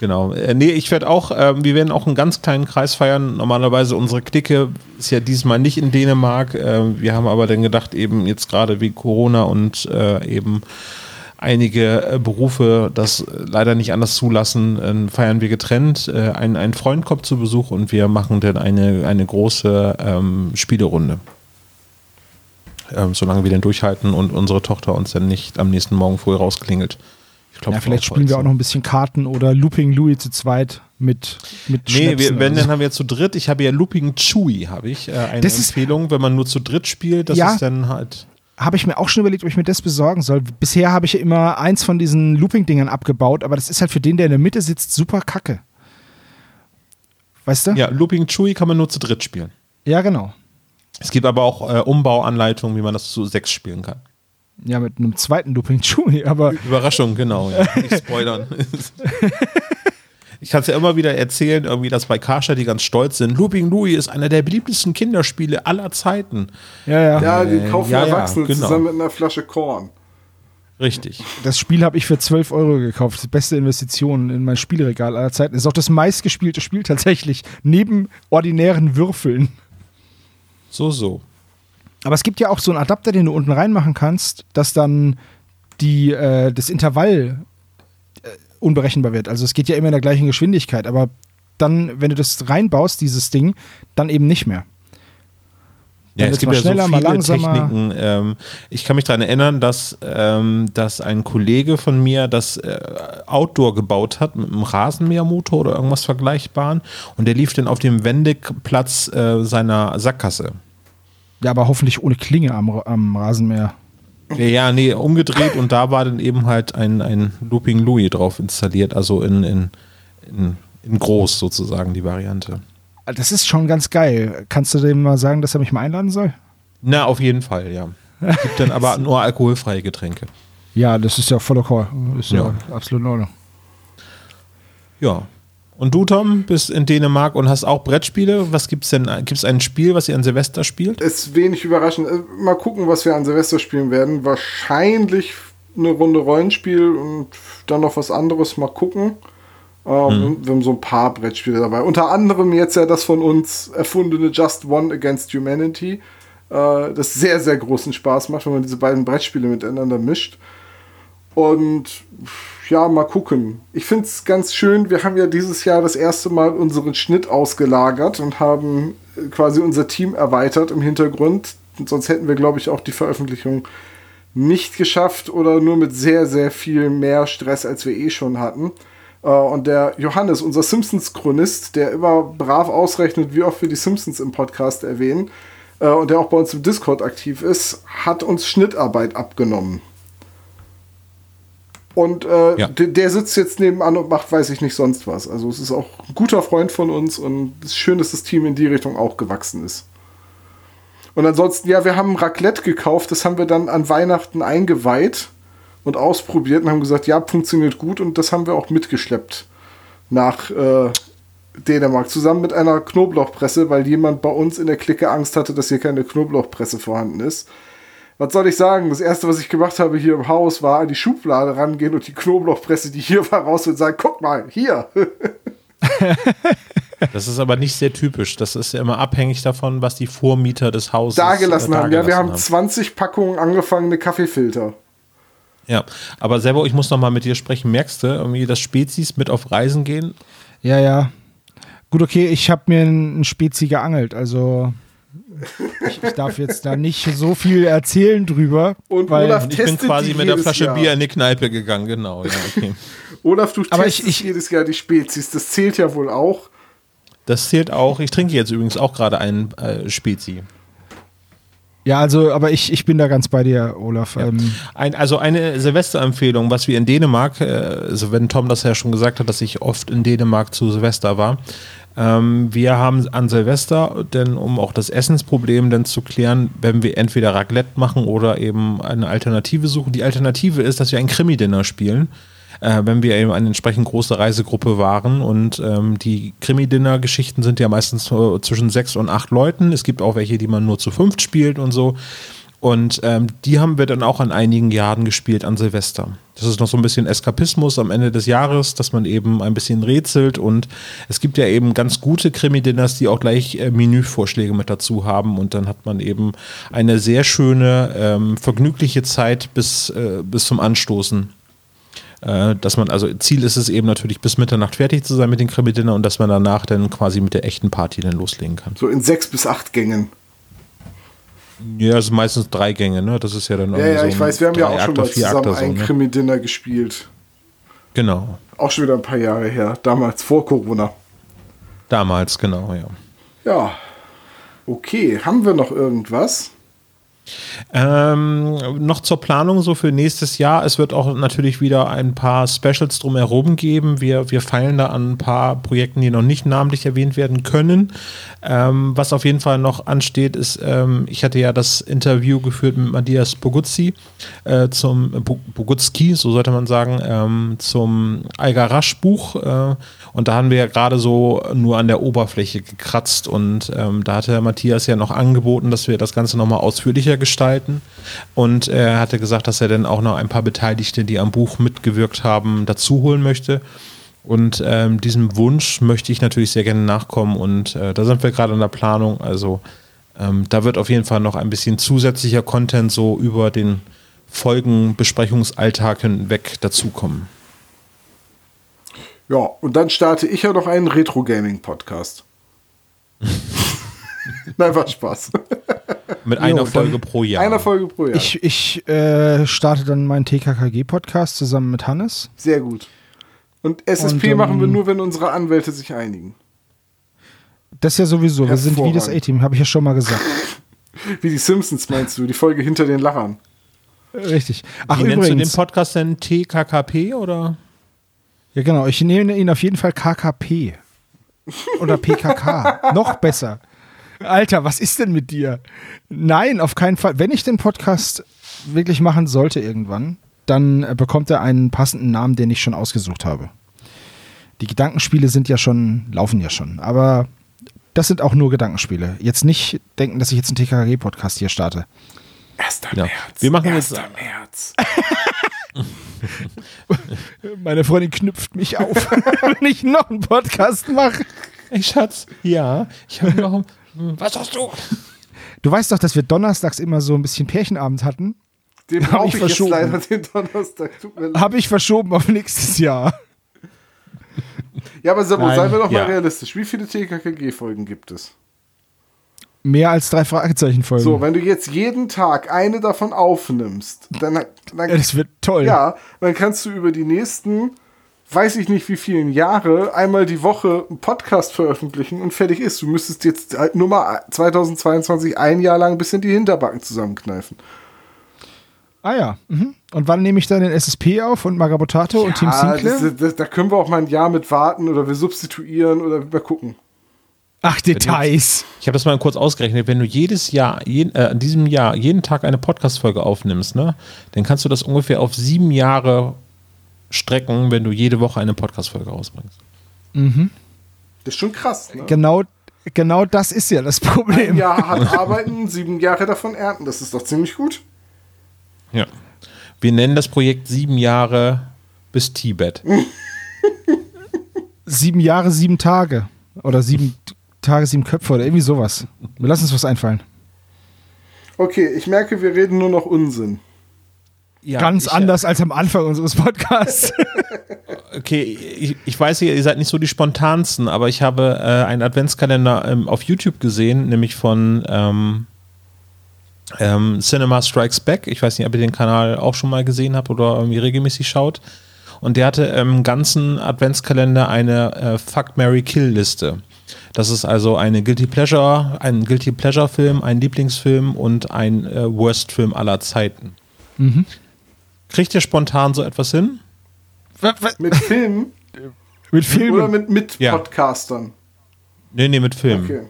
genau. Äh, nee, ich werde auch, ähm, wir werden auch einen ganz kleinen Kreis feiern. Normalerweise unsere Clique ist ja diesmal nicht in Dänemark. Äh, wir haben aber dann gedacht, eben jetzt gerade wie Corona und äh, eben einige äh, Berufe das äh, leider nicht anders zulassen, äh, feiern wir getrennt. Äh, ein, ein Freund kommt zu Besuch und wir machen dann eine, eine große ähm, Spielerunde. Ähm, solange wir dann durchhalten und unsere Tochter uns dann nicht am nächsten Morgen früh rausklingelt. Ich Ja, vielleicht spielen wir auch noch ein bisschen Karten oder Looping Louis zu zweit mit, mit Nee, wir, wenn, oder dann so. haben wir zu dritt. Ich habe ja Looping Chewy, habe ich. Äh, eine Das ist- Empfehlung, wenn man nur zu dritt spielt, das Ja. ist dann halt. Habe ich mir auch schon überlegt, ob ich mir das besorgen soll. Bisher habe ich ja immer eins von diesen Looping-Dingern abgebaut, aber das ist halt für den, der in der Mitte sitzt, super kacke. Weißt du? Ja, Looping Chewy kann man nur zu dritt spielen. Ja, genau. Es gibt aber auch äh, Umbauanleitungen, wie man das zu sechs spielen kann. Ja, mit einem zweiten Looping Chewy, aber Überraschung, genau. Ja. Nicht spoilern. Ich kann es ja immer wieder erzählen, irgendwie, dass bei Karsha die ganz stolz sind. Looping Louis ist einer der beliebtesten Kinderspiele aller Zeiten. ja, ja. Ja, die Äh, kaufen ja, ja, Erwachsene genau. zusammen mit einer Flasche Korn. Richtig. Das Spiel habe ich für 12 Euro gekauft. Die beste Investition in mein Spielregal aller Zeiten. Ist auch das meistgespielte Spiel tatsächlich, neben ordinären Würfeln. So, so. Aber es gibt ja auch so einen Adapter, den du unten reinmachen kannst, dass dann die, äh, das Intervall äh, unberechenbar wird. Also es geht ja immer in der gleichen Geschwindigkeit, aber dann, wenn du das reinbaust, dieses Ding, dann eben nicht mehr. Ja, es gibt ja so viele. Techniken. Ähm, ich kann mich daran erinnern, dass, ähm, dass ein Kollege von mir das äh, Outdoor gebaut hat mit einem Rasenmähermotor oder irgendwas Vergleichbaren und der lief dann auf dem Wendeplatz äh, seiner Sackgasse. Ja, aber hoffentlich ohne Klinge am, am Rasenmäher. Ja, nee, umgedreht und da war dann eben halt ein, ein Looping Louis drauf installiert, also in, in, in, in groß sozusagen die Variante. Das ist schon ganz geil. Kannst du dem mal sagen, dass er mich mal einladen soll? Na, auf jeden Fall, ja. Gibt dann aber nur alkoholfreie Getränke. Ja, das ist ja voll okay. Ist ja, Ja. absolut in Ordnung. Ja. Und du, Tom, bist in Dänemark und hast auch Brettspiele. Was gibt's denn? Gibt es ein Spiel, was ihr an Silvester spielt? Ist wenig überraschend. Äh, Mal gucken, was wir an Silvester spielen werden. Wahrscheinlich eine Runde Rollenspiel und dann noch was anderes. Mal gucken. Ähm, Wir haben so ein paar Brettspiele dabei. Unter anderem jetzt ja das von uns erfundene Just One Against Humanity. Äh, das sehr, sehr großen Spaß macht, wenn man diese beiden Brettspiele miteinander mischt. Und ja, mal gucken. Ich finde es ganz schön. Wir haben ja dieses Jahr das erste Mal unseren Schnitt ausgelagert und haben äh, quasi unser Team erweitert im Hintergrund. Und sonst hätten wir, glaube ich, auch die Veröffentlichung nicht geschafft oder nur mit sehr, sehr viel mehr Stress, als wir eh schon hatten. Äh, und der Johannes, unser Simpsons-Chronist, der immer brav ausrechnet, wie oft wir die Simpsons im Podcast erwähnen äh, und der auch bei uns im Discord aktiv ist, hat uns Schnittarbeit abgenommen. Und äh, Ja. der, der sitzt jetzt nebenan und macht, weiß ich nicht, sonst was. Also es ist auch ein guter Freund von uns und es ist schön, dass das Team in die Richtung auch gewachsen ist. Und ansonsten, ja, wir haben Raclette gekauft, das haben wir dann an Weihnachten eingeweiht und ausprobiert und haben gesagt, ja, funktioniert gut und das haben wir auch mitgeschleppt nach äh, Dänemark, zusammen mit einer Knoblauchpresse, weil jemand bei uns in der Clique Angst hatte, dass hier keine Knoblauchpresse vorhanden ist. Was soll ich sagen? Das erste, was ich gemacht habe hier im Haus, war an die Schublade rangehen und die Knoblauchpresse, die hier war, raus und sagen, guck mal, hier. Das ist aber nicht sehr typisch. Das ist ja immer abhängig davon, was die Vormieter des Hauses dagelassen äh, haben. Ja, wir dagelassen haben 20 Packungen angefangene Kaffeefilter. Ja, aber selber, ich muss noch mal mit dir sprechen. Merkst du, irgendwie, dass Spezies mit auf Reisen gehen? Ja, ja. Gut, okay, ich habe mir einen Spezi geangelt, also ich, ich darf jetzt da nicht so viel erzählen drüber. Und weil Olaf ich bin quasi mit der Flasche Jahr. Bier in die Kneipe gegangen, genau. Ja, okay. Olaf, du Aber testest ich- ich- jedes Jahr die Spezies. Das zählt ja wohl auch. Das zählt auch. Ich trinke jetzt übrigens auch gerade einen äh, Spezi. Ja, also, aber ich, ich bin da ganz bei dir, Olaf. Ähm, Ein, also eine Silvesterempfehlung, was wir in Dänemark, äh, also wenn Tom das ja schon gesagt hat, dass ich oft in Dänemark zu Silvester war. Ähm, wir haben an Silvester, denn um auch das Essensproblem dann zu klären, wenn wir entweder Raclette machen oder eben eine Alternative suchen. Die Alternative ist, dass wir ein Krimi-Dinner spielen. Äh, wenn wir eben eine entsprechend große Reisegruppe waren und ähm, die Krimi-Dinner-Geschichten sind ja meistens so zwischen sechs und acht Leuten. Es gibt auch welche, die man nur zu fünft spielt und so. Und ähm, die haben wir dann auch an einigen Jahren gespielt an Silvester. Das ist noch so ein bisschen Eskapismus am Ende des Jahres, dass man eben ein bisschen rätselt und es gibt ja eben ganz gute Krimi-Dinners, die auch gleich äh, Menüvorschläge mit dazu haben und dann hat man eben eine sehr schöne, ähm, vergnügliche Zeit bis, äh, bis zum Anstoßen. Äh, dass man, also Ziel ist es eben natürlich bis Mitternacht fertig zu sein mit den Krimi-Dinner und dass man danach dann quasi mit der echten Party dann loslegen kann. So in sechs bis acht Gängen. Ja, das sind meistens drei Gänge, ne? Das ist ja dann Ja, irgendwie ja, so ich weiß, wir haben ja auch schon mal zusammen so, ein ne? Krimi-Dinner gespielt. Genau. Auch schon wieder ein paar Jahre her. Damals, vor Corona. Damals, genau, ja. Ja. Okay, haben wir noch irgendwas? Ähm, noch zur Planung so für nächstes Jahr. Es wird auch natürlich wieder ein paar Specials drumherum geben. Wir, wir feilen da an ein paar Projekten, die noch nicht namentlich erwähnt werden können. Ähm, was auf jeden Fall noch ansteht, ist, ähm, ich hatte ja das Interview geführt mit Matthias Boguzzi äh, zum Bo- Bogutski, so sollte man sagen, ähm, zum Algarasch-Buch. Äh, und da haben wir ja gerade so nur an der Oberfläche gekratzt und ähm, da hatte Matthias ja noch angeboten, dass wir das Ganze nochmal ausführlicher gestalten. Und er hatte gesagt, dass er dann auch noch ein paar Beteiligte, die am Buch mitgewirkt haben, dazu holen möchte. Und ähm, diesem Wunsch möchte ich natürlich sehr gerne nachkommen und äh, da sind wir gerade in der Planung. Also ähm, da wird auf jeden Fall noch ein bisschen zusätzlicher Content so über den Folgenbesprechungsalltag hinweg dazukommen. Ja, und dann starte ich ja noch einen Retro-Gaming-Podcast. Nein, war Spaß. Mit Jo, einer dann Folge pro Jahr. Einer Folge pro Jahr. Ich, ich äh, starte dann meinen TKKG-Podcast zusammen mit Hannes. Sehr gut. Und SSP Und, ähm, machen wir nur, wenn unsere Anwälte sich einigen. Das ist ja sowieso. Wir sind wie das. A-Team, habe ich ja schon mal gesagt. Wie die Simpsons meinst du, die Folge hinter den Lachern. Richtig. Ach, Wie nennst du den übrigens. Podcast denn TKKP oder? Ja, genau. Ich nehme ihn auf jeden Fall KKP. Oder PKK. Noch besser. Alter, was ist denn mit dir? Nein, auf keinen Fall. Wenn ich den Podcast wirklich machen sollte irgendwann, dann äh, bekommt er einen passenden Namen, den ich schon ausgesucht habe. Die Gedankenspiele sind ja schon, laufen ja schon. Aber das sind auch nur Gedankenspiele. Jetzt nicht denken, dass ich jetzt einen TKKG-Podcast hier starte. 1. Ja. März. Wir machen 1. jetzt- März. Meine Freundin knüpft mich auf, wenn ich noch einen Podcast mache. Ey, Schatz, ja, ich habe noch. Was hast du? Du weißt doch, dass wir donnerstags immer so ein bisschen Pärchenabend hatten. Den Hab brauche ich ich, jetzt verschoben. leider den Donnerstag. Habe ich verschoben auf nächstes Jahr. Ja, aber Sabo, seien wir doch Ja. mal realistisch. Wie viele TKKG-Folgen gibt es? Mehr als drei Fragezeichenfolgen. So, wenn du jetzt jeden Tag eine davon aufnimmst, dann, dann Ja, das wird toll. Ja, dann kannst du über die nächsten, weiß ich nicht wie vielen Jahre, einmal die Woche einen Podcast veröffentlichen und fertig ist. Du müsstest jetzt halt nur mal 2022 ein Jahr lang ein bisschen die Hinterbacken zusammenkneifen. Ah ja. Mhm. Und wann nehme ich dann den SSP auf und Magabotato und Team Sinclair? das, das, da können wir auch mal ein Jahr mit warten oder wir substituieren oder mal gucken. Ach, Details. Ich habe das mal kurz ausgerechnet. Wenn du jedes Jahr, jeden, äh, in diesem Jahr, jeden Tag eine Podcast-Folge aufnimmst, ne, dann kannst du das ungefähr auf sieben Jahre strecken, wenn du jede Woche eine Podcast-Folge rausbringst. Mhm. Das ist schon krass. Ne? Genau, genau das ist ja das Ein Problem. Jahr hart arbeiten, sieben Jahre davon ernten. Das ist doch ziemlich gut. Ja. Wir nennen das Projekt sieben Jahre bis Tibet. Sieben Jahre, sieben Tage. Oder sieben Tage, sieben Köpfe oder irgendwie sowas. Wir lassen uns was einfallen. Okay, ich merke, wir reden nur noch Unsinn. Ja, Ganz ich, anders als am Anfang unseres Podcasts. Okay, ich, ich weiß, ihr seid nicht so die spontansten, aber ich habe äh, einen Adventskalender ähm, auf YouTube gesehen, nämlich von ähm, ähm, Cinema Strikes Back. Ich weiß nicht, ob ihr den Kanal auch schon mal gesehen habt oder irgendwie regelmäßig schaut. Und der hatte im ganzen Adventskalender eine äh, Fuck Mary Kill Liste. Das ist also eine Guilty Pleasure, ein Guilty Pleasure Film, ein Lieblingsfilm und ein äh, Worst Film aller Zeiten. Mhm. Kriegt ihr spontan so etwas hin? Mit Filmen Mit Filmen. oder mit, mit Ja. Podcastern? Nee, nee, mit Filmen. Okay.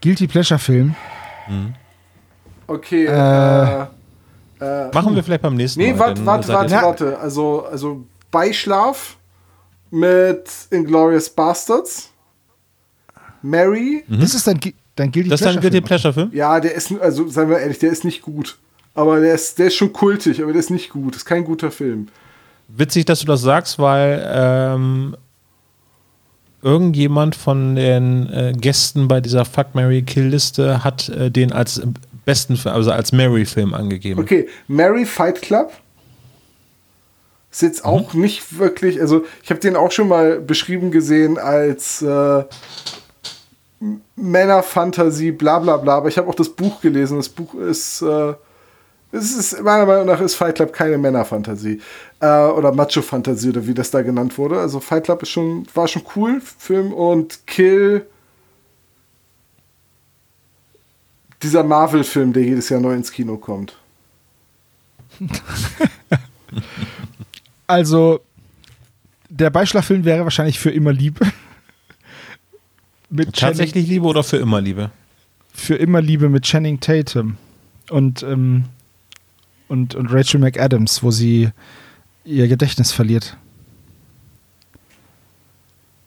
Guilty Pleasure Film. Okay. Äh, Äh, äh, Machen wir vielleicht beim nächsten Nee, Mal. warte, dann warte, warte, ihr- warte. Also, also Beischlaf mit Inglourious Bastards. Mary. Das ist dein, Gu- dein Guilty Mhm. Das ist Pleasure ein Guilty Film. Pleasure Film? Ja, der ist, also seien wir ehrlich, der ist nicht gut. Aber der ist, der ist schon kultig, aber der ist nicht gut. Das ist kein guter Film. Witzig, dass du das sagst, weil ähm, irgendjemand von den äh, Gästen bei dieser Fuck Mary Kill Liste hat äh, den als besten, also als Mary-Film angegeben. Okay, Mary Fight Club. Ist jetzt auch nicht wirklich, also ich habe den auch schon mal beschrieben gesehen als äh, Männerfantasie, bla bla bla, aber ich habe auch das Buch gelesen. Das Buch ist, äh, es ist meiner Meinung nach ist Fight Club keine Männerfantasie äh, oder Macho-Fantasie oder wie das da genannt wurde. Also Fight Club ist schon, war schon cool, Film und Kill. Dieser Marvel-Film, der jedes Jahr neu ins Kino kommt. Also, der Beischlaffilm wäre wahrscheinlich für immer Liebe. Mit Tatsächlich Liebe oder für immer Liebe? Channing, für immer Liebe mit Channing Tatum und, ähm, und, und Rachel McAdams, wo sie ihr Gedächtnis verliert.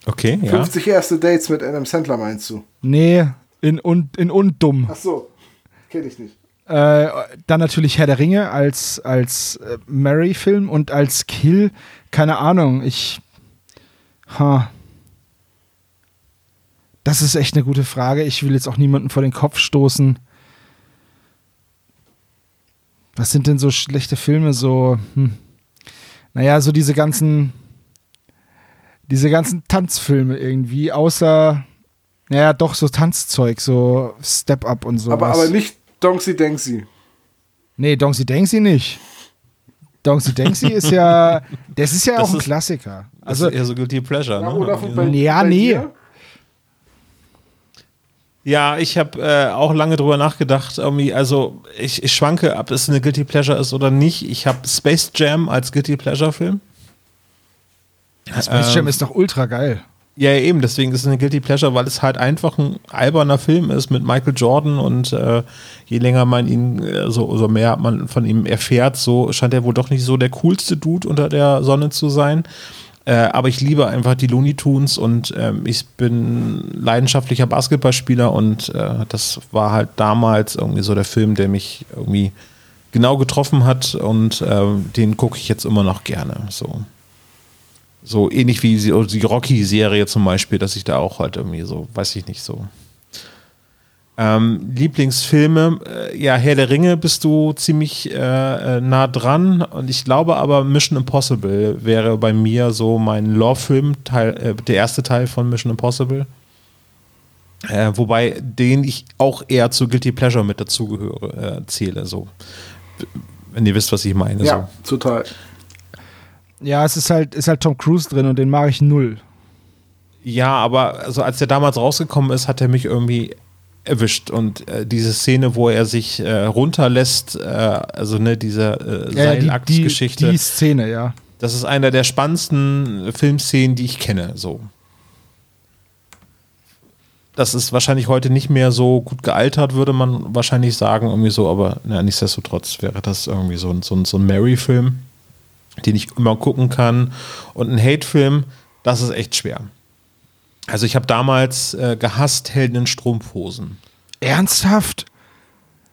Okay, ja. 50 erste Dates mit Adam Sandler meinst du? Nee, in, un, in Undumm. Ach so, kenne ich nicht. Äh, dann natürlich Herr der Ringe als, als äh, Mary-Film und als Kill, keine Ahnung, ich. Ha. Das ist echt eine gute Frage. Ich will jetzt auch niemanden vor den Kopf stoßen. Was sind denn so schlechte Filme? So, hm. naja, so diese ganzen, diese ganzen Tanzfilme irgendwie, außer, naja, doch so Tanzzeug, so Step Up und so. aber, aber nicht Donksy Denksy. Nee, Donksy Denksy nicht. Donksy Denksy ist ja, das ist ja Das auch ein ist- Klassiker. Also Also, eher so Guilty Pleasure. Ja, Ne? oder von bei, ja, bei nee. dir? Ja, ich habe äh, auch lange drüber nachgedacht. Irgendwie, also ich, ich schwanke, ob es eine Guilty Pleasure ist oder nicht. Ich habe Space Jam als Guilty Pleasure Film. Space Jam Ähm, ist doch ultra geil. Ja, ja, eben, deswegen ist es eine Guilty Pleasure, weil es halt einfach ein alberner Film ist mit Michael Jordan und äh, je länger man ihn, äh, so, so mehr man von ihm erfährt, so scheint er wohl doch nicht so der coolste Dude unter der Sonne zu sein. Äh, aber ich liebe einfach die Looney Tunes und ähm, ich bin leidenschaftlicher Basketballspieler und äh, das war halt damals irgendwie so der Film, der mich irgendwie genau getroffen hat und ähm, den gucke ich jetzt immer noch gerne. So. So ähnlich wie die Rocky-Serie zum Beispiel, dass ich da auch halt irgendwie so, weiß ich nicht, so Ähm, Lieblingsfilme, äh, ja, Herr der Ringe bist du ziemlich äh, äh, nah dran und ich glaube aber Mission Impossible wäre bei mir so mein Lore-Film, Teil, äh, der erste Teil von Mission Impossible. Äh, wobei den ich auch eher zu Guilty Pleasure mit dazugehöre, äh, zähle, so. Wenn ihr wisst, was ich meine. Ja, total. Ja, es ist halt, ist halt Tom Cruise drin und den mag ich null. Ja, aber also als der damals rausgekommen ist, hat er mich irgendwie erwischt und äh, diese Szene, wo er sich äh, runterlässt, äh, also ne, diese äh, ja, die-. Die, die Szene, ja. Das ist einer der spannendsten Filmszenen, die ich kenne. So. Das ist wahrscheinlich heute nicht mehr so gut gealtert, würde man wahrscheinlich sagen, irgendwie so, aber na, nichtsdestotrotz wäre das irgendwie so, so, ein- so ein Mary-Film, den ich immer gucken kann. Und ein Hate-Film, das ist echt schwer. Also ich habe damals äh, gehasst Helden in Strumpfhosen. Ernsthaft?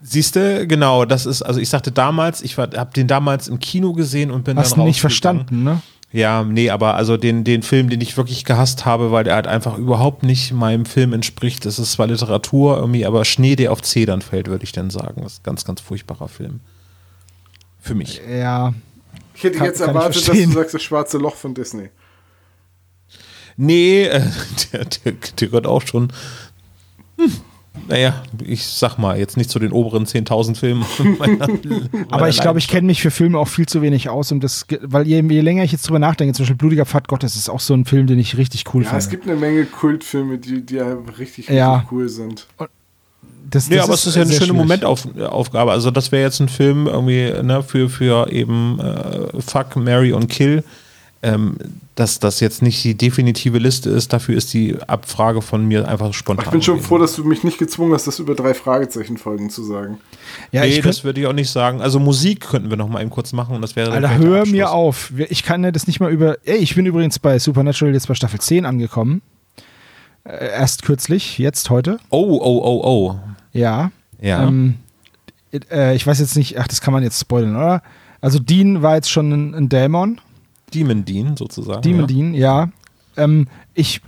Siehst du, genau, das ist, also ich sagte damals, ich habe den damals im Kino gesehen und bin Hast dann du nicht verstanden, ne? Ja, nee, aber also den, den Film, den ich wirklich gehasst habe, weil der halt einfach überhaupt nicht meinem Film entspricht. Das ist zwar Literatur irgendwie, aber Schnee, der auf Zedern fällt, würde ich dann sagen. Das ist ein ganz, ganz furchtbarer Film. Für mich. Ja. Ich hätte Kann- jetzt erwartet, dass du sagst, das schwarze Loch von Disney. Nee, äh, der, der, der gehört auch schon. Hm, naja, ich sag mal, jetzt nicht zu den oberen 10.000 Filmen. meiner- Aber ich glaube, ich kenne mich für Filme auch viel zu wenig aus, um das, weil je, je länger ich jetzt drüber nachdenke, zum Beispiel Blutiger Pfad Gottes ist auch so ein Film, den ich richtig cool Ja, finde. es gibt eine Menge Kultfilme, die, die ja richtig, richtig Ja. cool sind. Das, Nee, das aber es ist ja eine schöne schwierig. Momentaufgabe. Also, das wäre jetzt ein Film irgendwie ne, für, für eben äh, Fuck, Mary und Kill. Ähm, dass das jetzt nicht die definitive Liste ist, dafür ist die Abfrage von mir einfach spontan. Ich bin schon gewesen. froh, dass du mich nicht gezwungen hast, das über drei Fragezeichen-Folgen zu sagen. Ja, nee, ich das würde ich auch nicht sagen. Also Musik könnten wir noch mal eben kurz machen und das wäre dann Alter, hör Abschluss. mir auf. Ich kann ja das nicht mal über. Ey, ich bin übrigens bei Supernatural jetzt bei Staffel 10 angekommen. Äh, erst kürzlich, jetzt heute. Oh, oh, oh, oh. Ja. Ja. Ähm, äh, ich weiß jetzt nicht, ach, das kann man jetzt spoilern, oder? Also Dean war jetzt schon ein, ein Dämon. Demon Dean sozusagen. Demon ja. Dean, ja. Ähm, ich,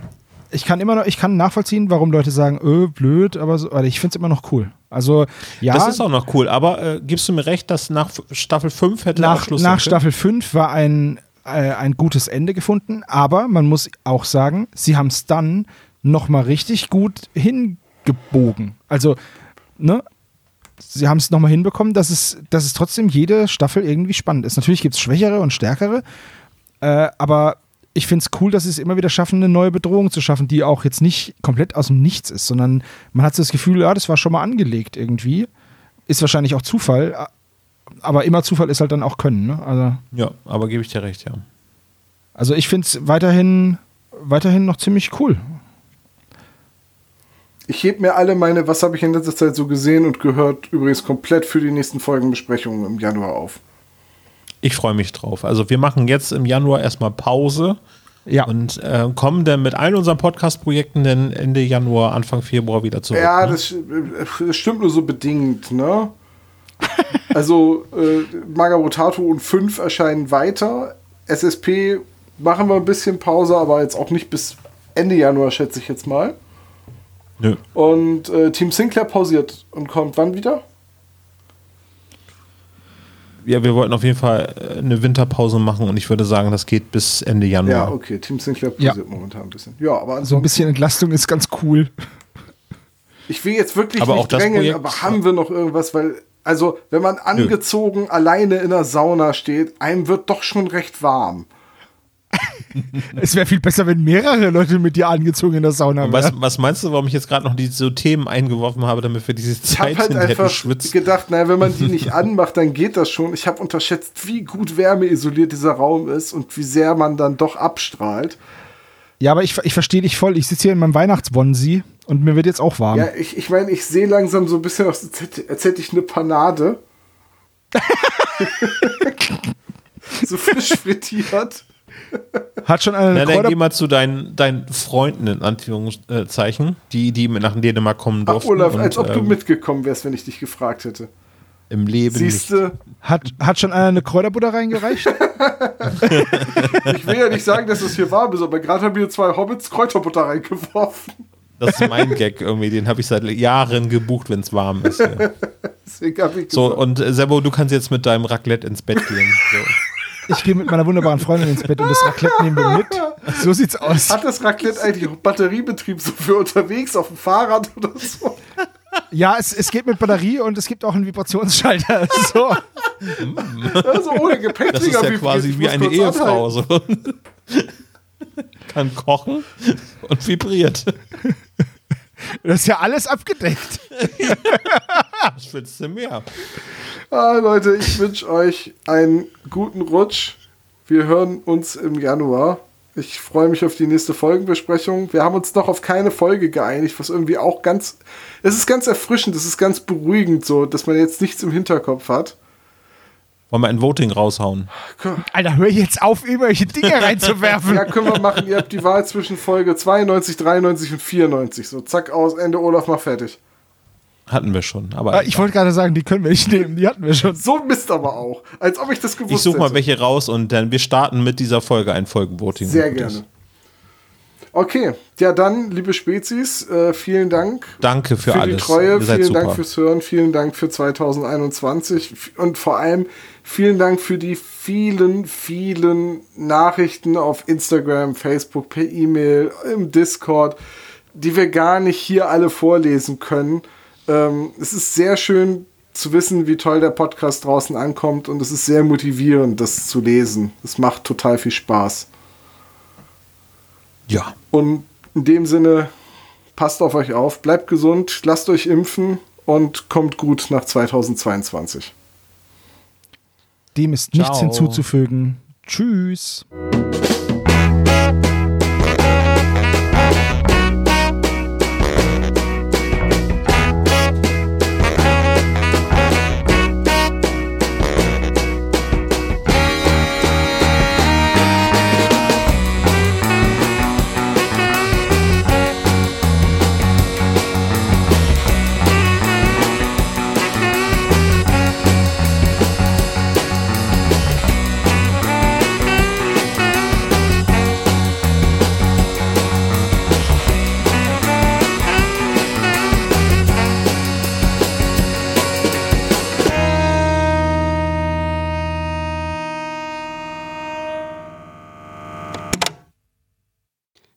ich kann immer noch, ich kann nachvollziehen, warum Leute sagen, öh, blöd, aber so, ich finde es immer noch cool. Also, ja. Das ist auch noch cool, aber äh, gibst du mir recht, dass nach Staffel 5 hätte nach, Abschluss nach? Staffel 5 war ein, äh, ein gutes Ende gefunden, aber man muss auch sagen, sie haben es dann nochmal richtig gut hingebogen. Also, ne? Sie haben es nochmal hinbekommen, dass es, dass es trotzdem jede Staffel irgendwie spannend ist. Natürlich gibt es schwächere und stärkere, äh, aber ich finde es cool, dass sie es immer wieder schaffen, eine neue Bedrohung zu schaffen, die auch jetzt nicht komplett aus dem Nichts ist, sondern man hat so das Gefühl, ja, das war schon mal angelegt irgendwie. Ist wahrscheinlich auch Zufall, aber immer Zufall ist halt dann auch Können. Ne? Also, Ja, aber gebe ich dir recht, ja. also ich finde es weiterhin, weiterhin noch ziemlich cool. Ich heb mir alle meine, was habe ich in letzter Zeit so gesehen und gehört, übrigens komplett für die nächsten Folgenbesprechungen im Januar auf. Ich freue mich drauf. Also wir machen jetzt im Januar erstmal Pause. Ja. Und äh, kommen dann mit allen unseren Podcast-Projekten dann Ende Januar, Anfang Februar wieder zurück. ja, ne? das, äh, das stimmt nur so bedingt, ne? also, äh, Magabotato und 5 erscheinen weiter. SSP machen wir ein bisschen Pause, aber jetzt auch nicht bis Ende Januar, schätze ich jetzt mal. Nö. Und äh, Team Sinclair pausiert und kommt wann wieder? Ja, wir wollten auf jeden Fall äh, eine Winterpause machen und ich würde sagen, das geht bis Ende Januar. Ja, okay, Team Sinclair pausiert momentan ein bisschen. Ja, aber So ein bisschen Entlastung ist ganz cool. ich will jetzt wirklich Aber nicht auch das drängen, Projekt- aber haben wir noch irgendwas, weil, also, wenn man angezogen alleine in der Sauna steht, einem wird doch schon recht warm. es wäre viel besser, wenn mehrere Leute mit dir angezogen in der Sauna Und was, wären. was meinst du, warum ich jetzt gerade noch diese so Themen eingeworfen habe, damit wir diese Ich habe Zeit halt hin hätten einfach schwitzen? gedacht, naja, wenn man die nicht anmacht, dann geht das schon. Ich habe unterschätzt, wie gut wärmeisoliert dieser Raum ist und wie sehr man dann doch abstrahlt. Ja, aber ich, ich verstehe dich voll. Ich sitze hier in meinem Weihnachtsbonsi und mir wird jetzt auch warm. Ja, ich, ich meine, ich sehe langsam so ein bisschen aus, als hätte, als hätte ich eine Panade. so frisch frittiert. Hat schon eine Na, dann geh mal zu deinen, deinen Freunden, in Anführungszeichen, die, die nach Dänemark kommen Ach, durften. Olaf, und, als ob du ähm, mitgekommen wärst, wenn ich dich gefragt hätte. Im Leben Siehst nicht. du, hat, hat schon einer eine Kräuterbutter reingereicht? ich will ja nicht sagen, dass es hier warm ist, aber gerade haben wir zwei Hobbits Kräuterbutter reingeworfen. Das ist mein Gag irgendwie, den habe ich seit Jahren gebucht, wenn es warm ist. Ja. Deswegen hab ich So, gesagt. und äh, Sebo, du kannst jetzt mit deinem Raclette ins Bett gehen. So. Ich gehe mit meiner wunderbaren Freundin ins Bett und das Raclette nehmen wir mit. So sieht's aus. Hat das Raclette eigentlich auch Batteriebetrieb so für unterwegs auf dem Fahrrad oder so? Ja, es, es geht mit Batterie und es gibt auch einen Vibrationsschalter. So. Also ohne Gepäckträger. Das ist ja quasi wie eine Ehefrau. So. Kann kochen und vibriert. Das ist ja alles abgedeckt. Was willst du mehr? Ah, Leute, ich wünsche euch einen guten Rutsch. Wir hören uns im Januar. Ich freue mich auf die nächste Folgenbesprechung. Wir haben uns noch auf keine Folge geeinigt, was irgendwie auch ganz. Es ist ganz erfrischend, es ist ganz beruhigend so, dass man jetzt nichts im Hinterkopf hat. Wollen wir ein Voting raushauen? Alter, hör jetzt auf, irgendwelche Dinge reinzuwerfen. Ja, können wir machen. Ihr habt die Wahl zwischen Folge 92, 93 und 94. So, zack, aus, Ende, Olaf, mach fertig. Hatten wir schon. Aber Ah, Ich wollte gerade sagen, die können wir nicht nehmen, die hatten wir schon. So Mist aber auch. Als ob ich das gewusst ich suche mal hätte. welche raus und dann wir starten mit dieser Folge ein Folgenvoting. Sehr gerne. Okay, ja dann, liebe Spezies, äh, vielen Dank Danke für, für alles. die Treue, vielen super. Dank fürs Hören, vielen Dank für 2021 und vor allem vielen Dank für die vielen, vielen Nachrichten auf Instagram, Facebook, per E-Mail, im Discord, die wir gar nicht hier alle vorlesen können. Ähm, es ist sehr schön zu wissen, wie toll der Podcast draußen ankommt und es ist sehr motivierend, das zu lesen. Es macht total viel Spaß. Ja. Und in dem Sinne, passt auf euch auf, bleibt gesund, lasst euch impfen und kommt gut nach 2022. Dem ist nichts Ciao. hinzuzufügen. Tschüss.